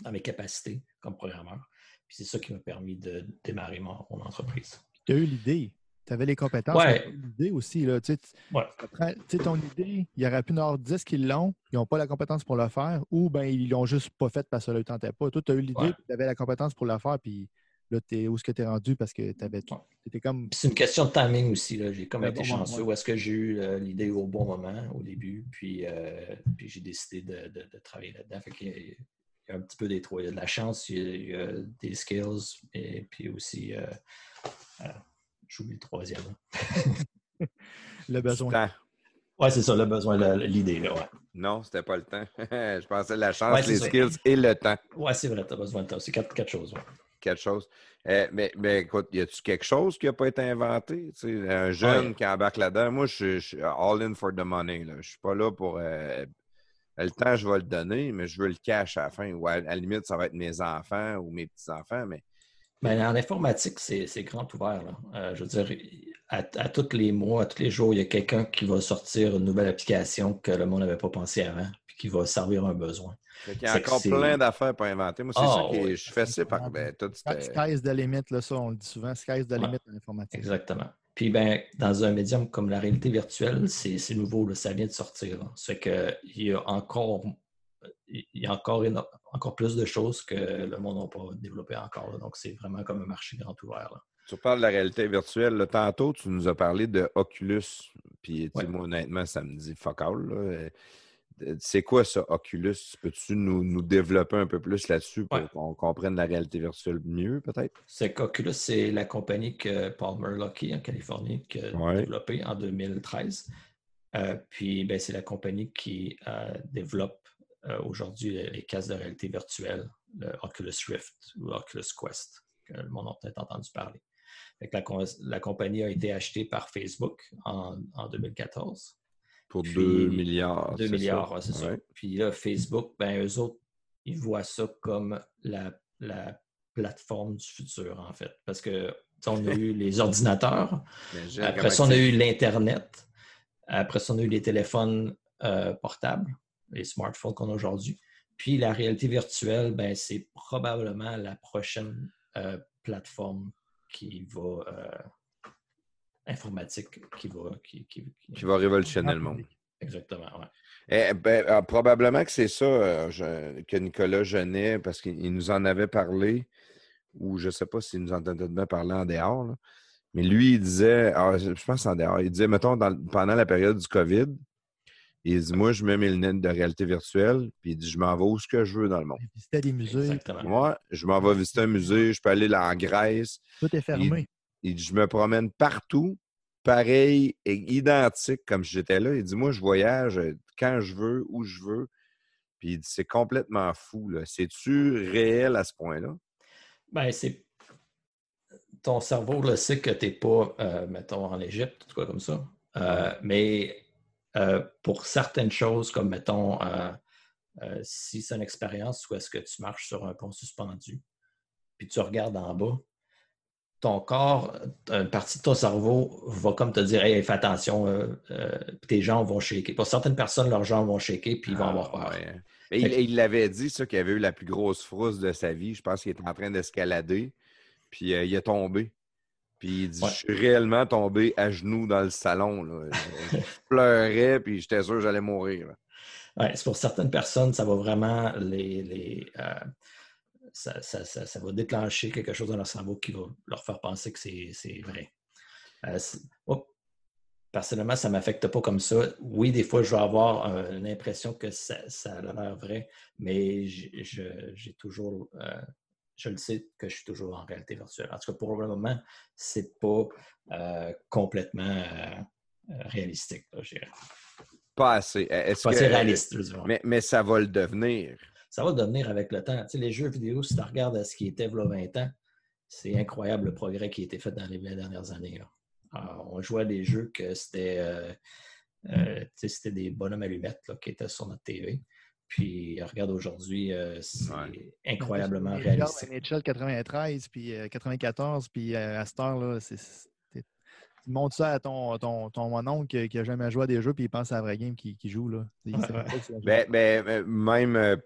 dans mes capacités comme programmeur. Puis c'est ça qui m'a permis de démarrer mon, mon entreprise. Tu as eu l'idée? Tu avais les compétences. Ouais. L'idée aussi. Là, tu sais, ton idée, il y aurait pu en avoir 10 qui l'ont, ils n'ont pas la compétence pour le faire, ou ben ils l'ont juste pas fait parce que ça ne le tentait pas. Toi, tu as eu l'idée, tu avais la compétence pour le faire, puis là, es, où est-ce que tu es rendu parce que tu avais tout. comme. C'est une question de timing aussi. J'ai comme été chanceux. Où est-ce que j'ai eu euh, l'idée au bon moment, au début, puis, euh, puis j'ai décidé de, travailler là-dedans. il, y a, un petit peu des trois. Il y a de la chance, il y a, des skills, et puis aussi. Euh, J'oublie le troisième. le besoin. Oui, c'est ça, le besoin, l'idée. Ouais. Non, c'était pas le temps. je pensais la chance, les skills et le temps. Oui, c'est vrai, tu as besoin de temps. C'est quatre, choses. Ouais. Quatre choses. Euh, mais, mais écoute, y a-tu quelque chose qui n'a pas été inventé? un jeune qui embarque là-dedans. Moi, je, suis all in for the money. Là. Je suis pas là pour. Euh, le temps, je vais le donner, mais je veux le cash à la fin. Ou à, la limite, ça va être mes enfants ou mes petits-enfants. Mais ben, en informatique, c'est grand ouvert. Euh, je veux dire, à, tous les mois, à tous les jours, il y a quelqu'un qui va sortir une nouvelle application que le monde n'avait pas pensé avant, puis qui va servir un besoin. il y a encore plein d'affaires pour inventer. Moi, c'est ça Ah, que oui. je fais ça par ben, tout Sky's the limit, là, ça, on le dit souvent. Sky's the Ouais. limit en informatique. Exactement. Puis, ben, dans un médium comme la réalité virtuelle, c'est c'est nouveau, là, ça vient de sortir. là. Ça fait que il y a encore, il y a encore, encore plus de choses que le monde n'a pas développé encore. là. Donc, c'est vraiment comme un marché grand ouvert. là. Tu parles de la réalité virtuelle. là. Tantôt, tu nous as parlé de Oculus. Puis, Ouais. moi, honnêtement, ça me dit fuck all. là. Euh, C'est quoi ça, Oculus? Peux-tu nous, nous développer un peu plus là-dessus pour Ouais. qu'on comprenne la réalité virtuelle mieux, peut-être? C'est qu'Oculus, c'est la compagnie que Palmer Luckey en Californie qui a Ouais. développée en 2013. Euh, puis, ben, c'est la compagnie qui euh, développe euh, aujourd'hui les, casques de réalité virtuelle, le Oculus Rift ou Oculus Quest, que le monde a peut-être entendu parler. La, compagnie a été achetée par Facebook en, en 2014. Pour Puis, 2 milliards. 2 c'est milliards, c'est ça. Ouais. Puis là, Facebook, ben, eux autres, ils voient ça comme la, la plateforme du futur, en fait. Parce que, on a eu les ordinateurs, après ça, on a eu l'Internet, après ça, on a eu les téléphones euh, portables, les smartphones qu'on a aujourd'hui. Puis la réalité virtuelle, ben, c'est probablement la prochaine euh, plateforme qui va. euh, informatique qui va. Qui, qui- qui- qui va révolutionner le monde. Exactement, ouais. Eh, ben, ah, probablement que c'est ça euh, je- que Nicolas Genet, parce qu'il il nous en avait parlé, ou je ne sais pas s'il nous en entendait bien parler en dehors, là, mais lui, il disait, ah, je je pense en dehors, il disait, mettons, dans- pendant la période du COVID, il dit, moi, je mets mes lunettes de réalité virtuelle, puis il dit, je m'en vais où ce que je veux dans le monde. Visiter des musées, Exactement. Moi, je m'en vais visiter un musée, je peux aller là en Grèce, tout est fermé. il dit, je me promène partout, pareil et identique comme j'étais là. Il dit, moi, je voyage euh, quand je veux, où je veux. Puis il dit, c'est complètement fou. là. C'est-tu réel à ce point-là? Ben, c'est. Ton cerveau le sait que tu n'es pas, euh, mettons, en Égypte, tout quoi comme ça. Euh, mais euh, pour certaines choses, comme mettons, euh, euh, si c'est une expérience où est-ce que tu marches sur un pont suspendu, puis tu regardes en bas, ton corps, une partie de ton cerveau va comme te dire Hey, fais attention, euh, euh, tes jambes vont shaker. Pour certaines personnes, leurs jambes vont shaker, puis ils vont avoir peur. Ah, ouais. Mais il il l'avait dit, ça, qu'il avait eu la plus grosse frousse de sa vie. Je pense qu'il était en train d'escalader, puis euh, il est tombé. Puis il dit, Ouais. je suis réellement tombé à genoux dans le salon. là. Je, pleurais, puis j'étais sûr que j'allais mourir. Ouais, pour certaines personnes, ça va vraiment les. les, euh, ça, ça- ça- ça va déclencher quelque chose dans leur cerveau qui va leur faire penser que c'est vrai. Euh, oh, personnellement, ça ne m'affecte pas comme ça. Oui, des fois, je vais avoir euh, une impression que ça, ça a l'air vrai, mais j'ai toujours. Je le sais que je suis toujours en réalité virtuelle. En tout cas, pour le moment, c'est pas euh, complètement euh, dirais. Pas assez. Est-ce Pas que- assez réaliste. Mais, mais ça va le devenir. ça va devenir avec le temps. Tu sais, les jeux vidéo, si tu regardes à ce qui était il y a 20 ans, c'est incroyable le progrès qui a été fait dans les 20 dernières années. là. Alors, on jouait à des jeux que c'était euh, euh, c'était des bonhommes allumettes là, qui étaient sur notre TV. Puis regarde aujourd'hui, euh, c'est Ouais. incroyablement réaliste. NHL 93, puis euh, 94, puis euh, à cette heure-là, tu montres ça à ton, ton, ton mononcle qui n'a jamais joué à des jeux, puis il pense à la vraie game qui, qui joue. Là. Il Ouais, pas. Ben, ben, ben, même euh,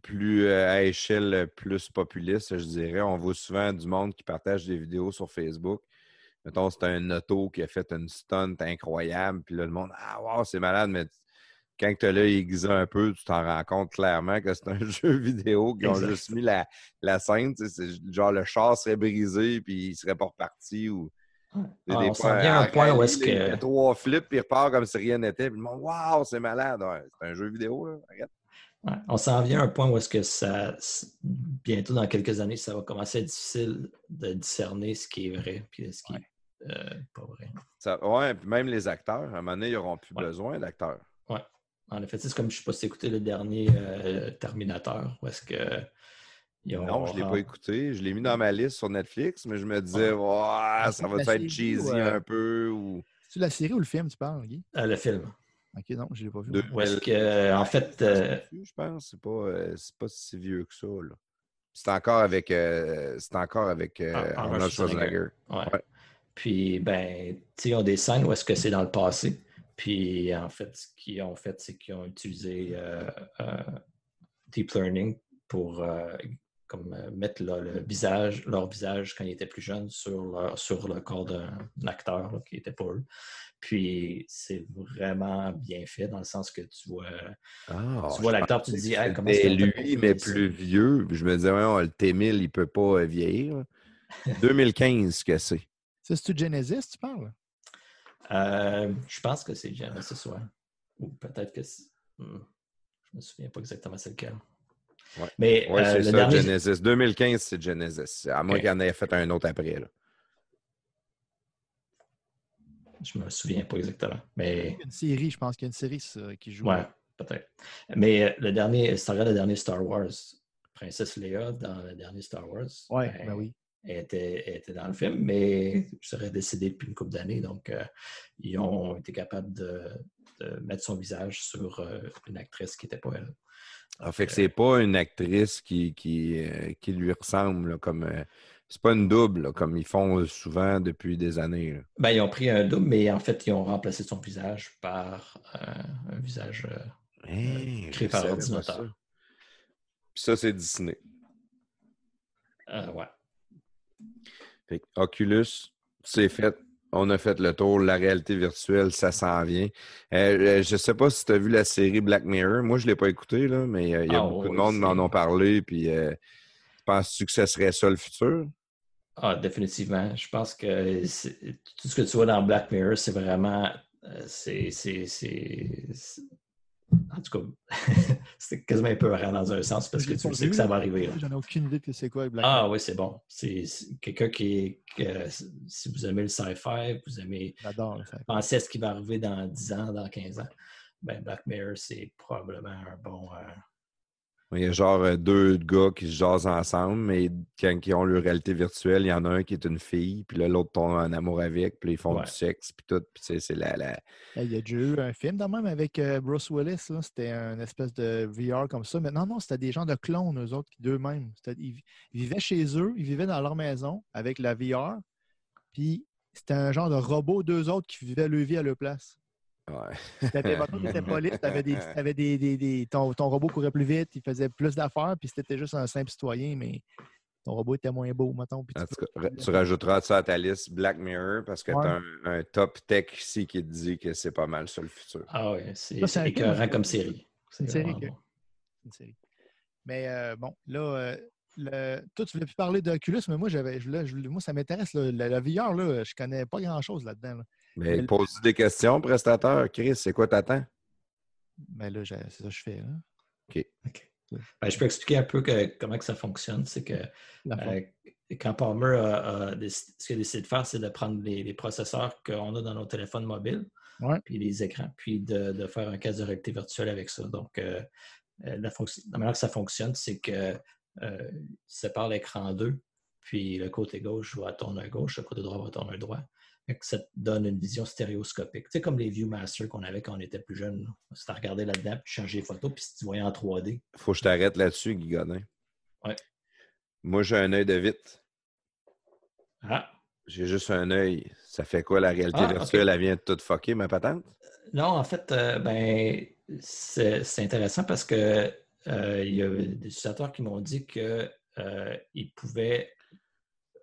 plus euh, à échelle plus populiste, je dirais, on voit souvent du monde qui partage des vidéos sur Facebook. Mettons, c'est un auto qui a fait une stunt incroyable, puis là, le monde, ah, wow, c'est malade, mais quand tu as l'œil aiguisé un peu, tu t'en rends compte clairement que c'est un jeu vidéo qui ont juste mis la, la scène. genre le char serait brisé, puis il serait pas reparti. Ou, Ouais. Ah, on s'en vient à un point où est-ce que. trois flips, puis il repart comme si rien n'était. Puis waouh, c'est malade. Ouais, c'est un jeu vidéo, là. Arrête. Ouais, on s'en vient à un point où est-ce que ça, bientôt dans quelques années, ça va commencer à être difficile de discerner ce qui est vrai et ce qui est euh, pas vrai. Ouais, puis même les acteurs, à un moment donné, ils n'auront plus Ouais. besoin d'acteurs. En effet, c'est comme je ne sais pas si tu écouté le dernier euh, Terminator, où est-ce que. ont- Non, je ne l'ai ah, pas écouté. Je l'ai mis dans ma liste sur Netflix, mais je me disais, ouais, ça va être cheesy ou, euh, un peu. Ou... C'est-tu la série ou le film, tu parles, Guy? euh, le film. Ok, non, je ne l'ai pas vu. De- Où est-ce que, en fait, euh, Je pense c'est pas, euh, c'est pas si vieux que ça. là. C'est encore avec, euh, c'est encore avec euh, Ah, Arnold Schwarzenegger. Schwarzenegger. ouais. Ouais. Puis, ben, tu sais, ils ont des scènes où est-ce que c'est dans le passé. Puis, en fait, ce qu'ils ont fait, c'est qu'ils ont utilisé euh, euh, Deep Learning pour euh, comme, mettre le visage, leur visage quand ils étaient plus jeunes sur, sur le corps d'un acteur qui n'était pas eux. Puis c'est vraiment bien fait dans le sens que tu vois, Ah, tu vois l'acteur, tu te dis, Hey, comment fait lui, mais plus vieux. Je me disais, ouais, le T-1000, il peut pas vieillir. 2015, que c'est. C'est-tu Genesis, tu parles? Euh, je pense que c'est Genesis, ouais. Ou peut-être que c'est. hmm, Je me souviens pas exactement c'est lequel. Ouais. Mais euh, c'est le ça, dernier, Genesis. 2015, c'est Genesis. À moins qu'il en ait fait un autre après. là. je me souviens pas exactement. Mais Il y a une série, je pense qu'il y a une série ça, qui joue. ouais, peut-être. Mais euh, le dernier, si tu regardes le dernier Star Wars, Princesse Leia dans le dernier Star Wars, Ouais, ben, ben oui. Elle, était, était dans le film, mais je serais décédé depuis une couple d'années. Donc, euh, ils ont été capables de, de mettre son visage sur euh, une actrice qui n'était pas elle. Ah, fait c'est pas une actrice qui, qui, euh, qui lui ressemble, là, comme. euh, c'est pas une double, là, comme ils font souvent depuis des années. Ben, ils ont pris un double, mais en fait, ils ont remplacé son visage par euh, un visage. euh, Hein, créé par ordinateur. ça. Ça, c'est Disney. euh, ouais. Fait Oculus, c'est fait. On a fait le tour. La réalité virtuelle, ça s'en vient. Euh, euh, je sais pas si tu as vu la série Black Mirror. Moi, je ne l'ai pas écouté, là, mais euh, il y a Ah, beaucoup de monde qui m'en ont parlé. Puis, euh, penses-tu que ce serait ça le futur? Ah, définitivement. Je pense que tout ce que tu vois dans Black Mirror, c'est vraiment. c'est. En tout cas, c'est quasiment un peu rare dans un sens parce que tu sais vu, que ça va arriver. J'en ai aucune idée de c'est quoi Black Ah oui, c'est bon. C'est quelqu'un qui est. que si vous aimez le sci-fi, vous aimez J'adore ça. penser à ce qui va arriver dans 10 ans, dans 15 ans, ben Black Mirror, c'est probablement un bon. euh, Il y a genre euh, deux gars qui se jasent ensemble, mais quand ils ont leur réalité virtuelle, il y en a un qui est une fille, puis là, l'autre tombe en amour avec, puis ils font Ouais. du sexe, puis tout. Puis c'est- c'est la, la- Il y a déjà eu un film quand même avec euh, Bruce Willis. là. C'était un espèce de VR comme ça. Mais non, non, c'était des gens de clones, eux autres, d'eux-mêmes. Ils vivaient chez eux, ils vivaient dans leur maison avec la VR. Puis c'était un genre de robot, deux autres, qui vivaient leur vie à leur place. Ouais. T'avais, mettons, t'étais police, t'avais des, t'avais des, des- des- ton, ton robot courait plus vite, il faisait plus d'affaires, puis c'était juste un simple citoyen, mais ton robot était moins beau, mettons. puis tu En tout peux- cas, ra- tu rajouteras ça à ta liste Black Mirror parce que Ouais. tu as un, un top tech ici qui te dit que c'est pas mal ça le futur. Ah oui, c'est écœurant comme série. C'est une série vraiment que- bon. une série. Mais euh, bon, là, euh, le- toi, tu voulais plus parler d'Oculus, mais moi, j'avais, je- là, je- moi, ça m'intéresse. là. Le, le VR, là, je connais pas grand-chose là-dedans. là. Mais pose des questions, prestateur. Chris, c'est quoi t'attends? Mais là, c'est ça que je fais. OK. Ben, je peux expliquer un peu que- comment que ça fonctionne. C'est que euh, quand Palmer a, a déc- ce qu'il a décidé de faire, c'est de prendre les, les processeurs qu'on a dans nos téléphones mobiles, Ouais. puis les écrans, puis de, de faire un casque de réalité virtuelle avec ça. Donc, euh, euh, la, manière que ça fonctionne, c'est que euh, il sépare l'écran en deux, puis le côté gauche va à ton œil gauche, le côté droit va à ton œil droit. Que ça te donne une vision stéréoscopique. Tu sais, comme les Viewmaster qu'on avait quand on était plus jeune. Si tu regardais là-dedans, puis changer les photos, puis si tu voyais en 3D. Faut que je t'arrête là-dessus, Guy Godin. Ouais. Moi, j'ai un œil de vite. Ah, J'ai juste un œil. Ça fait quoi la réalité Ah, virtuelle? Elle vient de tout fucker, ma patente? Non, en fait, euh, ben, c'est c'est intéressant parce que euh, il y a des utilisateurs qui m'ont dit qu'ils pouvaient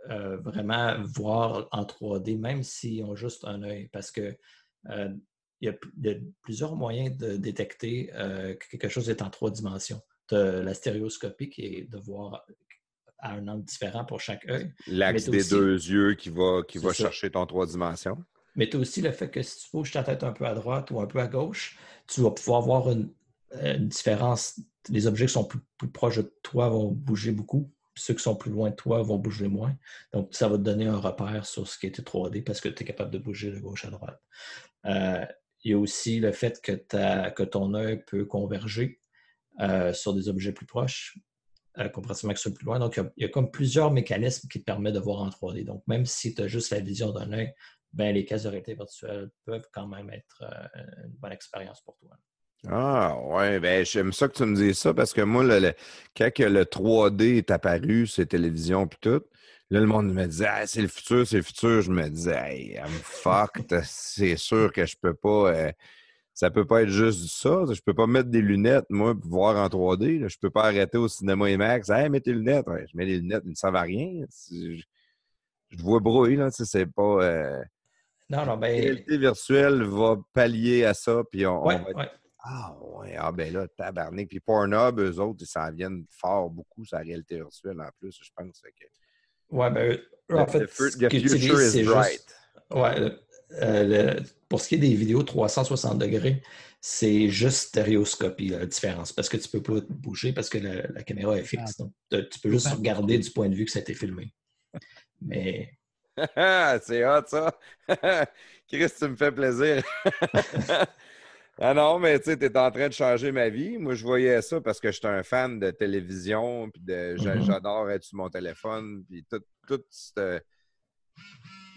euh, vraiment voir en 3D, même s'ils ont juste un œil, parce que euh, il y, a, p- il y a plusieurs moyens de détecter euh, que quelque chose est en trois dimensions. Tu as la stéréoscopie qui est de voir à un angle différent pour chaque œil. L'axe des aussi- deux yeux qui va, qui va ça. chercher ton trois dimensions. Mais tu as aussi le fait que si tu bouges ta tête un peu à droite ou un peu à gauche, tu vas pouvoir voir une, une différence. Les objets qui sont plus, plus proches de toi vont bouger beaucoup. Ceux qui sont plus loin de toi vont bouger moins. Donc, ça va te donner un repère sur ce qui était 3D parce que tu es capable de bouger de gauche à droite. Euh, il y a aussi le fait que, que ton œil peut converger euh, sur des objets plus proches, euh, comparativement avec ceux plus loin. Donc, il y, a, comme plusieurs mécanismes qui te permettent de voir en 3D. Donc, même si tu as juste la vision d'un œil, ben, les casques de réalité virtuelle peuvent quand même être euh, une bonne expérience pour toi. Ah, ouais, ben, j'aime ça que tu me dises ça parce que moi, le, le- quand que le 3D est apparu, ces télévisions puis tout, Là, le monde me disait, ah, c'est le futur, c'est le futur. Je me disais, hey, I'm fucked. c'est sûr que je peux pas. euh, ça peut pas être juste ça. Je peux pas mettre des lunettes, moi, pour voir en 3D. Là. Je peux pas arrêter au cinéma IMAX. Hey, mets tes lunettes. Ouais, je mets les lunettes, ils ne servent à rien. Je, je vois brouille, là. C'est pas. euh, Non, non, La ben. réalité virtuelle va pallier à ça, puis on, on Ouais, va être ouais. Ah ouais, ah ben là, tabarnak. Puis Pornhub, eux autres, ils s'en viennent fort beaucoup sur la réalité virtuelle en plus, je pense. que- Ouais, ben, eux, en fait, the the future is bright. juste. Ouais, euh, le- pour ce qui est des vidéos 360 degrés, c'est juste stéréoscopie, la différence. Parce que tu peux pas bouger parce que la, la caméra est fixe. Donc, tu tu peux juste regarder du point de vue que ça a été filmé. Mais c'est hot, ça. Chris, tu me fais plaisir. ah non, mais tu sais, tu es en train de changer ma vie. Moi, je voyais ça parce que j'étais un fan de télévision, puis de, Mhm. j'adore être sur mon téléphone, puis tout, tout cette-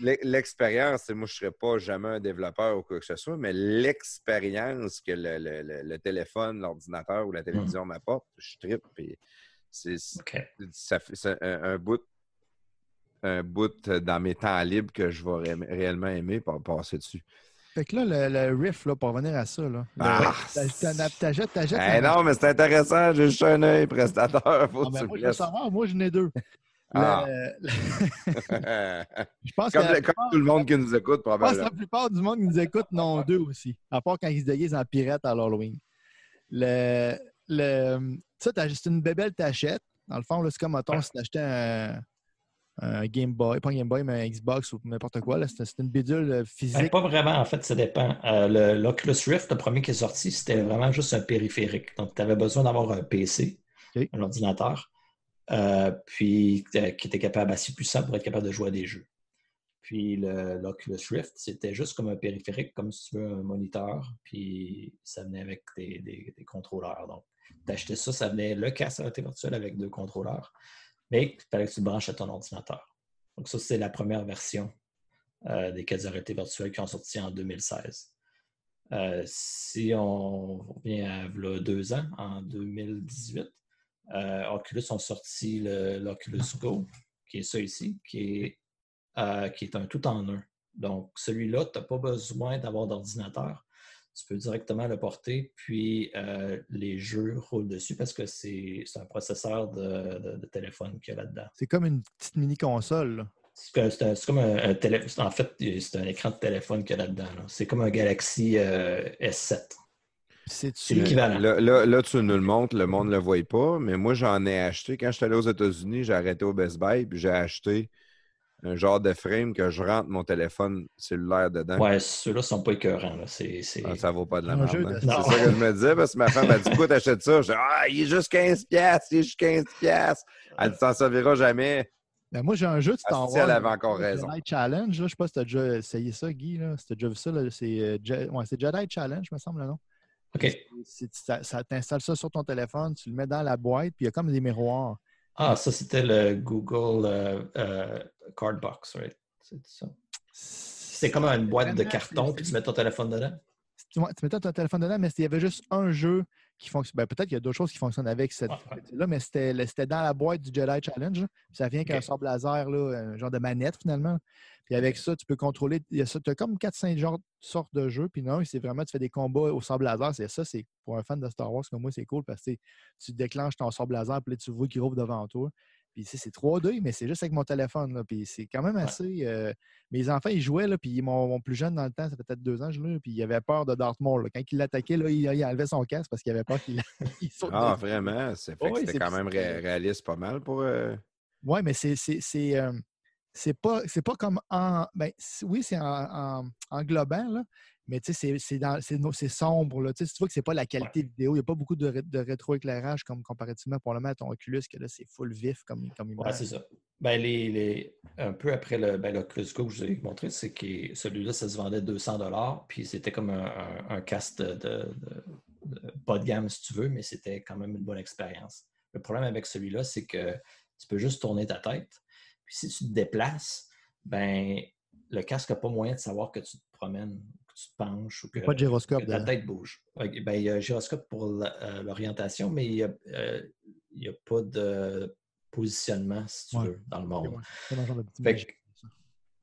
l'e- L'expérience, moi, je ne serais pas jamais un développeur ou quoi que ce soit, mais l'expérience que le, le- le- le téléphone, l'ordinateur ou la télévision m'apporte, je trippe. c'est- ça un, un bout un bout dans mes temps libres que je vais ré- réellement aimer pour passer dessus. Fait que là, le, le riff, là, pour revenir à ça, là. Ah, T'achètes, t'achètes. Eh non, mais c'est intéressant, j'ai juste un œil prestateur. Faut Ah, que ben, tu moi, je veux savoir, moi, j'en ai deux. Ah. Le- je pense comme, que le- comme tout le monde qui nous écoute, Je pense que probablement. la plupart du monde qui nous écoute n'ont deux aussi. À part quand ils se déguisent en pirate à l'Halloween. Le, le, ça, t'as- c'est une bébelle t'achètes. Dans le fond, c'est comme, mettons, si t'achetais un, un Game Boy, pas un Game Boy, mais un Xbox ou n'importe quoi. c'est une bidule euh, Ben, physique. pas vraiment, en fait, ça dépend. Euh, le- L'Oculus Rift, le premier qui est sorti, c'était vraiment juste un périphérique. Donc, tu avais besoin d'avoir un PC, un ordinateur, euh, puis euh, qui était capable, assez puissant pour être capable de jouer à des jeux. Puis le- l'Oculus Rift, c'était juste comme un périphérique, comme si tu veux un moniteur, puis ça venait avec des, des- des contrôleurs. Donc, tu achetais ça, ça venait le casque à réalité virtuelle avec deux contrôleurs, mais il fallait que tu branches à ton ordinateur. Donc, ça, c'est la première version euh, des casques à réalité virtuelle qui ont sorti en 2016. Euh, si on revient à deux ans, en 2018, euh, Oculus ont sorti l'Oculus Go, qui est ça ici, qui est, qui est un tout en un. Donc, celui-là, tu n'as pas besoin d'avoir d'ordinateur. Tu peux directement le porter, puis euh, les jeux roulent dessus parce que c'est c'est un processeur de, de- de téléphone qu'il y a là-dedans. C'est comme une petite mini-console. C'est comme un, un télé- En fait, c'est un écran de téléphone qu'il y a là-dedans. là. C'est comme un Galaxy euh, S7. C'est C'est l'équivalent. Là, là, là, tu nous le montres, le monde ne le voit pas, mais moi, j'en ai acheté. Quand je suis allé aux États-Unis, j'ai arrêté au Best Buy, puis j'ai acheté un genre de frame que je rentre mon téléphone cellulaire dedans. Ouais, ceux-là sont pas écœurants. Là. C'est, c'est- Ah, ça vaut pas de la merde. hein. de- C'est ça que je me disais, parce que ma femme a dit Pourquoi t'achètes ça? Je dis Ah, il est juste 15$, piastres, il est juste 15$. piastres. Elle dit T'en serviras jamais. Ben, moi, j'ai un jeu de Star Wars. elle avait encore raison. Jedi Challenge. Là, je ne sais pas si tu as déjà essayé ça, Guy. Là. Si tu as déjà vu ça, là, c'est, euh, Je- ouais, c'est Jedi Challenge, me semble, le nom. OK. C'est- Ça, ça t'installes ça sur ton téléphone, tu le mets dans la boîte, puis il y a comme des miroirs. Ah, ça, c'était le Google euh, euh, Card Box, right? C'est ça. C'est comme une boîte de carton, puis tu mets ton téléphone dedans. tu, tu mettais ton téléphone dedans, mais il y avait juste un jeu qui fonctionne. Ben, peut-être qu'il y a d'autres choses qui fonctionnent avec cette Ouais, là mais c'était dans la boîte du Jedi Challenge. Ça vient qu'un Ok. sort laser, là, un genre de manette finalement. Puis avec ça, tu peux contrôler. Tu as comme 4-5 genres- sortes de jeux. Puis non, c'est vraiment, tu fais des combats au sable laser. C'est ça, c'est pour un fan de Star Wars comme moi, c'est cool parce que tu déclenches ton sable laser, puis là, tu vois qu'il rouvre devant toi. Puis tu sais, c'est 3D, mais c'est juste avec mon téléphone. Là. Puis c'est quand même assez. euh, Mes enfants, ils jouaient, là, puis mon, mon plus jeune dans le temps, ça fait peut-être deux ans, je l'ai, puis il avait peur de Darth Maul. là. Quand il l'attaquait, là, il, il enlevait son casque parce qu'il avait peur qu'il il saute. Ah, vraiment? C'est fait Oh que oui, c'était quand même ré- réaliste pas mal pour. euh, Ouais, mais c'est c'est euh, pas pas comme en ben oui c'est en, en, englobant là, mais tu sais c'est sombre là. Tu sais, tu vois que c'est pas la qualité vidéo, il n'y a pas beaucoup de, ré- de rétroéclairage comme comparativement probablement à ton Oculus que là c'est full vif comme comme Ouais, image. c'est ça. Ben, les, les- un peu après le ben, l'Oculus Go que je vous ai montré, c'est que celui-là, ça se vendait 200 puis c'était comme un, un, de, de- de- pas de gamme si tu veux, mais c'était quand même une bonne expérience. Le problème avec celui-là, c'est que tu peux juste tourner ta tête. Puis si tu te déplaces, ben le casque n'a pas moyen de savoir que tu te promènes, tu te penches ou que, pas de gyroscope que ta tête bouge. Ben, il y a un gyroscope pour euh, l'orientation, mais il n'y a, euh, a pas de positionnement, si tu Ouais. veux, dans le monde. Ouais, c'est que-.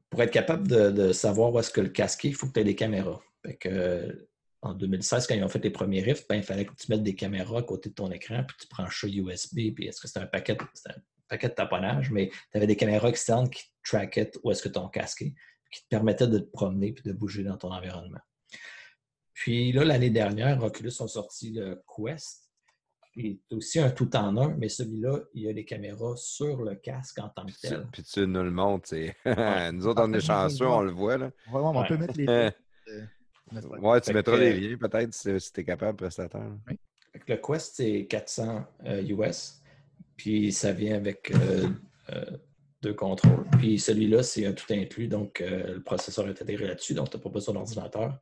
Pour être capable de, de savoir où est-ce que le casquer, il faut que tu aies des caméras. Fait que, euh, en 2016, quand ils ont fait les premiers Rift, ben, il fallait que tu mettes des caméras à côté de ton écran, puis tu branches ça USB, puis est-ce que c'était un paquet, c'était un paquet de taponnage, mais tu avais des caméras externes qui trackaient où est-ce que ton casque est, qui te permettaient de te promener puis de bouger dans ton environnement. Puis là, l'année dernière, Oculus ont sorti le Quest, qui est aussi un tout en un, mais celui-là, il y a les caméras sur le casque en tant que Puis tu, tel. puis tu nous le montres. nous autres, En on est je chanceux, on le voit. Là. Mais on Ouais. peut mettre les ouais, tu Fait mettras que- les liens peut-être si, si tu es capable, prestataire. Que Le Quest, c'est 400 euh, US. Puis ça vient avec euh, euh, deux contrôles. Puis celui-là, c'est un tout inclus. Donc, euh, le processeur est intégré là-dessus. Donc, tu n'as pas besoin d'ordinateur.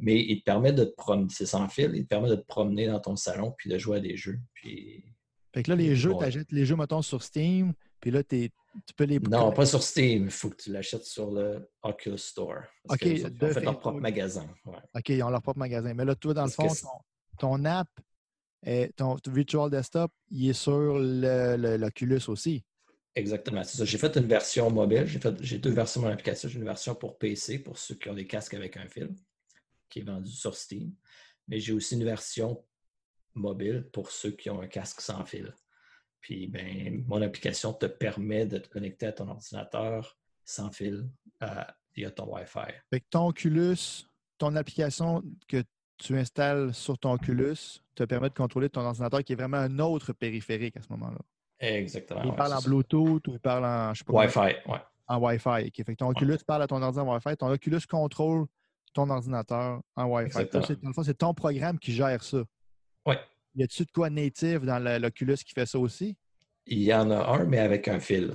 Mais il te permet de te promener. C'est sans fil. Il te permet de te promener dans ton salon puis de jouer à des jeux. Puis... Fait que là, les jeux, tu achètes les jeux, mettons, sur Steam, puis là, t'es- tu peux les. Non, pas sur Steam. Il faut que tu l'achètes sur le Oculus Store. Parce Ok, ils ont fait leur propre magasin. Ouais. OK, ils ont leur propre magasin. Mais là, toi, dans le Parce fond, ton, ton app, est- ton Virtual Desktop, il est sur le- le- l'Oculus aussi. Exactement, c'est ça. J'ai fait une version mobile. J'ai fait- deux versions de mon application. J'ai une version pour PC, pour ceux qui ont des casques avec un fil, qui est vendue sur Steam. Mais j'ai aussi une version mobile pour ceux qui ont un casque sans fil. Puis, ben, mon application te permet de te connecter à ton ordinateur sans fil euh, via ton Wi-Fi. Que ton Oculus, ton application que tu installes sur ton Oculus te permet de contrôler ton ordinateur qui est vraiment un autre périphérique à ce moment-là. Exactement. il ouais, parle en ça. Bluetooth ou il parle en, je sais pas comment- Wi-Fi, ouais. en Wi-Fi. OK. Fait que ton Oculus parle à ton ordinateur en Wi-Fi. Ton Oculus contrôle ton ordinateur en Wi-Fi. C'est- ton programme qui gère ça. Ouais. Y a-tu de quoi native dans l'Oculus qui fait ça aussi? Il y en a un, mais avec un fil.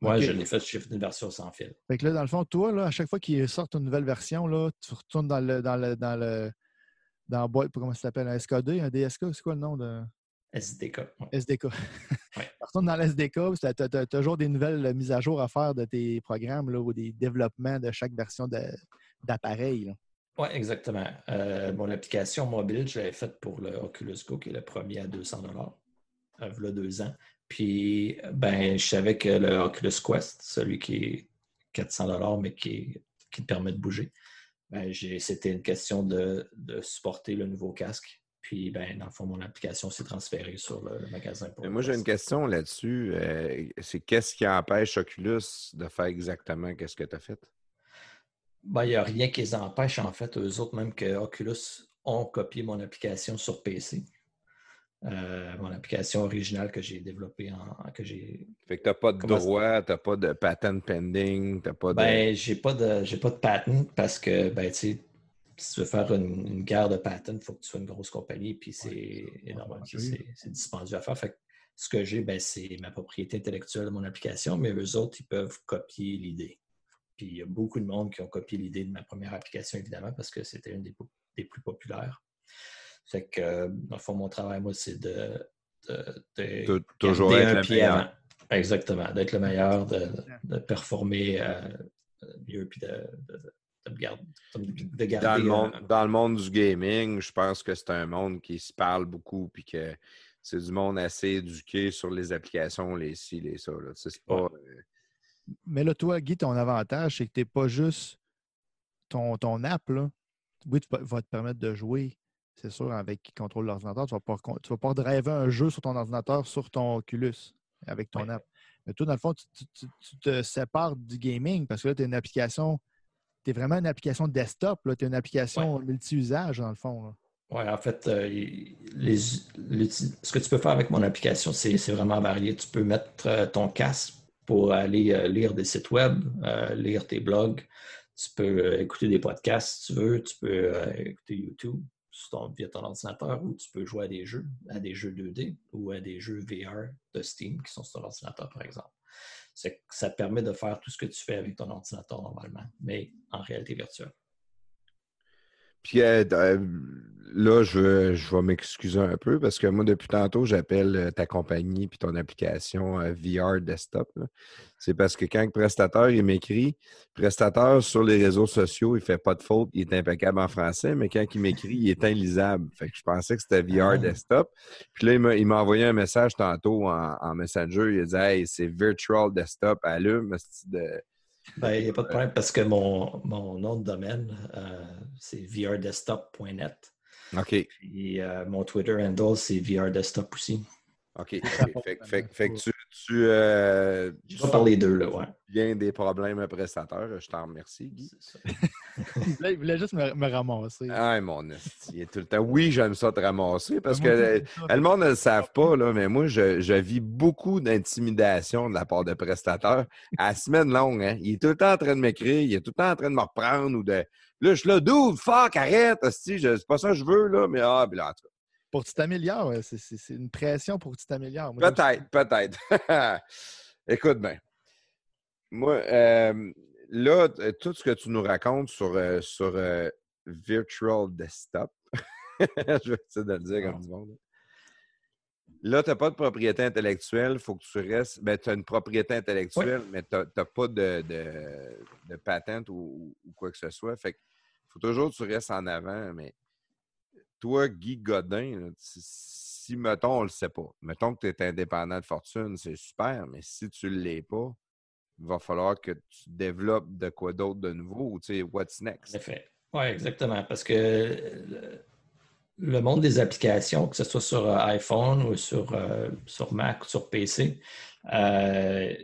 Moi, je l'ai fait, j'ai fait une version sans fil. Fait que là, dans le fond, toi, là, à chaque fois qu'il sort une nouvelle version, là, tu retournes dans le dans le dans le dans la boîte, comment ça s'appelle, un SKD, un DSK, c'est quoi le nom de SDK. ouais. SDK? Ouais. Tu retournes dans l'SDK, tu as, toujours des nouvelles mises à jour à faire de tes programmes là, ou des développements de chaque version d'appareil. Oui, exactement. Euh, mon application mobile, je l'avais faite pour le Oculus Go, qui est le premier à 200 dollars, il y a deux ans. Puis, ben, je savais que le Oculus Quest, celui qui est 400 dollars, mais qui, te permet de bouger, ben, c'était une question de, de supporter le nouveau casque. Puis, ben, dans le fond, mon application s'est transférée sur le, magasin. Pour moi, j'ai une question là-dessus. Euh, c'est qu'est-ce qui empêche Oculus de faire exactement qu'est-ce que tu as fait? Ben, il n'y a rien qui les empêche, en fait, eux autres, même que Oculus ont copié mon application sur PC. Euh, mon application originale que j'ai développée en. que j'ai. Fait que tu n'as pas de Comment droit, tu n'as pas de patent pending, tu n'as pas de. Ben, j'ai pas de j'ai pas de patent parce que ben, tu si tu veux faire une, une guerre de patent, il faut que tu sois une grosse compagnie, puis c'est énorme, ouais, c'est- dispendieux à faire. Fait que ce que j'ai, ben, c'est ma propriété intellectuelle de mon application, mais eux autres, ils peuvent copier l'idée. Puis il y a beaucoup de monde qui ont copié l'idée de ma première application, évidemment, parce que c'était une des, des plus populaires. Fait que, dans le fond, mon travail, moi, c'est de, de, de Tou- toujours être un le pied meilleur. avant. Exactement, d'être le meilleur, de, de performer euh, mieux, puis de, de- de me garder, de garder Dans le, euh, monde, dans le monde du gaming, je pense que c'est un monde qui se parle beaucoup puis que c'est du monde assez éduqué sur les applications, les ci, les ça. là. Tu sais, C'est pas. euh, Mais là, toi, Guy, ton avantage, c'est que tu n'es pas juste ton, ton app. Là. Oui, tu vas- va te permettre de jouer, c'est sûr, avec qui contrôle l'ordinateur. Tu ne vas, pas con- tu vas pas driver un jeu sur ton ordinateur sur ton Oculus avec ton Ouais. app. Mais toi, dans le fond, tu, tu- tu- tu te sépares du gaming parce que là, tu es une application. Tu es vraiment une application desktop. Tu es une application multi-usage, dans le fond. Oui, en fait, euh, les- ce que tu peux faire avec mon application, c'est vraiment varié. Tu peux mettre euh, ton casque pour aller euh, lire des sites web, euh, lire tes blogs. Tu peux écouter des podcasts si tu veux. Tu peux euh, écouter YouTube sur ton- via ton ordinateur ou tu peux jouer à des jeux, à des jeux 2D ou à des jeux VR de Steam qui sont sur ton ordinateur, par exemple. Ça permet de faire tout ce que tu fais avec ton ordinateur normalement, mais en réalité virtuelle. Puis euh, euh, là, je, je vais m'excuser un peu parce que moi, depuis tantôt, j'appelle euh, ta compagnie puis ton application VR Desktop. C'est parce que quand le prestataire il m'écrit, prestataire sur les réseaux sociaux, il fait pas de faute, il est impeccable en français, mais quand il m'écrit, il est inlisable. Fait que je pensais que c'était VR Ah. Desktop. Puis là, il m'a- envoyé un message tantôt en, en Messenger. Il a dit Hey, c'est Virtual Desktop, allume. c'est Ben, il n'y a pas de problème parce que mon, mon nom de domaine, euh, c'est vrdesktop.net. OK. Puis euh, mon Twitter handle, c'est vrdesktop aussi. OK. fait que tu, tu, euh, Je vais par les deux, là, ouais. bien des problèmes prestataires. Je t'en remercie, Guy. Ça. Il voulait, il voulait juste me, me ramasser. Ah, mon est tout le temps. Oui, j'aime ça te ramasser parce que le monde ne le savent pas, là, mais moi, je, je vis beaucoup d'intimidation de la part de prestataires à semaine longue. Hein. Il est tout le temps en train de m'écrire, il est tout le temps en train de me reprendre ou de. Là, je suis là, dude, fuck, arrête, c'est pas ça que je veux, là, mais ah, puis là, en tout Pour que tu t'améliores, c'est- une pression pour que tu t'améliores. Peut-être, peut-être. Écoute bien. Moi, euh, là, tout ce que tu nous racontes sur, euh, sur euh, Virtual Desktop, je vais essayer de le dire comme du monde. Là, tu n'as pas de propriété intellectuelle, il faut que tu restes. Ben, tu as une propriété intellectuelle, mais tu n'as pas de, de, de patente ou, ou quoi que ce soit. Fait que faut toujours que tu restes en avant. Mais toi, Guy Godin, si, mettons, on le sait pas, mettons que tu es indépendant de fortune, c'est super, mais si tu ne l'es pas, il va falloir que tu développes de quoi d'autre de nouveau, ou tu sais, what's En next? effet. Oui, exactement. Parce que le, monde des applications, que ce soit sur euh, iPhone ou sur, euh, sur Mac ou sur PC, euh,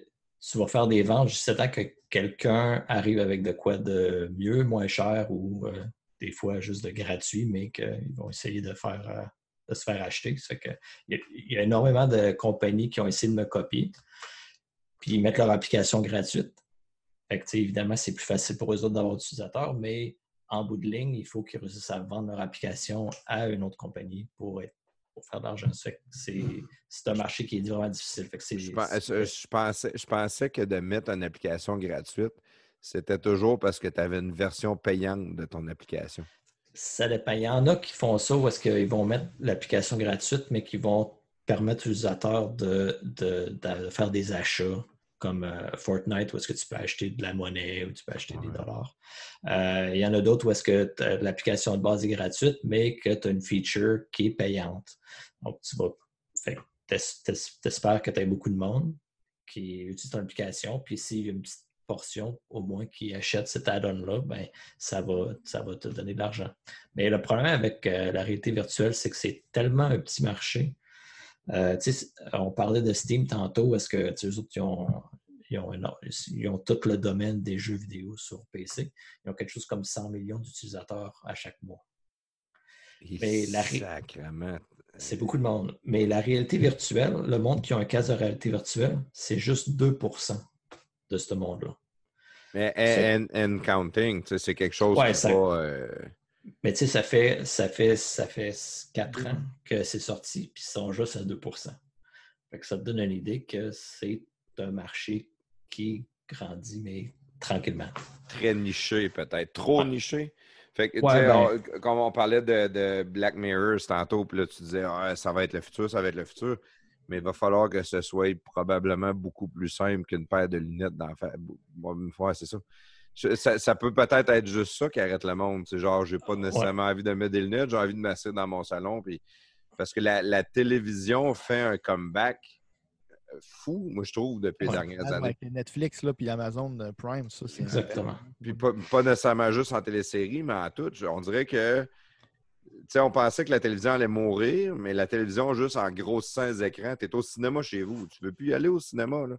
tu vas faire des ventes juste temps que quelqu'un arrive avec de quoi de mieux, moins cher ou euh, des fois juste de gratuit, mais qu'ils vont essayer de faire euh, de se faire acheter. Ça fait que, il, y a, il y a énormément de compagnies qui ont essayé de me copier, puis ils mettent leur application gratuite. Fait que, évidemment, c'est plus facile pour eux autres d'avoir d'utilisateurs, mais en bout de ligne, il faut qu'ils réussissent à vendre leur application à une autre compagnie pour, être, pour faire de l'argent. C'est un marché qui est vraiment difficile. Fait que je pensais, je pensais que de mettre une application gratuite, c'était toujours parce que tu avais une version payante de ton application. Ça dépend. Il y en a qui font ça où est-ce qu'ils vont mettre l'application gratuite, mais qui vont permettre aux utilisateurs de, de- de faire des achats comme euh, Fortnite, où est-ce que tu peux acheter de la monnaie ou tu peux acheter des dollars. Euh, il y en a d'autres où est-ce que l'application de base est gratuite, mais que tu as une feature qui est payante. Donc, tu vas. Fait t'espères que tu as beaucoup de monde qui utilise ton application, puis s'il y a une petite portion au moins qui achète cet add-on-là, ben, ça, va, ça va te donner de l'argent. Mais le problème avec euh, la réalité virtuelle, c'est que c'est tellement un petit marché. Euh, on parlait de Steam tantôt, est-ce que eux autres, ils ont, ils, ont, ils ont tout le domaine des jeux vidéo sur PC. Ils ont quelque chose comme 100 millions d'utilisateurs à chaque mois. Mais la ré- Sacrement. C'est beaucoup de monde. Mais la réalité virtuelle, le monde qui a un casque de réalité virtuelle, c'est juste 2% de ce monde-là. Mais and, and counting, c'est quelque chose Ouais, qui est ça- pas. euh, Mais tu sais, ça fait, ça fait, ça fait 4 ans que c'est sorti, puis ils sont juste à 2 Fait que ça te donne une idée que c'est un marché qui grandit, mais tranquillement. très niché, peut-être. Trop Ouais. niché. Fait que, Ouais, ben- on- comme on parlait de, de Black Mirror tantôt, puis là, tu disais, Ah, ça va être le futur, ça va être le futur. Mais il va falloir que ce soit probablement beaucoup plus simple qu'une paire de lunettes d'en une fois, c'est ça. Ça. ça peut peut-être être juste ça qui arrête le monde. C'est genre, j'ai pas nécessairement envie de mettre des lunettes, j'ai envie de m'asseoir dans mon salon. Puis... Parce que la, la télévision fait un comeback euh, fou, moi, je trouve, depuis les Ouais. dernières années. Avec Netflix là, puis Amazon euh, Prime, ça, c'est. Exactement. Puis pas, pas nécessairement juste en télésérie, mais en tout. On dirait que, on pensait que la télévision allait mourir, mais la télévision, juste en grossissant les écrans, tu es au cinéma chez vous. Tu veux plus y aller au cinéma, là.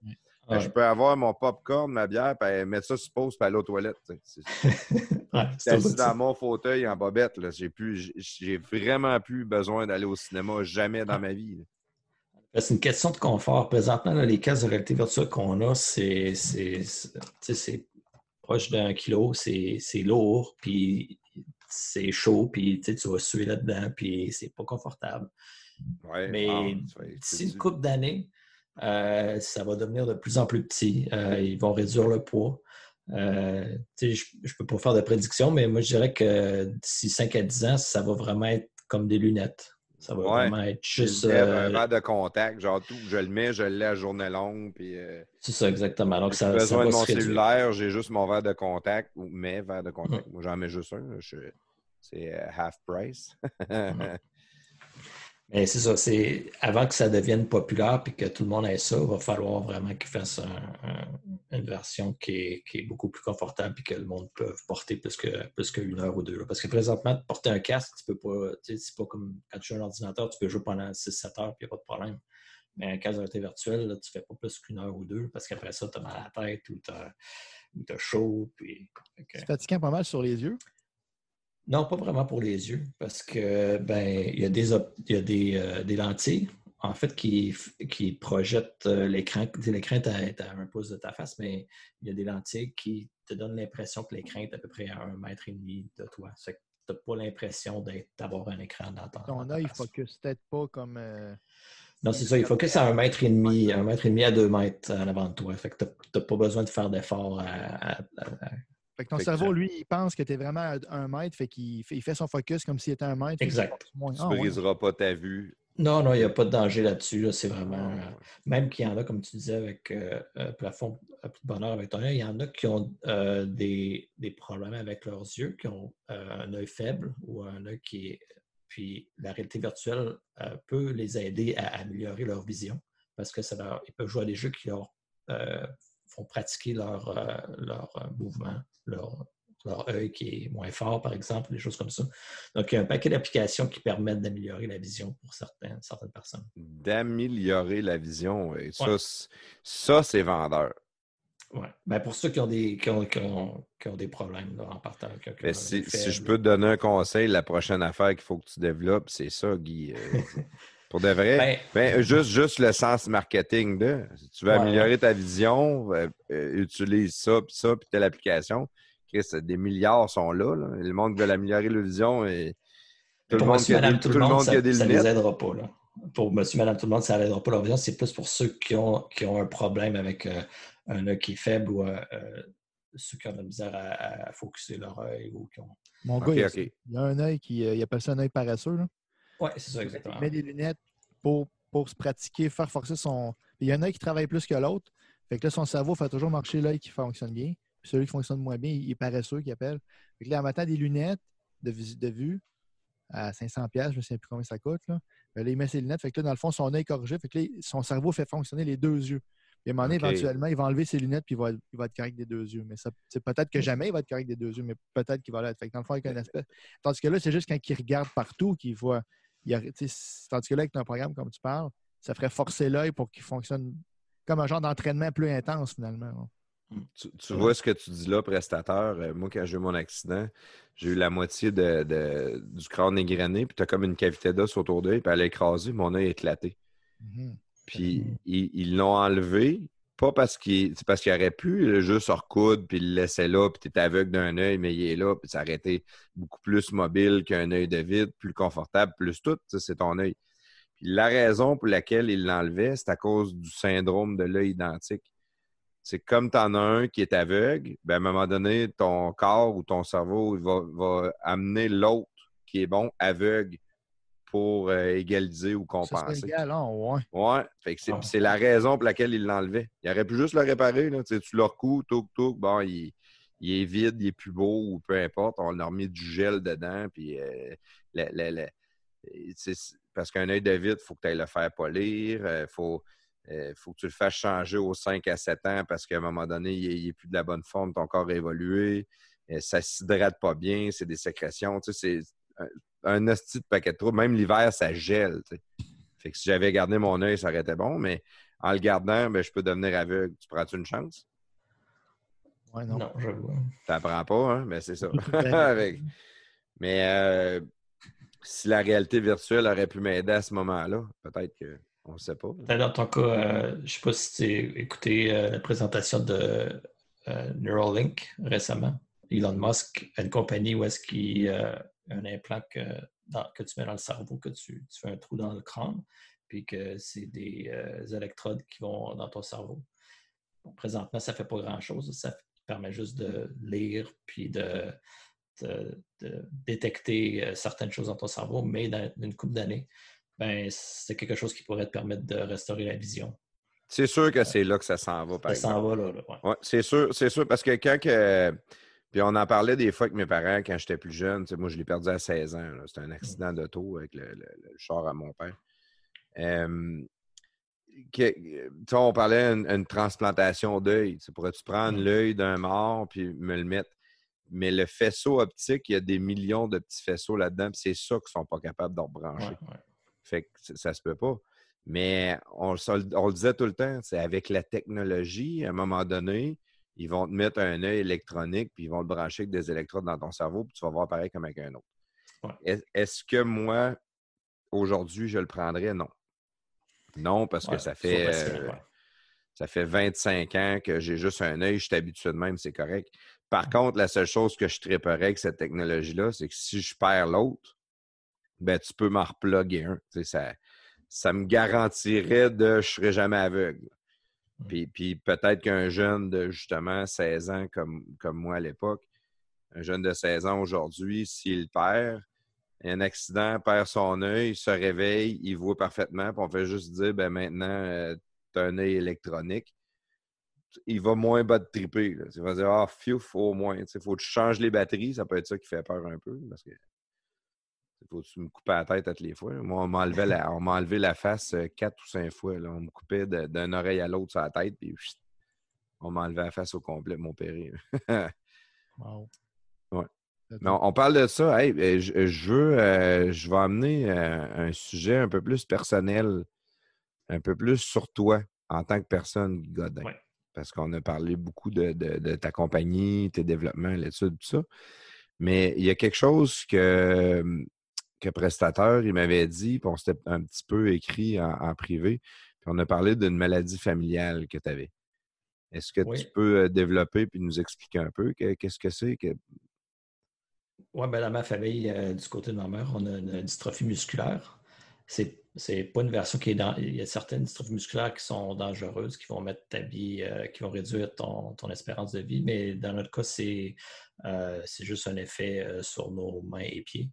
Ben. Je peux avoir mon popcorn, ma bière, puis mettre ça sur pause, puis aller aux toilettes. C'est- Ouais, assis dans mon fauteuil en bobette. J'ai vraiment plus besoin d'aller au cinéma jamais dans ma vie. là. C'est une question de confort. Présentement, là, les casques de réalité virtuelle qu'on a, c'est proche d'un kilo, c'est c'est lourd, puis c'est chaud, puis tu vas suer là-dedans, puis c'est pas confortable. Ouais, Mais ah, d'ici une couple d'années, euh, ça va devenir de plus en plus petit. Euh, ils vont réduire le poids. Euh, je ne peux pas faire de prédiction, mais moi, je dirais que d'ici 5 à 10 ans, ça va vraiment être comme des lunettes. Ça va Ouais. vraiment être juste. Un euh, verre de contact, genre tout, je le mets, je l'ai à journée longue, puis euh, c'est ça, exactement. Donc, j'ai ça, besoin va de mon cellulaire, j'ai juste mon verre de contact, ou mes verres de contact. Mm. Moi, j'en mets juste un. je- C'est euh, half price. Mais c'est ça, c'est avant que ça devienne populaire et que tout le monde ait ça, il va falloir vraiment qu'ils fassent un- un- une version qui est, beaucoup plus confortable et que le monde peut porter plus plus qu'une heure ou deux. Parce que présentement, porter un casque, tu peux pas, c'est pas comme quand tu joues à un ordinateur, tu peux jouer pendant 6-7 heures et il n'y a pas de problème. Mais un casque de réalité virtuelle, tu fais pas plus qu'une heure ou deux parce qu'après ça, tu as mal à la tête ou tu as, chaud. Puis, C'est fatigant pas mal sur les yeux. Non, pas vraiment pour les yeux, parce que ben il y a des, y a des, euh, des lentilles en fait qui, qui projettent euh, l'écran. L'écran est à, un pouce de ta face, mais il y a des lentilles qui te donnent l'impression que l'écran est à peu près à un mètre et demi de toi. Ça tu n'as pas l'impression d'être- d'avoir un écran dans ton Ton œil focus peut-être pas comme. euh, Non, c'est ça. Il focus à un mètre et demi, un mètre et demi à deux mètres en avant de toi. Fait que tu n'as pas besoin de faire d'efforts à, à- à- à- Fait que ton Fait cerveau, lui, il pense que tu es vraiment à un mètre, fait qu'il fait, il fait son focus comme s'il était un mètre. Exact. moins. tu Ah, ouais. briseras pas ta vue. Non, non, il n'y a pas de danger là-dessus. là. C'est vraiment. Ouais. euh, Même qu'il y en a, comme tu disais, avec euh, euh, plafond à plus de bonheur avec ton œil, il y en a qui ont euh, des, des problèmes avec leurs yeux, qui ont euh, un œil faible ou un œil qui est. Puis la réalité virtuelle euh, peut les aider à améliorer leur vision parce que ça leur, ils peuvent jouer à des jeux qui leur euh, font pratiquer leur, euh, leur euh, mouvement, leur, leur œil qui est moins fort, par exemple, des choses comme ça. Donc, il y a un paquet d'applications qui permettent d'améliorer la vision pour certaines, certaines personnes. D'améliorer la vision. et Ça, Ouais. c'est- ça, c'est vendeur. Ouais. Ben, pour ceux qui ont des, qui ont, qui ont- qui ont des problèmes là, en partant. Mais un si, si je peux te donner un conseil, la prochaine affaire qu'il faut que tu développes, c'est ça, Guy. pour de vrai? Ben, Ben, juste, juste le sens marketing de. Si tu veux Ouais, améliorer ta vision, euh, euh, utilise ça, puis ça, puis telle application. Chris, des milliards sont là. là. Le monde veut améliorer la vision et tout le pour monde qui a madame, des, tout tout le monde, a ça, des ça les aidera pas. Là. Pour monsieur, madame, tout le monde, ça n'aidera pas leur vision. C'est plus pour ceux qui ont, qui ont un problème avec euh, un œil qui est faible ou ceux qui ont de la misère à, à focuser leur œil ou qui ont. Mon gars, il, il a un œil qui il appelle ça un œil paresseux. Là. Oui, c'est ça, exactement. Il met des lunettes pour, pour se pratiquer, faire forcer son. Il y en a un qui travaille plus que l'autre. Fait que là, son cerveau fait toujours marcher l'œil qui fonctionne bien. Puis celui qui fonctionne moins bien, il est paresseux, qu'il appelle. Fait que là, en mettant des lunettes de, vis- de vue à 500$, je ne sais plus combien ça coûte. Là. Ben là, il met ses lunettes. Fait que là, dans le fond, son œil est corrigé. Fait que là, son cerveau fait fonctionner les deux yeux. Puis à un moment donné, éventuellement, il va enlever ses lunettes puis il va, être- il va être correct des deux yeux. Mais c'est peut-être que jamais il va être correct des deux yeux, mais peut-être qu'il va l'être. Fait que dans le fond, avec un aspect. Tandis que là, c'est juste quand il regarde partout qu'il voit. Il y a- tandis que là, avec un programme comme tu parles, ça ferait forcer l'œil pour qu'il fonctionne comme un genre d'entraînement plus intense finalement. Tu, tu vois ce que tu dis là, prestateur. Euh, moi, quand j'ai eu mon accident, j'ai eu la moitié de, de- du crâne égrené, puis tu as comme une cavité d'os autour d'œil, puis elle a écrasé, mon œil a éclaté. Mhm. Puis ils l'ont enlevé, pas parce qu'il c'est parce qu'il aurait pu le juste se recoudre, puis le laisser là, puis tu es aveugle d'un œil, mais il est là, puis ça aurait été beaucoup plus mobile qu'un œil de vide, plus confortable, plus tout, c'est ton œil. La raison pour laquelle il l'enlevait, c'est à cause du syndrome de l'œil identique. C'est comme tu en as un qui est aveugle, ben à un moment donné, ton corps ou ton cerveau va, va amener l'autre qui est bon aveugle pour euh, égaliser ou compenser. égal, hein? ouais. Ouais, fait que c'est Ah. c'est la raison pour laquelle il l'enlevait. Il aurait pu juste le réparer. Là. Tu sais, tu le recouds, touc, touc, bon, il, il est vide, il est plus beau ou peu importe. On a remis du gel dedans. Puis, euh, le- le- le- euh, c'est- c'est- parce qu'un œil de vide, il faut que tu ailles le faire polir. Il faut, euh, faut que tu le fasses changer aux 5 à 7 ans parce qu'à un moment donné, il n'est plus de la bonne forme, ton corps a évolué. Euh, ça ne s'hydrate pas bien, c'est des sécrétions. Tu sais, c'est un, hostie de paquet de trous. Même l'hiver, ça gèle. Fait que si j'avais gardé mon œil, ça aurait été bon, mais en le gardant, ben, je peux devenir aveugle. Tu prends-tu une chance? Ouais, non. Non, j'avoue. Tu n'apprends pas, hein? Mais c'est ça. Ben, Avec- Mais euh, si la réalité virtuelle aurait pu m'aider à ce moment-là, peut-être que on ne sait pas. Dans ton cas, euh, je ne sais pas si tu as écouté euh, la présentation de euh, Neuralink récemment. Elon Musk a une compagnie où est-ce qu'il euh, un implant que, dans- que tu mets dans le cerveau, que tu, tu fais un trou dans le crâne, puis que c'est des euh, électrodes qui vont dans ton cerveau. Bon, présentement, ça ne fait pas grand-chose. Ça permet juste de lire puis de, de détecter certaines choses dans ton cerveau, mais dans une couple d'années, ben, c'est quelque chose qui pourrait te permettre de restaurer la vision. C'est sûr que c'est là que ça s'en va, par ça s'en va là. ouais. c'est sûr, c'est sûr, parce que quand que. Puis on en parlait des fois avec mes parents quand j'étais plus jeune. Moi, je l'ai perdu à 16 ans. C'était un mmh. accident d'auto avec le, char à mon père. on parlait d'une transplantation d'œil. Pourrais-tu prendre mmh. l'œil d'un mort puis me le mettre? Mais le faisceau optique, il y a des millions de petits faisceaux là-dedans, c'est ça qu'ils ne sont pas capables de rebrancher. Fait que ça se peut pas. Mais on, le disait tout le temps, c'est avec la technologie, à un moment donné, ils vont te mettre un œil électronique, puis ils vont te brancher avec des électrodes dans ton cerveau, puis tu vas voir pareil comme avec un autre. Est-ce que moi, aujourd'hui, je le prendrais? Non. Non, parce que ça fait, euh, ça fait 25 ans que j'ai juste un œil, je suis habitué de même, c'est correct. Par contre, la seule chose que je triperais avec cette technologie-là, c'est que si je perds l'autre, ben, tu peux m'en reploguer un. Ça, ça me garantirait de je ne serai jamais aveugle. Puis, puis peut-être qu'un jeune de justement 16 ans comme, moi à l'époque, un jeune de 16 ans aujourd'hui, s'il perd, un accident, perd son œil, il se réveille, il voit parfaitement, puis on fait juste dire ben maintenant, euh, tu as un œil électronique. Il va moins bas de triper. Il va dire Ah, oh, faut au moins. Il faut que tu changes les batteries, ça peut être ça qui fait peur un peu. Parce faut-tu me couper la tête toutes les fois? Moi, on m'a enlevé, la, face euh, quatre ou cinq fois. Là. On me coupait d'une oreille à l'autre sur la tête, puis on m'a enlevé la face au complet, mon père. wow. Ouais. on, parle de ça. Ben, je, veux, euh, je vais amener euh, un sujet un peu plus personnel, un peu plus sur toi en tant que personne, Godin. Parce qu'on a parlé beaucoup de, de, ta compagnie, tes développements, l'étude, tout ça. Mais il y a quelque chose que que prestateur, il m'avait dit, puis on s'était un petit peu écrit en, privé, puis on a parlé d'une maladie familiale que tu avais. Est-ce que tu peux développer puis nous expliquer un peu qu'est-ce que c'est? Que... Oui, ben dans ma famille, euh, du côté de ma mère, on a une dystrophie musculaire. C'est n'est pas une version qui est dans. Il y a certaines dystrophies musculaires qui sont dangereuses, qui vont mettre ta vie, euh, qui vont réduire ton, espérance de vie, mais dans notre cas, c'est juste un effet sur nos mains et pieds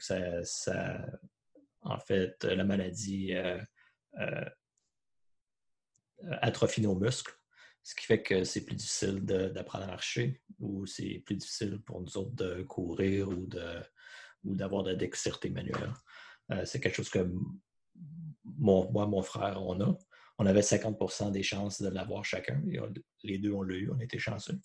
ça, en fait, la maladie euh, euh, atrophie nos muscles, ce qui fait que c'est plus difficile d'apprendre à marcher ou c'est plus difficile pour nous autres de courir ou d'avoir de, la dextérité manuelle. Euh, c'est quelque chose que mon, moi, mon frère, on a. On avait 50% des chances de l'avoir chacun. Les deux, on l'a eu, on était chanceux.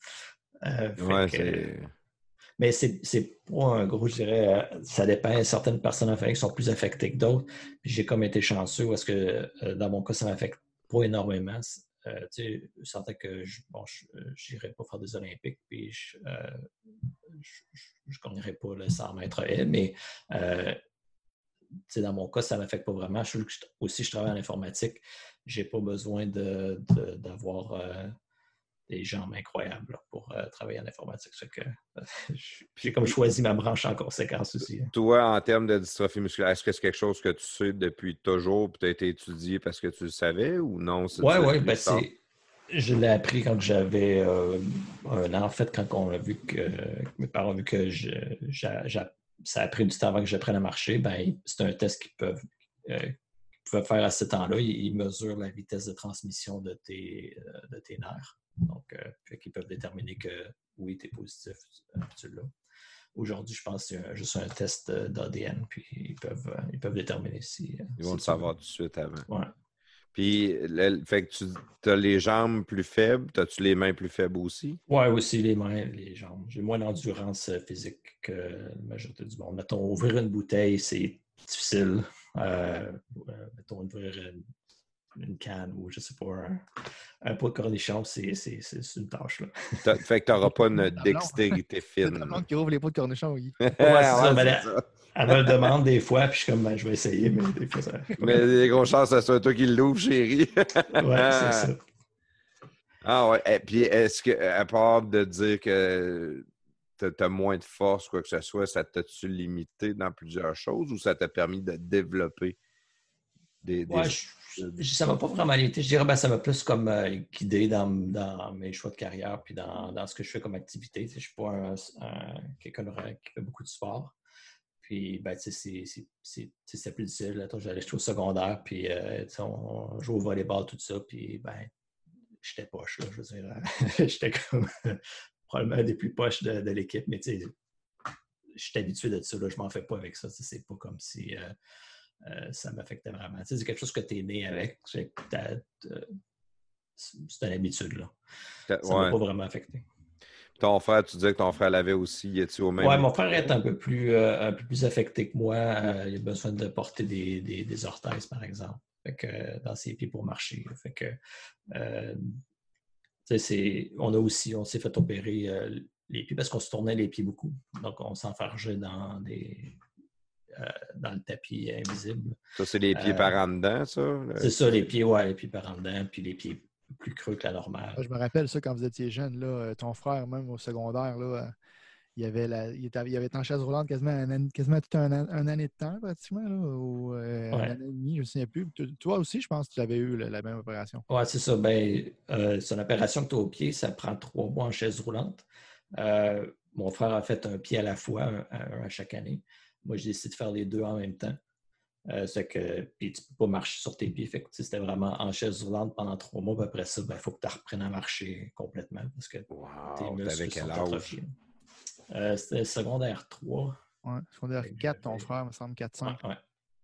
Mais c'est pas un gros, je dirais, euh, ça dépend. Certaines personnes en famille sont plus affectées que d'autres. J'ai comme été chanceux parce que euh, dans mon cas, ça m'affecte pas énormément. Euh, tu sais, je sentais que je n'irais pas faire des Olympiques, puis je ne gagnerais pas le 100 mètres mais dans mon cas, ça ne m'affecte pas vraiment. Je, aussi, je travaille en informatique. Je n'ai pas besoin d'avoir des jambes incroyables pour euh, travailler en informatique. j'ai comme choisi ma branche en conséquence aussi. Hein. Toi, en termes de dystrophie musculaire, est-ce que c'est quelque chose que tu sais depuis toujours, tu as été étudié parce que tu le savais ou non? Oui, oui, ben je l'ai appris quand j'avais euh, un an. En fait, quand on a vu que, mes parents ont vu que ça a pris du temps avant que j'apprenne à marcher, ben, c'est un test qu'ils peuvent, euh, faire à ce temps-là. Ils, mesurent la vitesse de transmission de tes, de tes nerfs. Donc, euh, ils peuvent déterminer que oui, tu es positif, euh, tu l'as. Aujourd'hui, je pense que c'est juste un test euh, d'ADN, puis ils peuvent, ils peuvent déterminer si. Ils vont le savoir tout de suite avant. Ouais. Puis, fait que tu as les jambes plus faibles, as-tu les mains plus faibles aussi? Oui, aussi les mains, les jambes. J'ai moins d'endurance physique que la majorité du monde. Mettons, ouvrir une bouteille, c'est difficile. mettons, ouvrir une une canne ou je sais pas, un, pot de cornichon, c'est une tâche. Là. Fait que tu n'auras pas une dextérité fine. Tout le monde qui ouvre les pots de cornichon, oui. ouais, c'est ça. Ben, elle, me le demande des fois, puis je suis comme, ben, je vais essayer, mais des fois, ça. Mais il y a des grosses chances que ce soit toi qui l'ouvre, chérie. ouais, c'est ça. Ah ouais. Et puis, est-ce que, à part de dire que tu as moins de force, quoi que ce soit, ça t'a-tu limité dans plusieurs choses ou ça t'a permis de développer Des, Ouais, je- ça m'a pas vraiment limité. Je dirais ben, ça m'a plus comme euh, guidé dans, dans mes choix de carrière puis dans, dans ce que je fais comme activité. Je suis pas un, un- quelqu'un qui fait beaucoup de sport. Puis, ben, c'était plus difficile. J'allais jusqu'au secondaire, puis euh, on, on jouait au volleyball, tout ça. Puis, ben, j'étais poche, là, je veux dire. j'étais comme probablement des plus poches de, de l'équipe, mais je suis habitué de ça, là, je m'en fais pas avec ça. C'est pas comme si euh, euh, ça m'affectait vraiment. Tu sais, c'est quelque chose que tu es né avec. c'est une habitude, là. Ça m'a ouais. pas vraiment affecté. Ton frère, tu disais que ton frère l'avait aussi. Es-tu au même Ouais, mon frère est un peu plus, euh, un peu plus affecté que moi. Euh, il a besoin de porter des, des, des orthèses, par exemple, Fait que, dans ses pieds pour marcher. Fait que, on a aussi, on s'est fait opérer les pieds parce qu'on se tournait les pieds beaucoup. Donc, on s'enfargeait dans des euh, dans le tapis invisible. Ça, c'est les pieds Euh, par en dedans, ça? le- C'est ça, les pieds, ouais, les pieds par en dedans, puis les pieds plus creux que la normale. Je me rappelle ça quand vous étiez jeune, là, euh, ton frère, même au secondaire, là, il, avait la, il, était, il avait été en chaise roulante quasiment, un quasiment toute un, an- un année de temps, pratiquement, là, ou euh, Ouais. un année et demi, je ne me souviens plus. Toi aussi, je pense que tu avais eu la, la même opération. Oui, c'est ça. Ben, euh, c'est une opération que tu as au pied, ça prend trois mois en chaise roulante. Euh, mon frère a fait un pied à la fois, un, un à chaque année. Moi, j'ai décidé de faire les deux en même temps. Euh, c'est que, puis tu ne peux pas marcher sur tes pieds. Fait que, c'était vraiment en chaise roulante pendant trois mois. Puis après ça, il faut que tu reprennes à marcher complètement parce que tes Wow, muscles t'avais sont quel âge? atrophiés. Euh, c'était secondaire 3. Ouais. Secondaire Fait que 4, ton frère, me semble 4-5. Ouais, ouais.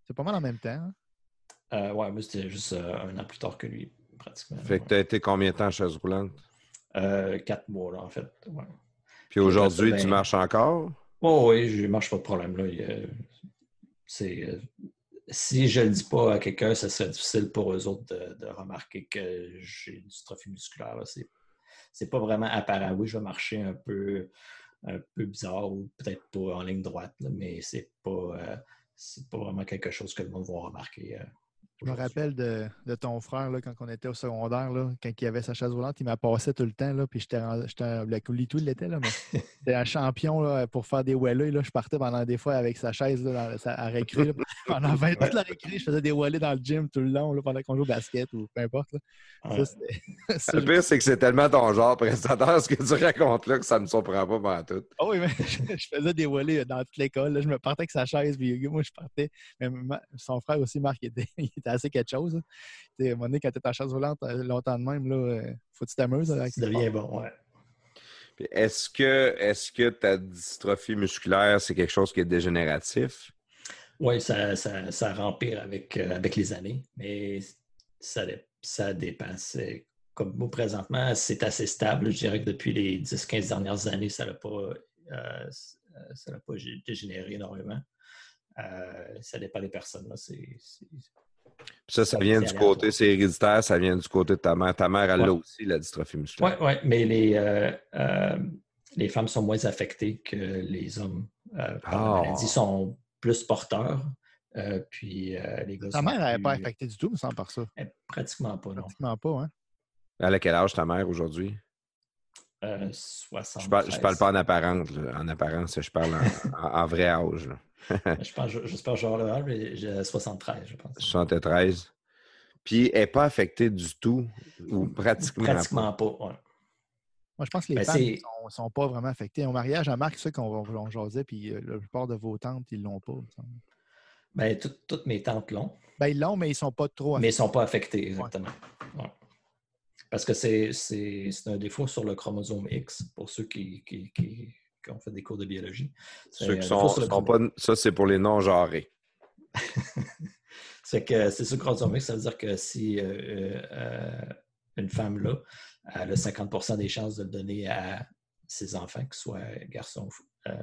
C'est pas mal en même temps. hein? Euh, ouais, moi, c'était juste euh, un an plus tard que lui, pratiquement. Fait que tu as été combien de temps en chaise roulante? Euh, quatre mois, là, en fait. Ouais. Puis aujourd'hui, ben- tu marches encore? Oh oui, je marche pas de problème. Là. Euh, si je ne le dis pas à quelqu'un, ce serait difficile pour eux autres de, remarquer que j'ai une dystrophie musculaire. C'est, c'est pas vraiment apparent. Oui, je vais marcher un peu, un peu bizarre ou peut-être pas en ligne droite, mais c'est pas, euh, pas vraiment quelque chose que le monde va remarquer. euh, Je me rappelle de, de ton frère là, quand on était au secondaire, là, quand il avait sa chaise roulante, il m'a passé tout le temps. Là, puis j'étais le Coulis, tout l'était, là, mais c'était un champion là, pour faire des wheelers. Là. Je partais pendant des fois avec sa chaise là, dans, à récré. Pendant 20 toute la récré, je faisais des wheelers dans le gym tout le long là, pendant qu'on joue au basket ou peu importe. Là. Ouais. Ça, c'était- ça, Le pire, c'est que c'est tellement ton genre, présentateur, ce que tu racontes là, que ça ne me surprend pas pendant tout. Ah oui, mais je, je faisais des wheelers dans toute l'école. là. Je me partais avec sa chaise, puis moi, je partais. Mais ma- son frère aussi, Marc, il était, il était assez quelque chose. là. Tu sais, À un moment donné, quand tu es en chaise roulante euh, longtemps de même, là, euh, faut que tu t'amuses. Ça devient bon, ouais. Est-ce que, est que ta dystrophie musculaire, c'est quelque chose qui est dégénératif? Oui, ça, ça, ça rempire avec, euh, avec les années, mais ça, ça dépend. C'est- Comme moi, présentement, c'est assez stable. Je dirais que depuis les 10-15 dernières années, ça n'a pas, euh, ça n'a pas gé- dégénéré énormément. Euh, ça dépend des personnes. Là. Ça, ça vient du côté, c'est héréditaire, ça vient du côté de ta mère. Ta mère, elle Ouais. a aussi la dystrophie Oui, musculaire. ouais, mais les, euh, euh, les femmes sont moins affectées que les hommes euh, par Ah. la maladie, sont plus porteurs. euh, puis euh, les gars Ta mère n'avait pas plus- affecté du tout, me semble, par ça. Eh, Pratiquement pas, non. Pratiquement pas, hein? Elle a quel âge ta mère aujourd'hui? Euh, 60. Je parle, je parle pas en apparence, là. en apparence, je parle en, en- en vrai âge. Je pense, j'espère que je vais avoir le âge, mais j'ai 73, je pense. 73. Puis elle n'est pas affectée du tout, ou pratiquement. pas? Pratiquement pas, ouais. Moi, je pense que les Ben, femmes ne sont, sont pas vraiment affectées. Au mariage, à Marc, c'est ça qu'on on jasait, puis euh, la plupart de vos tantes, ils l'ont pas. Ben, tout- toutes mes tantes l'ont, Ben, ils l'ont, mais ils sont pas trop mais ils affectés. ne sont pas affectés, exactement. Ouais. Parce que c'est un défaut sur le chromosome X, pour ceux qui, qui- qui- qui ont fait des cours de biologie. Ceux qui sont, le pas. Ça, c'est pour les non-genrés. C'est que c'est sur le chromosome X, ça veut dire que si euh, euh, euh, une femme là, elle a 50% des chances de le donner à ses enfants, qu'ils soient garçons ou. Euh,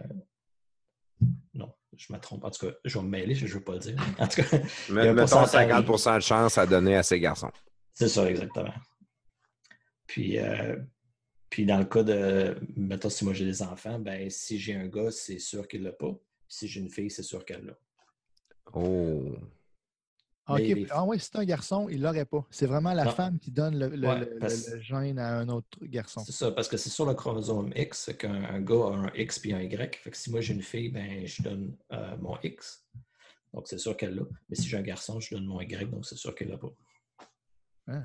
non, je me trompe. En tout cas, je vais me mêler, je ne veux pas le dire. En tout cas, Mais, Il y a mettons pourcentage. 50 de chance à donner à ces garçons. c'est ça, exactement. Puis, euh, puis dans le cas de, mettons, si moi j'ai des enfants, ben si j'ai un gars, c'est sûr qu'il l'a pas. Si j'ai une fille, c'est sûr qu'elle l'a. Oh. Ah, OK. Mais les- Ah oui, c'est un garçon, il l'aurait pas. C'est vraiment la Non. femme qui donne le, le- Ouais, le- parce- le gène à un autre garçon. C'est ça, parce que c'est sur le chromosome X qu'un un gars a un X puis un Y. Fait que si moi j'ai une fille, ben je donne euh, mon X. Donc, c'est sûr qu'elle l'a. Mais si j'ai un garçon, je donne mon Y, donc c'est sûr qu'elle l'a pas. Ah,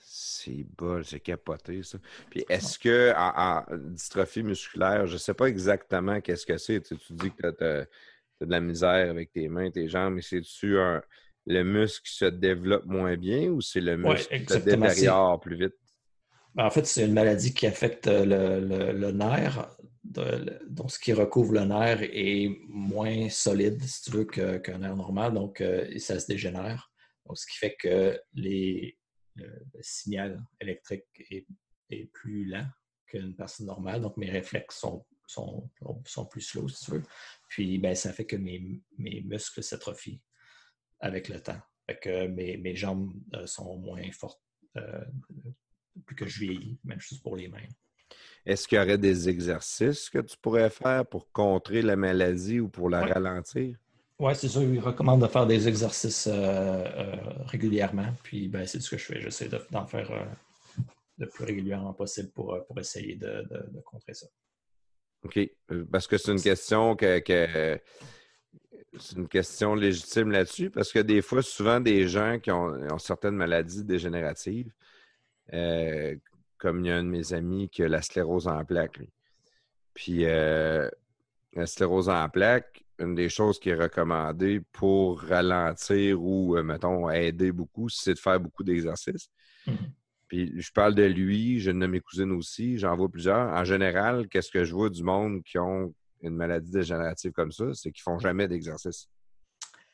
C'est bol, c'est capoté, ça. Puis est-ce que en, en dystrophie musculaire, je ne sais pas exactement qu'est-ce que c'est. Tu dis que tu as, de la misère avec tes mains, tes jambes, mais c'est-tu un- le muscle se développe moins bien ou c'est le Ouais, muscle qui se détériore plus vite? Ben, En fait, c'est une maladie qui affecte le, le- le nerf. de- le- donc, ce qui recouvre le nerf est moins solide, si tu veux, qu'un nerf normal. Donc, euh, ça se dégénère. Donc, ce qui fait que les, le, le signal électrique est, est plus lent qu'une personne normale. Donc, mes réflexes sont, sont, sont plus slow, si tu veux. Puis, ben, ça fait que mes, mes muscles s'atrophient avec le temps. Fait que mes, mes jambes euh, sont moins fortes euh, plus que je vieillis, même chose pour les mains. Est-ce qu'il y aurait des exercices que tu pourrais faire pour contrer la maladie ou pour la Ouais. ralentir? Oui, c'est sûr, il recommande de faire des exercices euh, euh, régulièrement. Puis ben, c'est ce que je fais. J'essaie de- d'en faire euh, le plus régulièrement possible pour, euh, pour essayer de, de- de contrer ça. OK. Euh, Parce que c'est une question que, que- c'est une question légitime là-dessus, parce que des fois, souvent, des gens qui ont, ont certaines maladies dégénératives, euh, comme il y a un de mes amis qui a la sclérose en plaques. lui. Puis euh, la sclérose en plaques, une des choses qui est recommandée pour ralentir ou, euh, mettons, aider beaucoup, c'est de faire beaucoup d'exercices. Mhm. Puis je parle de lui, j'ai une de mes cousines aussi, j'en vois plusieurs. En général, qu'est-ce que je vois du monde qui ont une maladie dégénérative comme ça, c'est qu'ils font jamais d'exercice.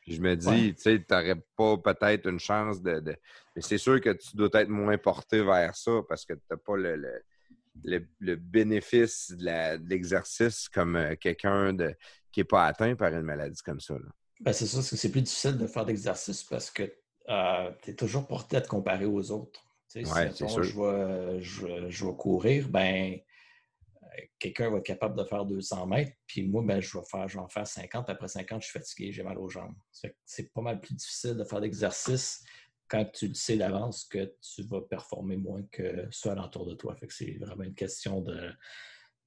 Je me dis, Ouais. tu sais, tu n'aurais pas peut-être une chance de. de- Mais c'est sûr que tu dois être moins porté vers ça parce que tu n'as pas le, le, le- le bénéfice de l'exercice comme euh, quelqu'un de, qui n'est pas atteint par une maladie comme ça. Ben, c'est ça, c'est c'est plus difficile de faire d'exercice parce que tu es toujours porté à te comparer aux autres. Tu sais, si, Ouais, c'est mettons, sûr. je vais, je, vais- je vais courir, ben euh, quelqu'un va être capable de faire 200 mètres, puis moi, ben, je, vais faire, je vais en faire 50. Après 50, je suis fatigué, j'ai mal aux jambes. C'est pas mal plus difficile de faire d'exercice quand tu le sais d'avance que tu vas performer moins que ceux alentour de toi. Fait que c'est vraiment une question de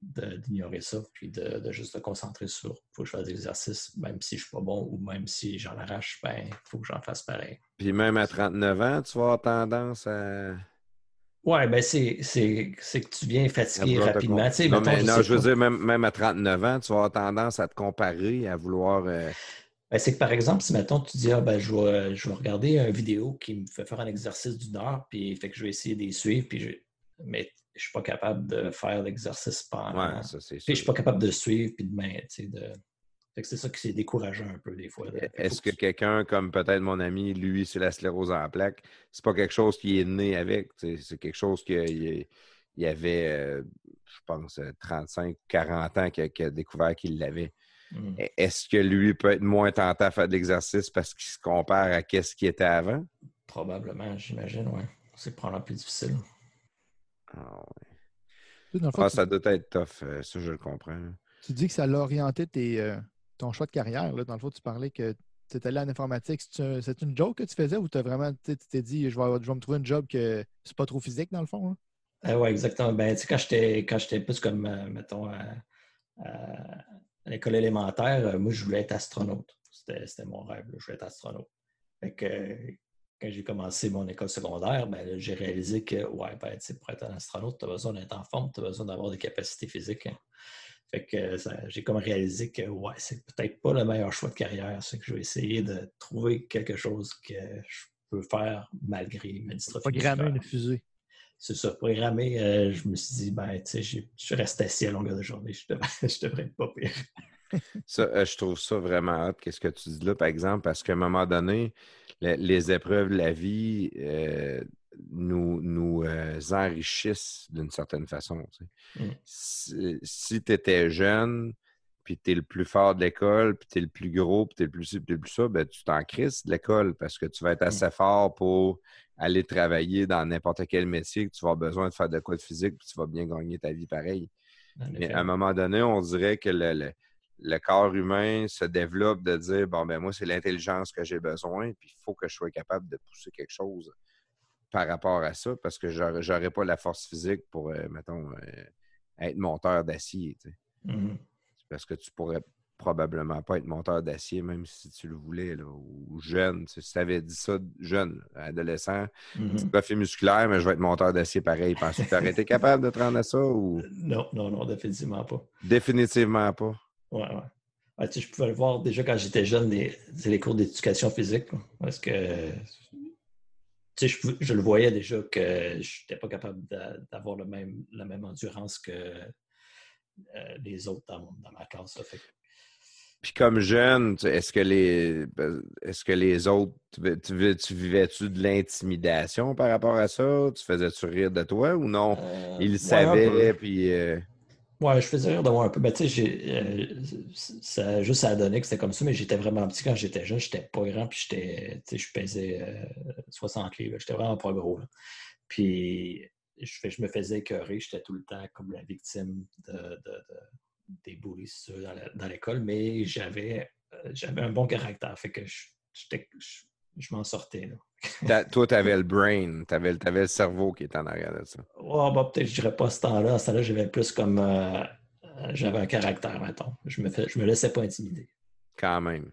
d'ignorer ça, puis de, juste te concentrer sur faut que je fasse des même si je suis pas bon ou même si j'en arrache, ben il faut que j'en fasse pareil. Puis même à 39 ans, tu vas avoir tendance à. Ouais, ben c'est que tu viens fatigué rapidement. Tu non, mettons, mais je non, sais je veux dire, même, même à 39 ans, tu vas avoir tendance à te comparer, à vouloir. euh, Ben, c'est que par exemple, si mettons, tu dis ah, ben, je, vais, je vais regarder une vidéo qui me fait faire un exercice d'une heure, puis fait que je vais essayer de les suivre, puis je... mais je suis pas capable de faire l'exercice pendant. Ouais, ça, c'est Puis je suis sûr. pas capable de suivre, puis de main, tu sais, de. Fait que c'est ça qui c'est décourageant un peu des fois. que Est-ce que quelqu'un, comme peut-être mon ami, lui, c'est la sclérose en plaques, c'est pas quelque chose qui est né avec, c'est quelque chose qu'il il y avait, euh, je pense, euh, 35 ou 40 ans qu'il a, découvert qu'il l'avait. Hmm. E- Est-ce que lui peut être moins tenté à faire de l'exercice parce qu'il se compare à qu'est-ce qui était avant? Probablement, j'imagine, oui. C'est probablement plus difficile. Ah, ouais. Tu, dans le fond, Ah, ça doit être tough, euh, ça je le comprends. Tu dis que ça l'a orienté tes, euh, ton choix de carrière. Là. Dans le fond, tu parlais que tu étais allé en informatique. C'est un- une joke que tu faisais ou vraiment, tu tu t'es dit, je vais, je vais me trouver une job que c'est pas trop physique dans le fond? hein? oui, exactement. Ben, quand j'étais plus comme, euh, mettons, à, à- l'école élémentaire, euh, moi, je voulais être astronaute. C'était mon rêve, je voulais être astronaute. Fait que euh, quand j'ai commencé mon école secondaire, ben, j'ai réalisé que, ouais, ben, pour être un astronaute, tu as besoin d'être en forme, tu as besoin d'avoir des capacités physiques. hein. Fait que euh, j'ai comme réalisé que, ouais, c'est peut-être pas le meilleur choix de carrière. C'est que je vais essayer de trouver quelque chose que je peux faire malgré ma dystrophie. Programmer une fusée. C'est ça, programmé, euh, je me suis dit, ben, tu sais, je reste assis à longueur de journée, je devrais, je devrais être pas pire. Ça, euh, je trouve ça vraiment hot, qu'est-ce que tu dis là, par exemple, parce qu'à un moment donné, le- les épreuves de la vie euh, nous, nous euh, enrichissent d'une certaine façon. tu sais. Mm. Si, tu étais jeune, puis tu es le plus fort de l'école, puis tu es le plus gros, puis tu es le plus ci, puis t'es le plus ça, ben, tu t'en crises de l'école parce que tu vas être assez fort pour aller travailler dans n'importe quel métier, que tu vas avoir besoin de faire de quoi de physique, puis tu vas bien gagner ta vie pareil. Mais à un moment donné, on dirait que le, le- le corps humain se développe de dire bon, ben moi, c'est l'intelligence que j'ai besoin, puis il faut que je sois capable de pousser quelque chose par rapport à ça, parce que j'aurais pas la force physique pour, euh, mettons, euh, être monteur d'acier. tu. Mhm. Parce que tu pourrais probablement pas être monteur d'acier, même si tu le voulais, là, ou jeune. Si tu avais dit ça jeune, adolescent, Mhm. profil musculaire, mais je vais être monteur d'acier pareil. Penses-tu que tu aurais été capable de te rendre à ça ou? Non, non, non, définitivement pas. définitivement pas? Ouais, ouais. Tu sais, je pouvais le voir déjà quand j'étais jeune, les, c'est les cours d'éducation physique. parce que tu je, le voyais déjà que je n'étais pas capable d'a- d'avoir le même, la même endurance que euh, les autres dans, dans ma classe. là. Fait Puis comme jeune, est-ce que les est-ce que les autres tu, tu- tu vivais-tu de l'intimidation par rapport à ça? Tu faisais-tu rire de toi ou non? Euh, Ils le ouais, savaient, puis euh, Ouais, je faisais rire de moi un peu. Mais tu sais, euh, ça, juste ça a donné que c'était comme ça, mais j'étais vraiment petit quand j'étais jeune. J'étais pas grand, puis j'étais, je pesais euh, 60 livres. J'étais vraiment pas gros. Puis je, me faisais écœurer. J'étais tout le temps comme la victime de, de- de- des bullies dans l'école, mais j'avais, euh, j'avais un bon caractère. Fait que je, je m'en sortais. Là. Toi, tu avais le brain, tu avais, le cerveau qui était en arrière de ça. Oh, bah, peut-être, je dirais pas ce temps-là. À ce temps-là, j'avais plus comme. euh, euh, j'avais un caractère, mettons. Je me, fais, je me laissais pas intimider. Quand même.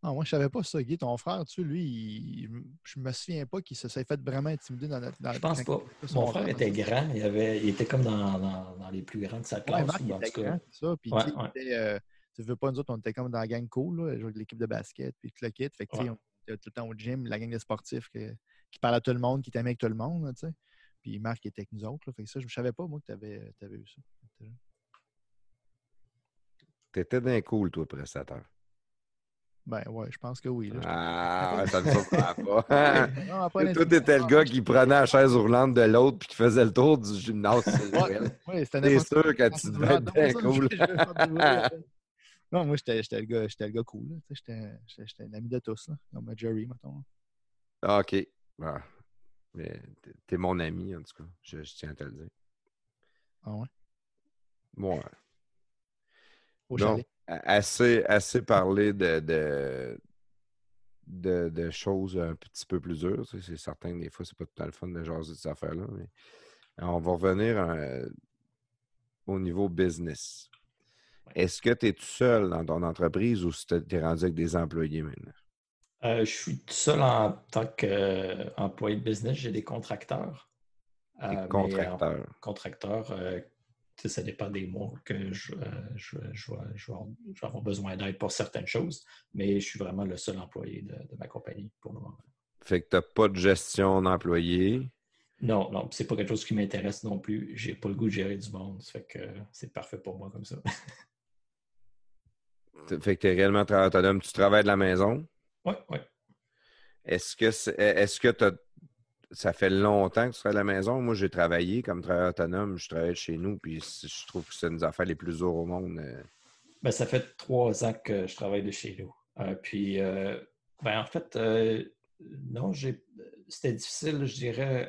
Ah, moi, je savais pas ça, Guy. Ton frère, tu sais, lui, il- je me souviens pas qu'il se s'est fait vraiment intimider dans notre. dans- Je pense pas. Mon frère frère, était que- grand. Il, avait, il était comme dans, dans, dans les plus grands de sa Ouais, classe. Marc, ou il était grand, ça. Puis, Ouais, il ouais. était, euh, tu veux pas, nous autres, on était comme dans la gang cool, là, jouer avec l'équipe de basket, puis tout le kit. Fait que, tu sais, Ouais. on tout le temps au gym, la gang de sportifs que- qui parlait à tout le monde, qui t'aimait avec tout le monde, là, tu sais. Puis Marc était avec nous autres, là. Fait que ça, je ne savais pas, moi, que tu avais, eu ça. T'étais d'un cool, toi, prestataire. Ben ouais, je pense que oui. Là, Ah, ça me surprend pas. Non, après, Toi, t'étais le gars qui prenait la chaise roulante de l'autre puis qui faisait le tour du gymnase. Ouais, ouais, c'était T'es sûr que tu devais être bien cool. Non, moi, j'étais le, le gars cool. J'étais j'étais- j'étais un ami de tous, là, comme Jerry, mettons. Ah, OK. Ah. Mais t'es- mon ami, en tout cas. Je, je tiens à te le dire. Ah ouais? Bon, Au Non. assez, assez parlé de, de, de, de choses un petit peu plus dures. C'est certain que des fois, c'est pas tout le temps le fun de jaser de ces affaires-là. Mais on va revenir euh, au niveau business. Est-ce que tu es tout seul dans ton entreprise ou tu es rendu avec des employés maintenant? Euh, je suis tout seul en tant qu'employé de business. J'ai des contracteurs. Euh, Des mais, euh, contracteurs. contracteurs, euh, ça dépend des mois que je, euh, je, je vais- avoir- je vais avoir besoin d'aide pour certaines choses, mais je suis vraiment le seul employé de, de ma compagnie pour le moment. Fait que tu n'as pas de gestion d'employés? Non, non, c'est pas quelque chose qui m'intéresse non plus. J'ai pas le goût de gérer du monde. Ça fait que c'est parfait pour moi comme ça. Fait que tu es réellement travailleur autonome. Tu travailles de la maison? Oui, oui. Est-ce que est-ce que ça fait longtemps que tu travailles à la maison? Moi, j'ai travaillé comme travailleur autonome. Je travaille de chez nous, puis je trouve que c'est une des affaires les plus dures au monde. euh. Ben, ça fait trois ans que je travaille de chez nous. Euh, puis, euh, ben, en fait, euh, non, j'ai, c'était difficile, je dirais.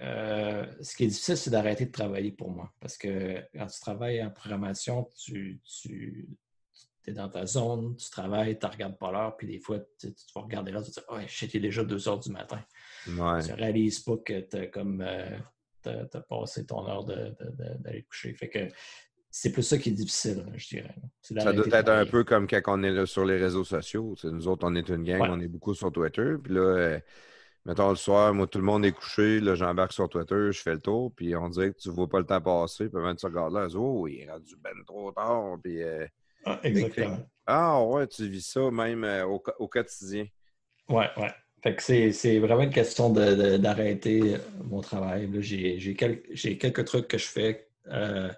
ce qui est difficile, c'est d'arrêter de travailler pour moi. Parce que quand tu travailles en programmation, tu, tu es dans ta zone, tu travailles, tu ne regardes pas l'heure, puis des fois, tu, vas regarder l'heure, tu te dis, oh, j'étais déjà 2 heures du matin. Ouais. Tu ne réalises pas que tu as comme euh, t'as passé ton heure d'aller te coucher. Fait que c'est plus ça qui est difficile, je dirais. Ça doit être un peu comme quand on est là sur les réseaux sociaux. Nous autres, on est une gang, Ouais. on est beaucoup sur Twitter. Puis là, euh, mettons le soir, moi, tout le monde est couché. Là, j'embarque sur Twitter, je fais le tour. Puis on dirait que tu ne vois pas le temps passer. Puis même tu regardes là, oh, il est rendu ben trop tard. Puis, euh, Ah, exactement. ah, ouais, tu vis ça même euh, au, au quotidien. Ouais, ouais. Fait que c'est, c'est vraiment une question de- de- d'arrêter mon travail. J'ai, j'ai, quel- j'ai quelques trucs que je fais. Euh,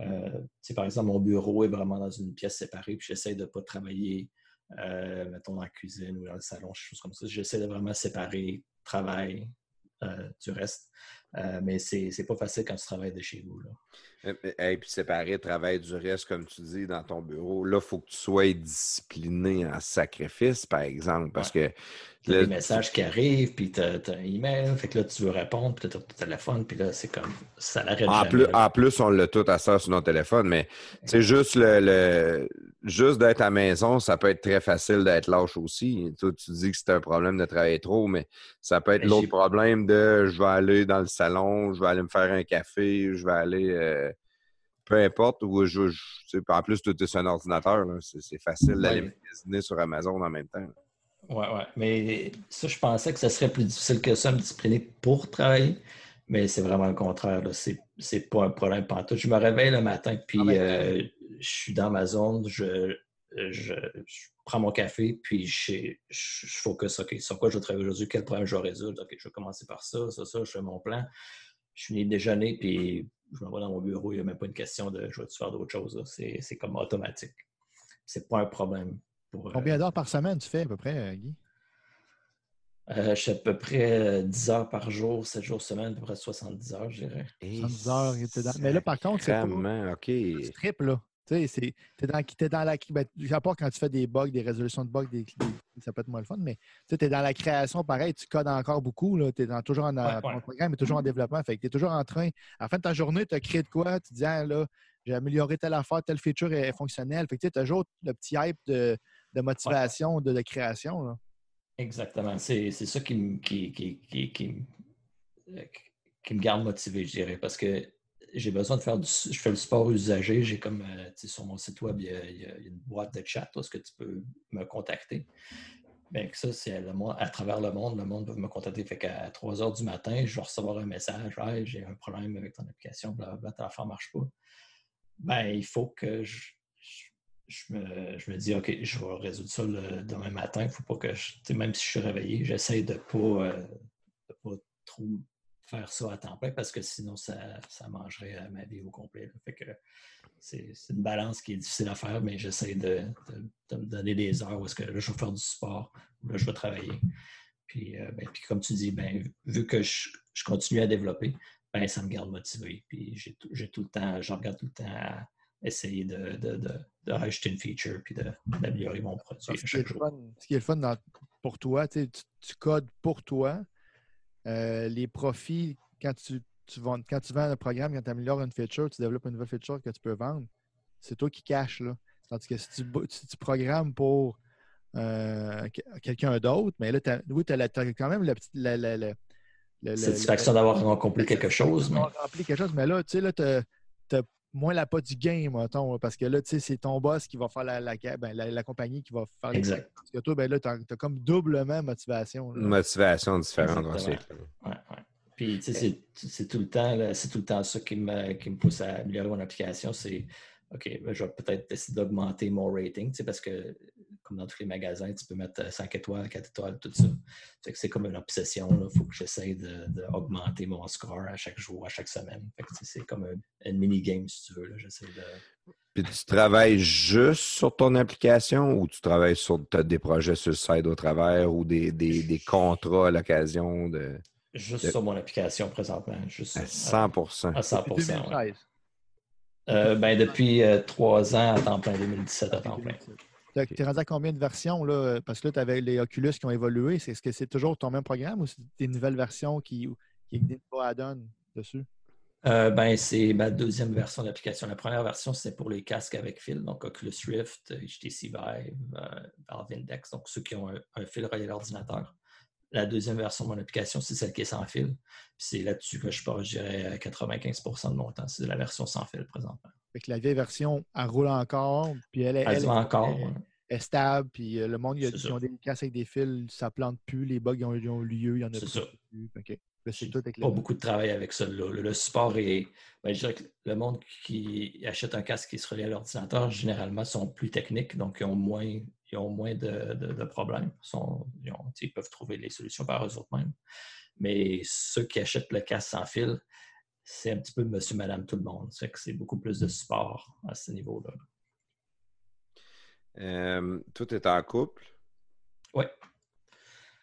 euh, par exemple, mon bureau est vraiment dans une pièce séparée, puis j'essaie de ne pas travailler, euh, mettons, dans la cuisine ou dans le salon, choses comme ça. J'essaie de vraiment séparer travail euh, du reste. Euh, mais c'est, c'est pas facile quand tu travailles de chez vous. Là. Et puis séparer travail du reste, comme tu dis, dans ton bureau. Là, il faut que tu sois discipliné en sacrifice, par exemple. Parce que Tu as là, des messages qui arrivent, puis tu as, un email, fait que là, tu veux répondre, puis tu as ton téléphone, puis là, c'est comme ça l'arrête En jamais, plus, en plus, on l'a tout à ça sur nos téléphones, mais c'est juste le, le- juste d'être à la maison, ça peut être très facile d'être lâche aussi. Toi, tu dis que c'est un problème de travailler trop, mais ça peut être l'autre problème de je vais aller dans le salon, je vais aller me faire un café, je vais aller. euh, peu importe où je, en plus, tout est sur un ordinateur. C'est facile d'aller magasiner sur Amazon en même temps. Oui, oui. Mais ça, je pensais que ce serait plus difficile que ça, me discipliner pour travailler. Mais c'est vraiment le contraire. C'est, pas un problème tout. Je me réveille le matin, puis ah, euh, je suis dans ma zone, je, je, prends mon café, puis je, je, je focus, OK, sur quoi je vais travailler aujourd'hui, quel problème je vais résoudre? OK, je vais commencer par ça, ça, ça, je fais mon plan. Je finis de déjeuner, puis je m'en vais dans mon bureau, il n'y a même pas une question de je vais faire d'autres choses. C'est, c'est comme automatique. C'est pas un problème. Pour, Combien euh, d'heures par semaine tu fais à peu près, Guy? Euh, je fais à peu près 10 euh, heures par jour, 7 jours semaine, à peu près 70 heures, je dirais. 70 heures. Mais là, par contre, c'est pas... OK. triple, là. Tu sais, t'es dans, es dans la. Ben, à part quand tu fais des bugs, des résolutions de bugs, des, ça peut être moins le fun, mais tu es dans la création, pareil, tu codes encore beaucoup. Tu es toujours en, ouais, programme, mais toujours en développement. Fait que tu es toujours en train. À la fin de ta journée, tu as créé de quoi? Tu dis, ah, là, j'ai amélioré telle affaire, telle feature est, fonctionnelle. Fait que tu as toujours le petit hype de, de motivation, de, de, création. Là. Exactement. C'est ça qui me, qui, qui, qui, euh, qui, me garde motivé, je dirais, parce que j'ai besoin de faire du. Je fais le sport usager. J'ai comme, euh, sur mon site web, il y, a, une boîte de chat où que tu peux me contacter. Bien, ça, c'est à travers le monde, le monde peut me contacter. Fait qu'à 3 heures du matin, je vais recevoir un message hey, j'ai un problème avec ton application, blablabla, ta affaire ne marche pas. Ben, il faut que je, je me, je me, dis, OK, je vais résoudre ça le, demain matin. Il faut pas que je, même si je suis réveillé, j'essaie de ne pas, euh, pas trop faire ça à temps plein parce que sinon, ça, ça mangerait ma vie au complet. Fait que c'est une balance qui est difficile à faire, mais j'essaie de, de, me donner des heures où est-ce que là, je vais faire du sport, là, je vais travailler. Puis, euh, ben, puis comme tu dis, ben, vu que je, je, continue à développer, ben, ça me garde motivé. Puis j'ai tout le temps, je regarde tout le temps à, essayer de, de, de, rajouter une feature puis d'améliorer mon produit ce, qui est le fun pour toi, tu, tu, codes pour toi. Euh, les profits, quand tu, tu vends, quand tu vends un programme, quand tu améliores une feature, tu développes une nouvelle feature que tu peux vendre, c'est toi qui caches. Là. Tandis que si tu, tu programmes pour euh, quelqu'un d'autre, mais là, oui, tu as, quand même la petite. La, la, satisfaction d'avoir rempli quelque chose. Mais... rempli quelque chose, mais là, tu sais, là, tu as, moins la pas du game, mettons, parce que là, tu sais, c'est ton boss qui va faire la, la, ben, la, compagnie qui va faire exact. Parce que toi, ben là, tu as, comme doublement motivation. Motivation différente aussi. Ouais, ouais. Puis, tu sais, c'est tout le temps, c'est tout le temps ça qui me, qui me pousse à améliorer mon application. C'est, OK, ben, je vais peut-être essayer d'augmenter mon rating, tu sais, parce que comme dans tous les magasins, tu peux mettre 5 étoiles, 4 étoiles, tout ça. c'est comme une obsession. Il faut que j'essaie d'augmenter mon score à chaque jour, à chaque semaine. c'est comme un, mini-game, si tu veux. J'essaie de. Puis tu travailles juste sur ton application ou tu travailles sur des projets sur le site au travers ou des, des, contrats à l'occasion de. Juste sur mon application présentement. Juste à 100 À 100% euh, ben, depuis euh, trois ans à temps plein, 2017 à temps plein. Tu es rendu à combien de versions? Là? Parce que là, tu avais les Oculus qui ont évolué. Est-ce que c'est toujours ton même programme ou c'est des nouvelles versions qui, qui des nouveaux add dessus? Euh, ben, c'est ma deuxième version d'application. La première version, c'est pour les casques avec fil, donc Oculus Rift, HTC Vive, euh, Valve Index, donc ceux qui ont un, fil relié à l'ordinateur. La deuxième version de mon application, c'est celle qui est sans fil. C'est là-dessus que je passe, je dirais, 95% de mon temps. C'est la version sans fil présentement. Fait la vieille version, elle roule encore, puis elle, est, encore, est, stable, puis euh, le monde, ils ont des casques avec des fils, ça plante plus, les bugs ont, ont lieu, il y en a plus. Ça. C'est pas beaucoup de travail avec ça. Là. Le, support est. Ben, je dirais que le monde qui achète un casque qui se relie à l'ordinateur, généralement, sont plus techniques, donc ils ont moins, ils ont moins de, problèmes. Ils, peuvent trouver les solutions par eux-mêmes. Mais ceux qui achètent le casque sans fil, c'est un petit peu monsieur, madame, tout le monde. C'est que c'est beaucoup plus de support à ce niveau-là. Euh, tout est en couple? Oui.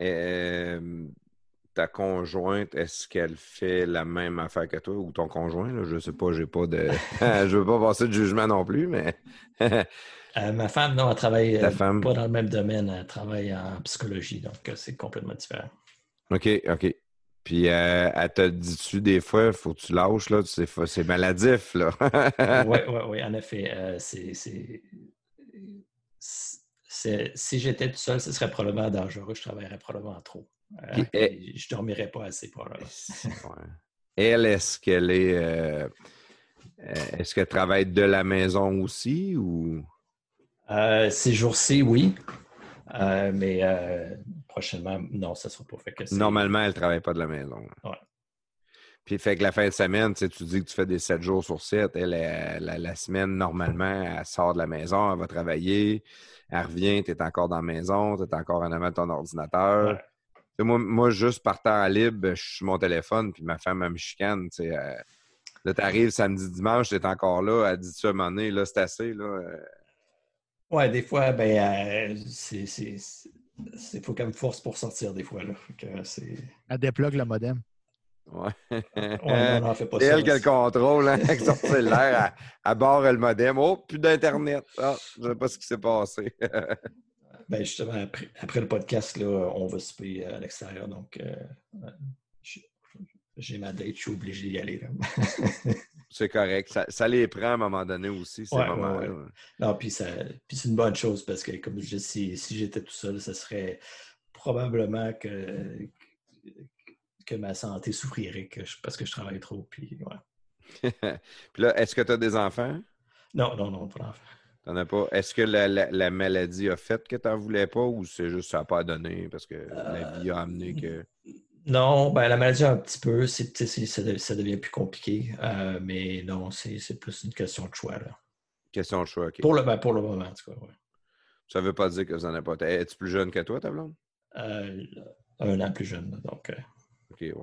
Euh, ta conjointe, est-ce qu'elle fait la même affaire que toi ou ton conjoint? Je ne sais pas, j'ai pas de. je veux pas passer de jugement non plus, mais. Euh, ma femme, non, elle travaille pas dans le même domaine, elle travaille en psychologie, donc c'est complètement différent. OK, OK. Puis euh, elle te dit-tu des fois, il faut que tu lâches, là, c'est maladif, là. oui, oui, oui, en effet. Euh, c'est, si j'étais tout seul, ce serait probablement dangereux. Je travaillerais probablement trop. Euh, je ne dormirais pas assez, probablement. Elle, est-ce qu'elle est. Euh, Est-ce que tu travailles de la maison aussi ou? Euh, ces jours-ci, oui. Euh, mais euh, prochainement, non, ça ne sera pas fait que Normalement, elle ne travaille pas de la maison. Ouais. Puis fait que la fin de semaine, tu tu dis que tu fais des 7 jours sur 7. Elle, la, la semaine, normalement, elle sort de la maison, elle va travailler, elle revient, tu es encore dans la maison, tu es encore en avant de ton ordinateur. Ouais. Tu Moi, moi, juste par temps libre, je suis sur mon téléphone, puis ma femme, elle me chicane. tu là, tu arrives samedi, dimanche, tu es encore là, elle dit ça à un moment donné, là, c'est assez. Là, euh, Ouais, des fois, ben, euh, c'est. c'est- faut qu'elle me force pour sortir des fois. Là. Fait que c'est... Elle déplogue le modem. ouais. Ouais, on n'en fait pas C'est ça. elle qui a le contrôle, hein, avec son cellulaire, elle, elle barre le modem. Oh, plus d'Internet. Ah, je ne sais pas ce qui s'est passé. Ben, justement, après, après le podcast, là, on va souper à l'extérieur. Donc, euh, j'ai- ma date, je suis obligé d'y aller. C'est correct. Ça, ça les prend à un moment donné aussi, ces Ouais, ouais, moments-là. ouais. non, puis, ça, puis c'est une bonne chose parce que, comme je dis, si, si j'étais tout seul, ce serait probablement que, que ma santé souffrirait que je- parce que je travaille trop. Puis, ouais. Puis là, est-ce que tu as des enfants? Non, non, non, pas d'enfant. T'en as pas. Est-ce que la, la- la maladie a fait que tu n'en voulais pas ou c'est juste ça n'a pas donné parce que la vie a amené que. Non, ben, la maladie un petit peu, c'est, ça, de- ça devient plus compliqué. euh, mais non, c'est, plus une question de choix. Là. Question de choix. ok. Pour, le, ben, pour le moment, en tout cas. ouais. Ça ne veut pas dire que vous n'en avez pas. Es-tu plus jeune que toi, ta blonde? Euh, un an plus jeune. Donc, euh, OK, ouais.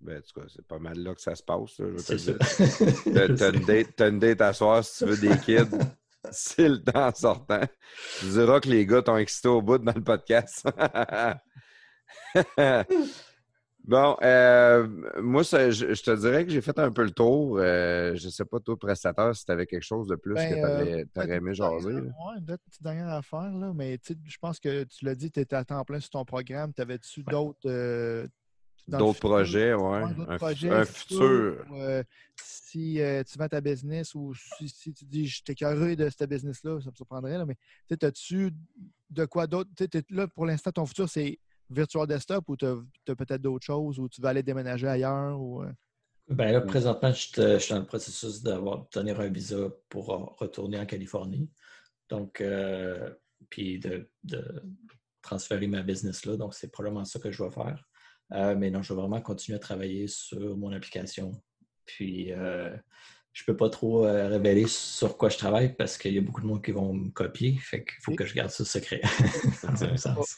Ben, en tout cas, c'est pas mal là que ça se passe. c'est ça. T'as une date, t'as une date à soir si tu veux des kids. C'est le temps en sortant. Tu diras que les gars t'ont excité au bout dans le podcast. bon, euh, moi, ça, je, je te dirais que j'ai fait un peu le tour. Euh, je sais pas, toi, prestataire, si tu avais quelque chose de plus Ben, que tu aurais, aimé jaser. Ouais, une petite dernière affaire, là, mais tu je pense que tu l'as dit, tu étais à temps plein sur ton programme. T'avais-tu d'autres. euh, D'autres projets, ouais. ouais, d'autres Un, projets futur. ou, euh, si euh, tu vends ta business ou si, si tu dis j'étais curieux de cette business-là, ça me surprendrait, là, mais tu sais, as-tu de quoi d'autre? Tu Là, pour l'instant, ton futur, c'est virtual desktop ou tu as, peut-être d'autres choses ou tu vas aller déménager ailleurs? Ou, euh, Ben là, présentement, je suis je suis dans le processus d'avoir d'obtenir un visa pour retourner en Californie. Donc, euh, puis de, de transférer ma business là. Donc, c'est probablement ça que je vais faire. Euh, mais non, je vais vraiment continuer à travailler sur mon application. Puis, euh, je ne peux pas trop euh, révéler sur quoi je travaille parce qu'il y a beaucoup de monde qui vont me copier. Fait qu'il faut que je garde ça secret. dans un sens.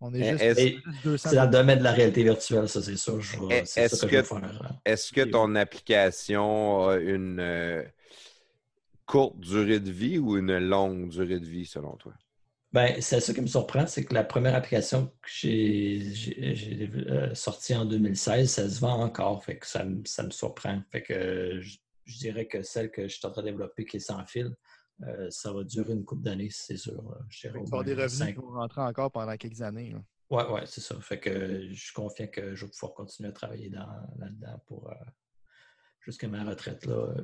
On est Eh, juste, est-ce- juste 200 C'est dans le domaine de la réalité virtuelle, ça, c'est sûr. Eh, C'est est-ce ça que, je vais que- faire. hein. Est-ce que ton application a une euh, courte durée de vie ou une longue durée de vie, selon toi? Ben, c'est ça qui me surprend, c'est que la première application que j'ai j'ai- j'ai, euh, sortie en 2016, ça se vend encore. Fait que ça, me- ça me surprend. Fait que euh, je, je dirais que celle que je suis en train de développer, qui est sans fil, euh, ça va durer une couple d'années, c'est sûr. au vas avoir des revenus cinq- qui vont rentrer encore pendant quelques années. là. Ouais, ouais, c'est ça. Fait que je suis confiant que je vais pouvoir continuer à travailler dans- là-dedans pour euh, jusqu'à ma retraite. Là, euh,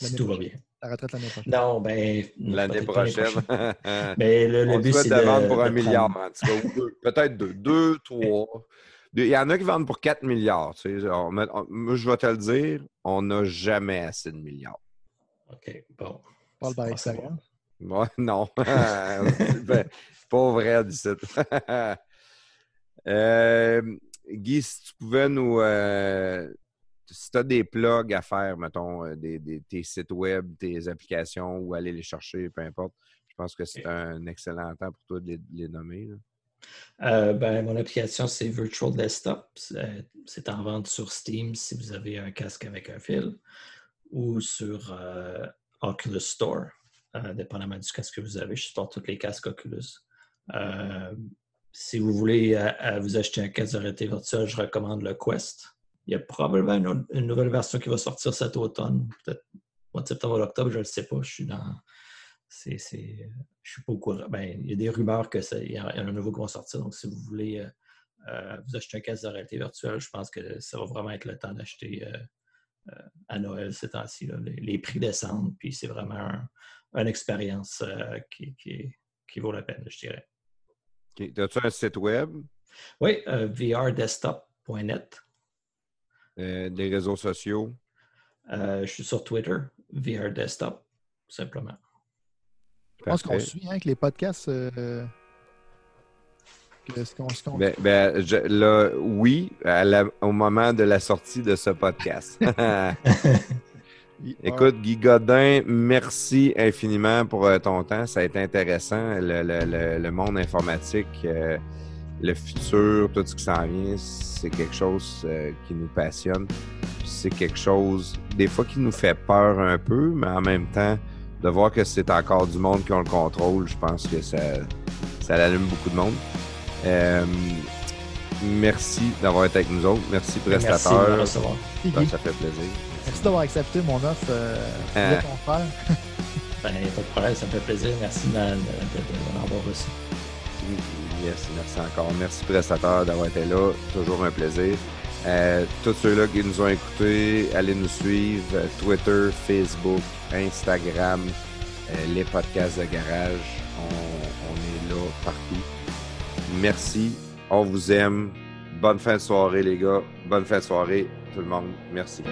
si tout va bien. La retraite l'année prochaine. Non, ben. L'année prochaine. prochaine. Mais le, le On but, c'est de de. vendre pour un milliard, en tout cas. Peut-être deux. Deux, trois. Il y en a qui vendent pour 4 milliards. tu sais. On on- je vais te le dire, on n'a jamais assez de milliards. OK, bon. Parle par bon, expérience. Ouais, non. ben, c'est pas vrai d'ici. euh, Guy, si tu pouvais nous. euh, si tu as des plugs à faire, mettons, euh, des, des- tes sites web, tes applications ou aller les chercher, peu importe, je pense que c'est un excellent temps pour toi de les, de les nommer. là. Euh, ben, mon application, c'est Virtual Desktop. C'est c'est en vente sur Steam si vous avez un casque avec un fil ou sur euh, Oculus Store, euh, dépendamment du casque que vous avez. Je supporte tous les casques Oculus. Euh, si vous voulez vous acheter un casque de réalité virtuelle, je recommande le Quest. Il y a probablement une, nouvelle version qui va sortir cet automne, peut-être mois de septembre ou octobre, je ne le sais pas. Je suis dans. C'est- je suis pas au courant. Ben, il y a des rumeurs qu'il y, a il y en a un nouveau qui va sortir. Donc, si vous voulez vous acheter un casque de réalité virtuelle, je pense que ça va vraiment être le temps d'acheter à Noël ces temps-ci. Les, les prix descendent, puis c'est vraiment un- une expérience euh, qui, qui- qui vaut la peine, je dirais. OK. As-tu un site web? Oui, euh, vrdesktop.net. Euh, des réseaux sociaux? Euh, je suis sur Twitter, VR Desktop, simplement. Je pense qu'on suit hein, avec les podcasts. euh, ce qu'on- qu'on- Ben, ben, je- là, oui, à la- au moment de la sortie de ce podcast. Écoute, Guy Godin, merci infiniment pour euh, ton temps. Ça a été intéressant. Le, le- le- le monde informatique, euh, le futur, tout ce qui s'en vient, c'est quelque chose euh, qui nous passionne. C'est quelque chose, des fois, qui nous fait peur un peu, mais en même temps, de voir que c'est encore du monde qui ont le contrôle, je pense que ça, ça allume beaucoup de monde. Euh, merci d'avoir été avec nous autres. Merci, Merci de prestataire. me recevoir. Merci, Ça, Guy. ça fait plaisir. Merci d'avoir accepté mon offre euh, Ah. de ton frère. Ben, pas de problème, ça me fait plaisir. Merci de, de, de- de m'avoir reçu. Yes, merci encore. Merci prestataire d'avoir été là. Toujours un plaisir. Euh, tous ceux-là qui nous ont écoutés, allez nous suivre. euh, Twitter, Facebook, Instagram, euh, les podcasts de garage. On, on est là partout. Merci. On vous aime. Bonne fin de soirée, les gars. Bonne fin de soirée, tout le monde. Merci.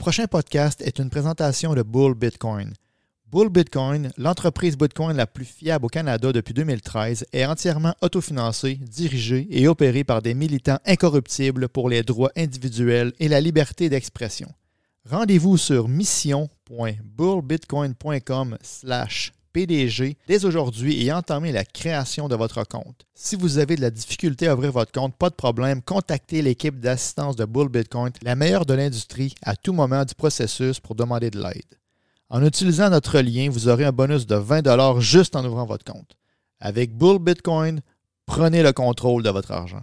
Prochain podcast est une présentation de Bull Bitcoin. Bull Bitcoin, l'entreprise Bitcoin la plus fiable au Canada depuis 2013, est entièrement autofinancée, dirigée et opérée par des militants incorruptibles pour les droits individuels et la liberté d'expression. Rendez-vous sur mission.bullbitcoin.com PDG dès aujourd'hui et entamez la création de votre compte. Si vous avez de la difficulté à ouvrir votre compte, pas de problème, contactez l'équipe d'assistance de Bull Bitcoin, la meilleure de l'industrie, à tout moment du processus pour demander de l'aide. En utilisant notre lien, vous aurez un bonus de 20 juste en ouvrant votre compte. Avec Bull Bitcoin, prenez le contrôle de votre argent.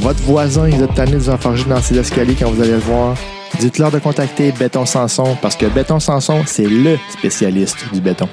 votre voisin, il a tanné de vous dans ses escaliers quand vous allez le voir. Dites-leur de contacter Béton Sanson parce que Béton Sanson, c'est LE spécialiste du béton.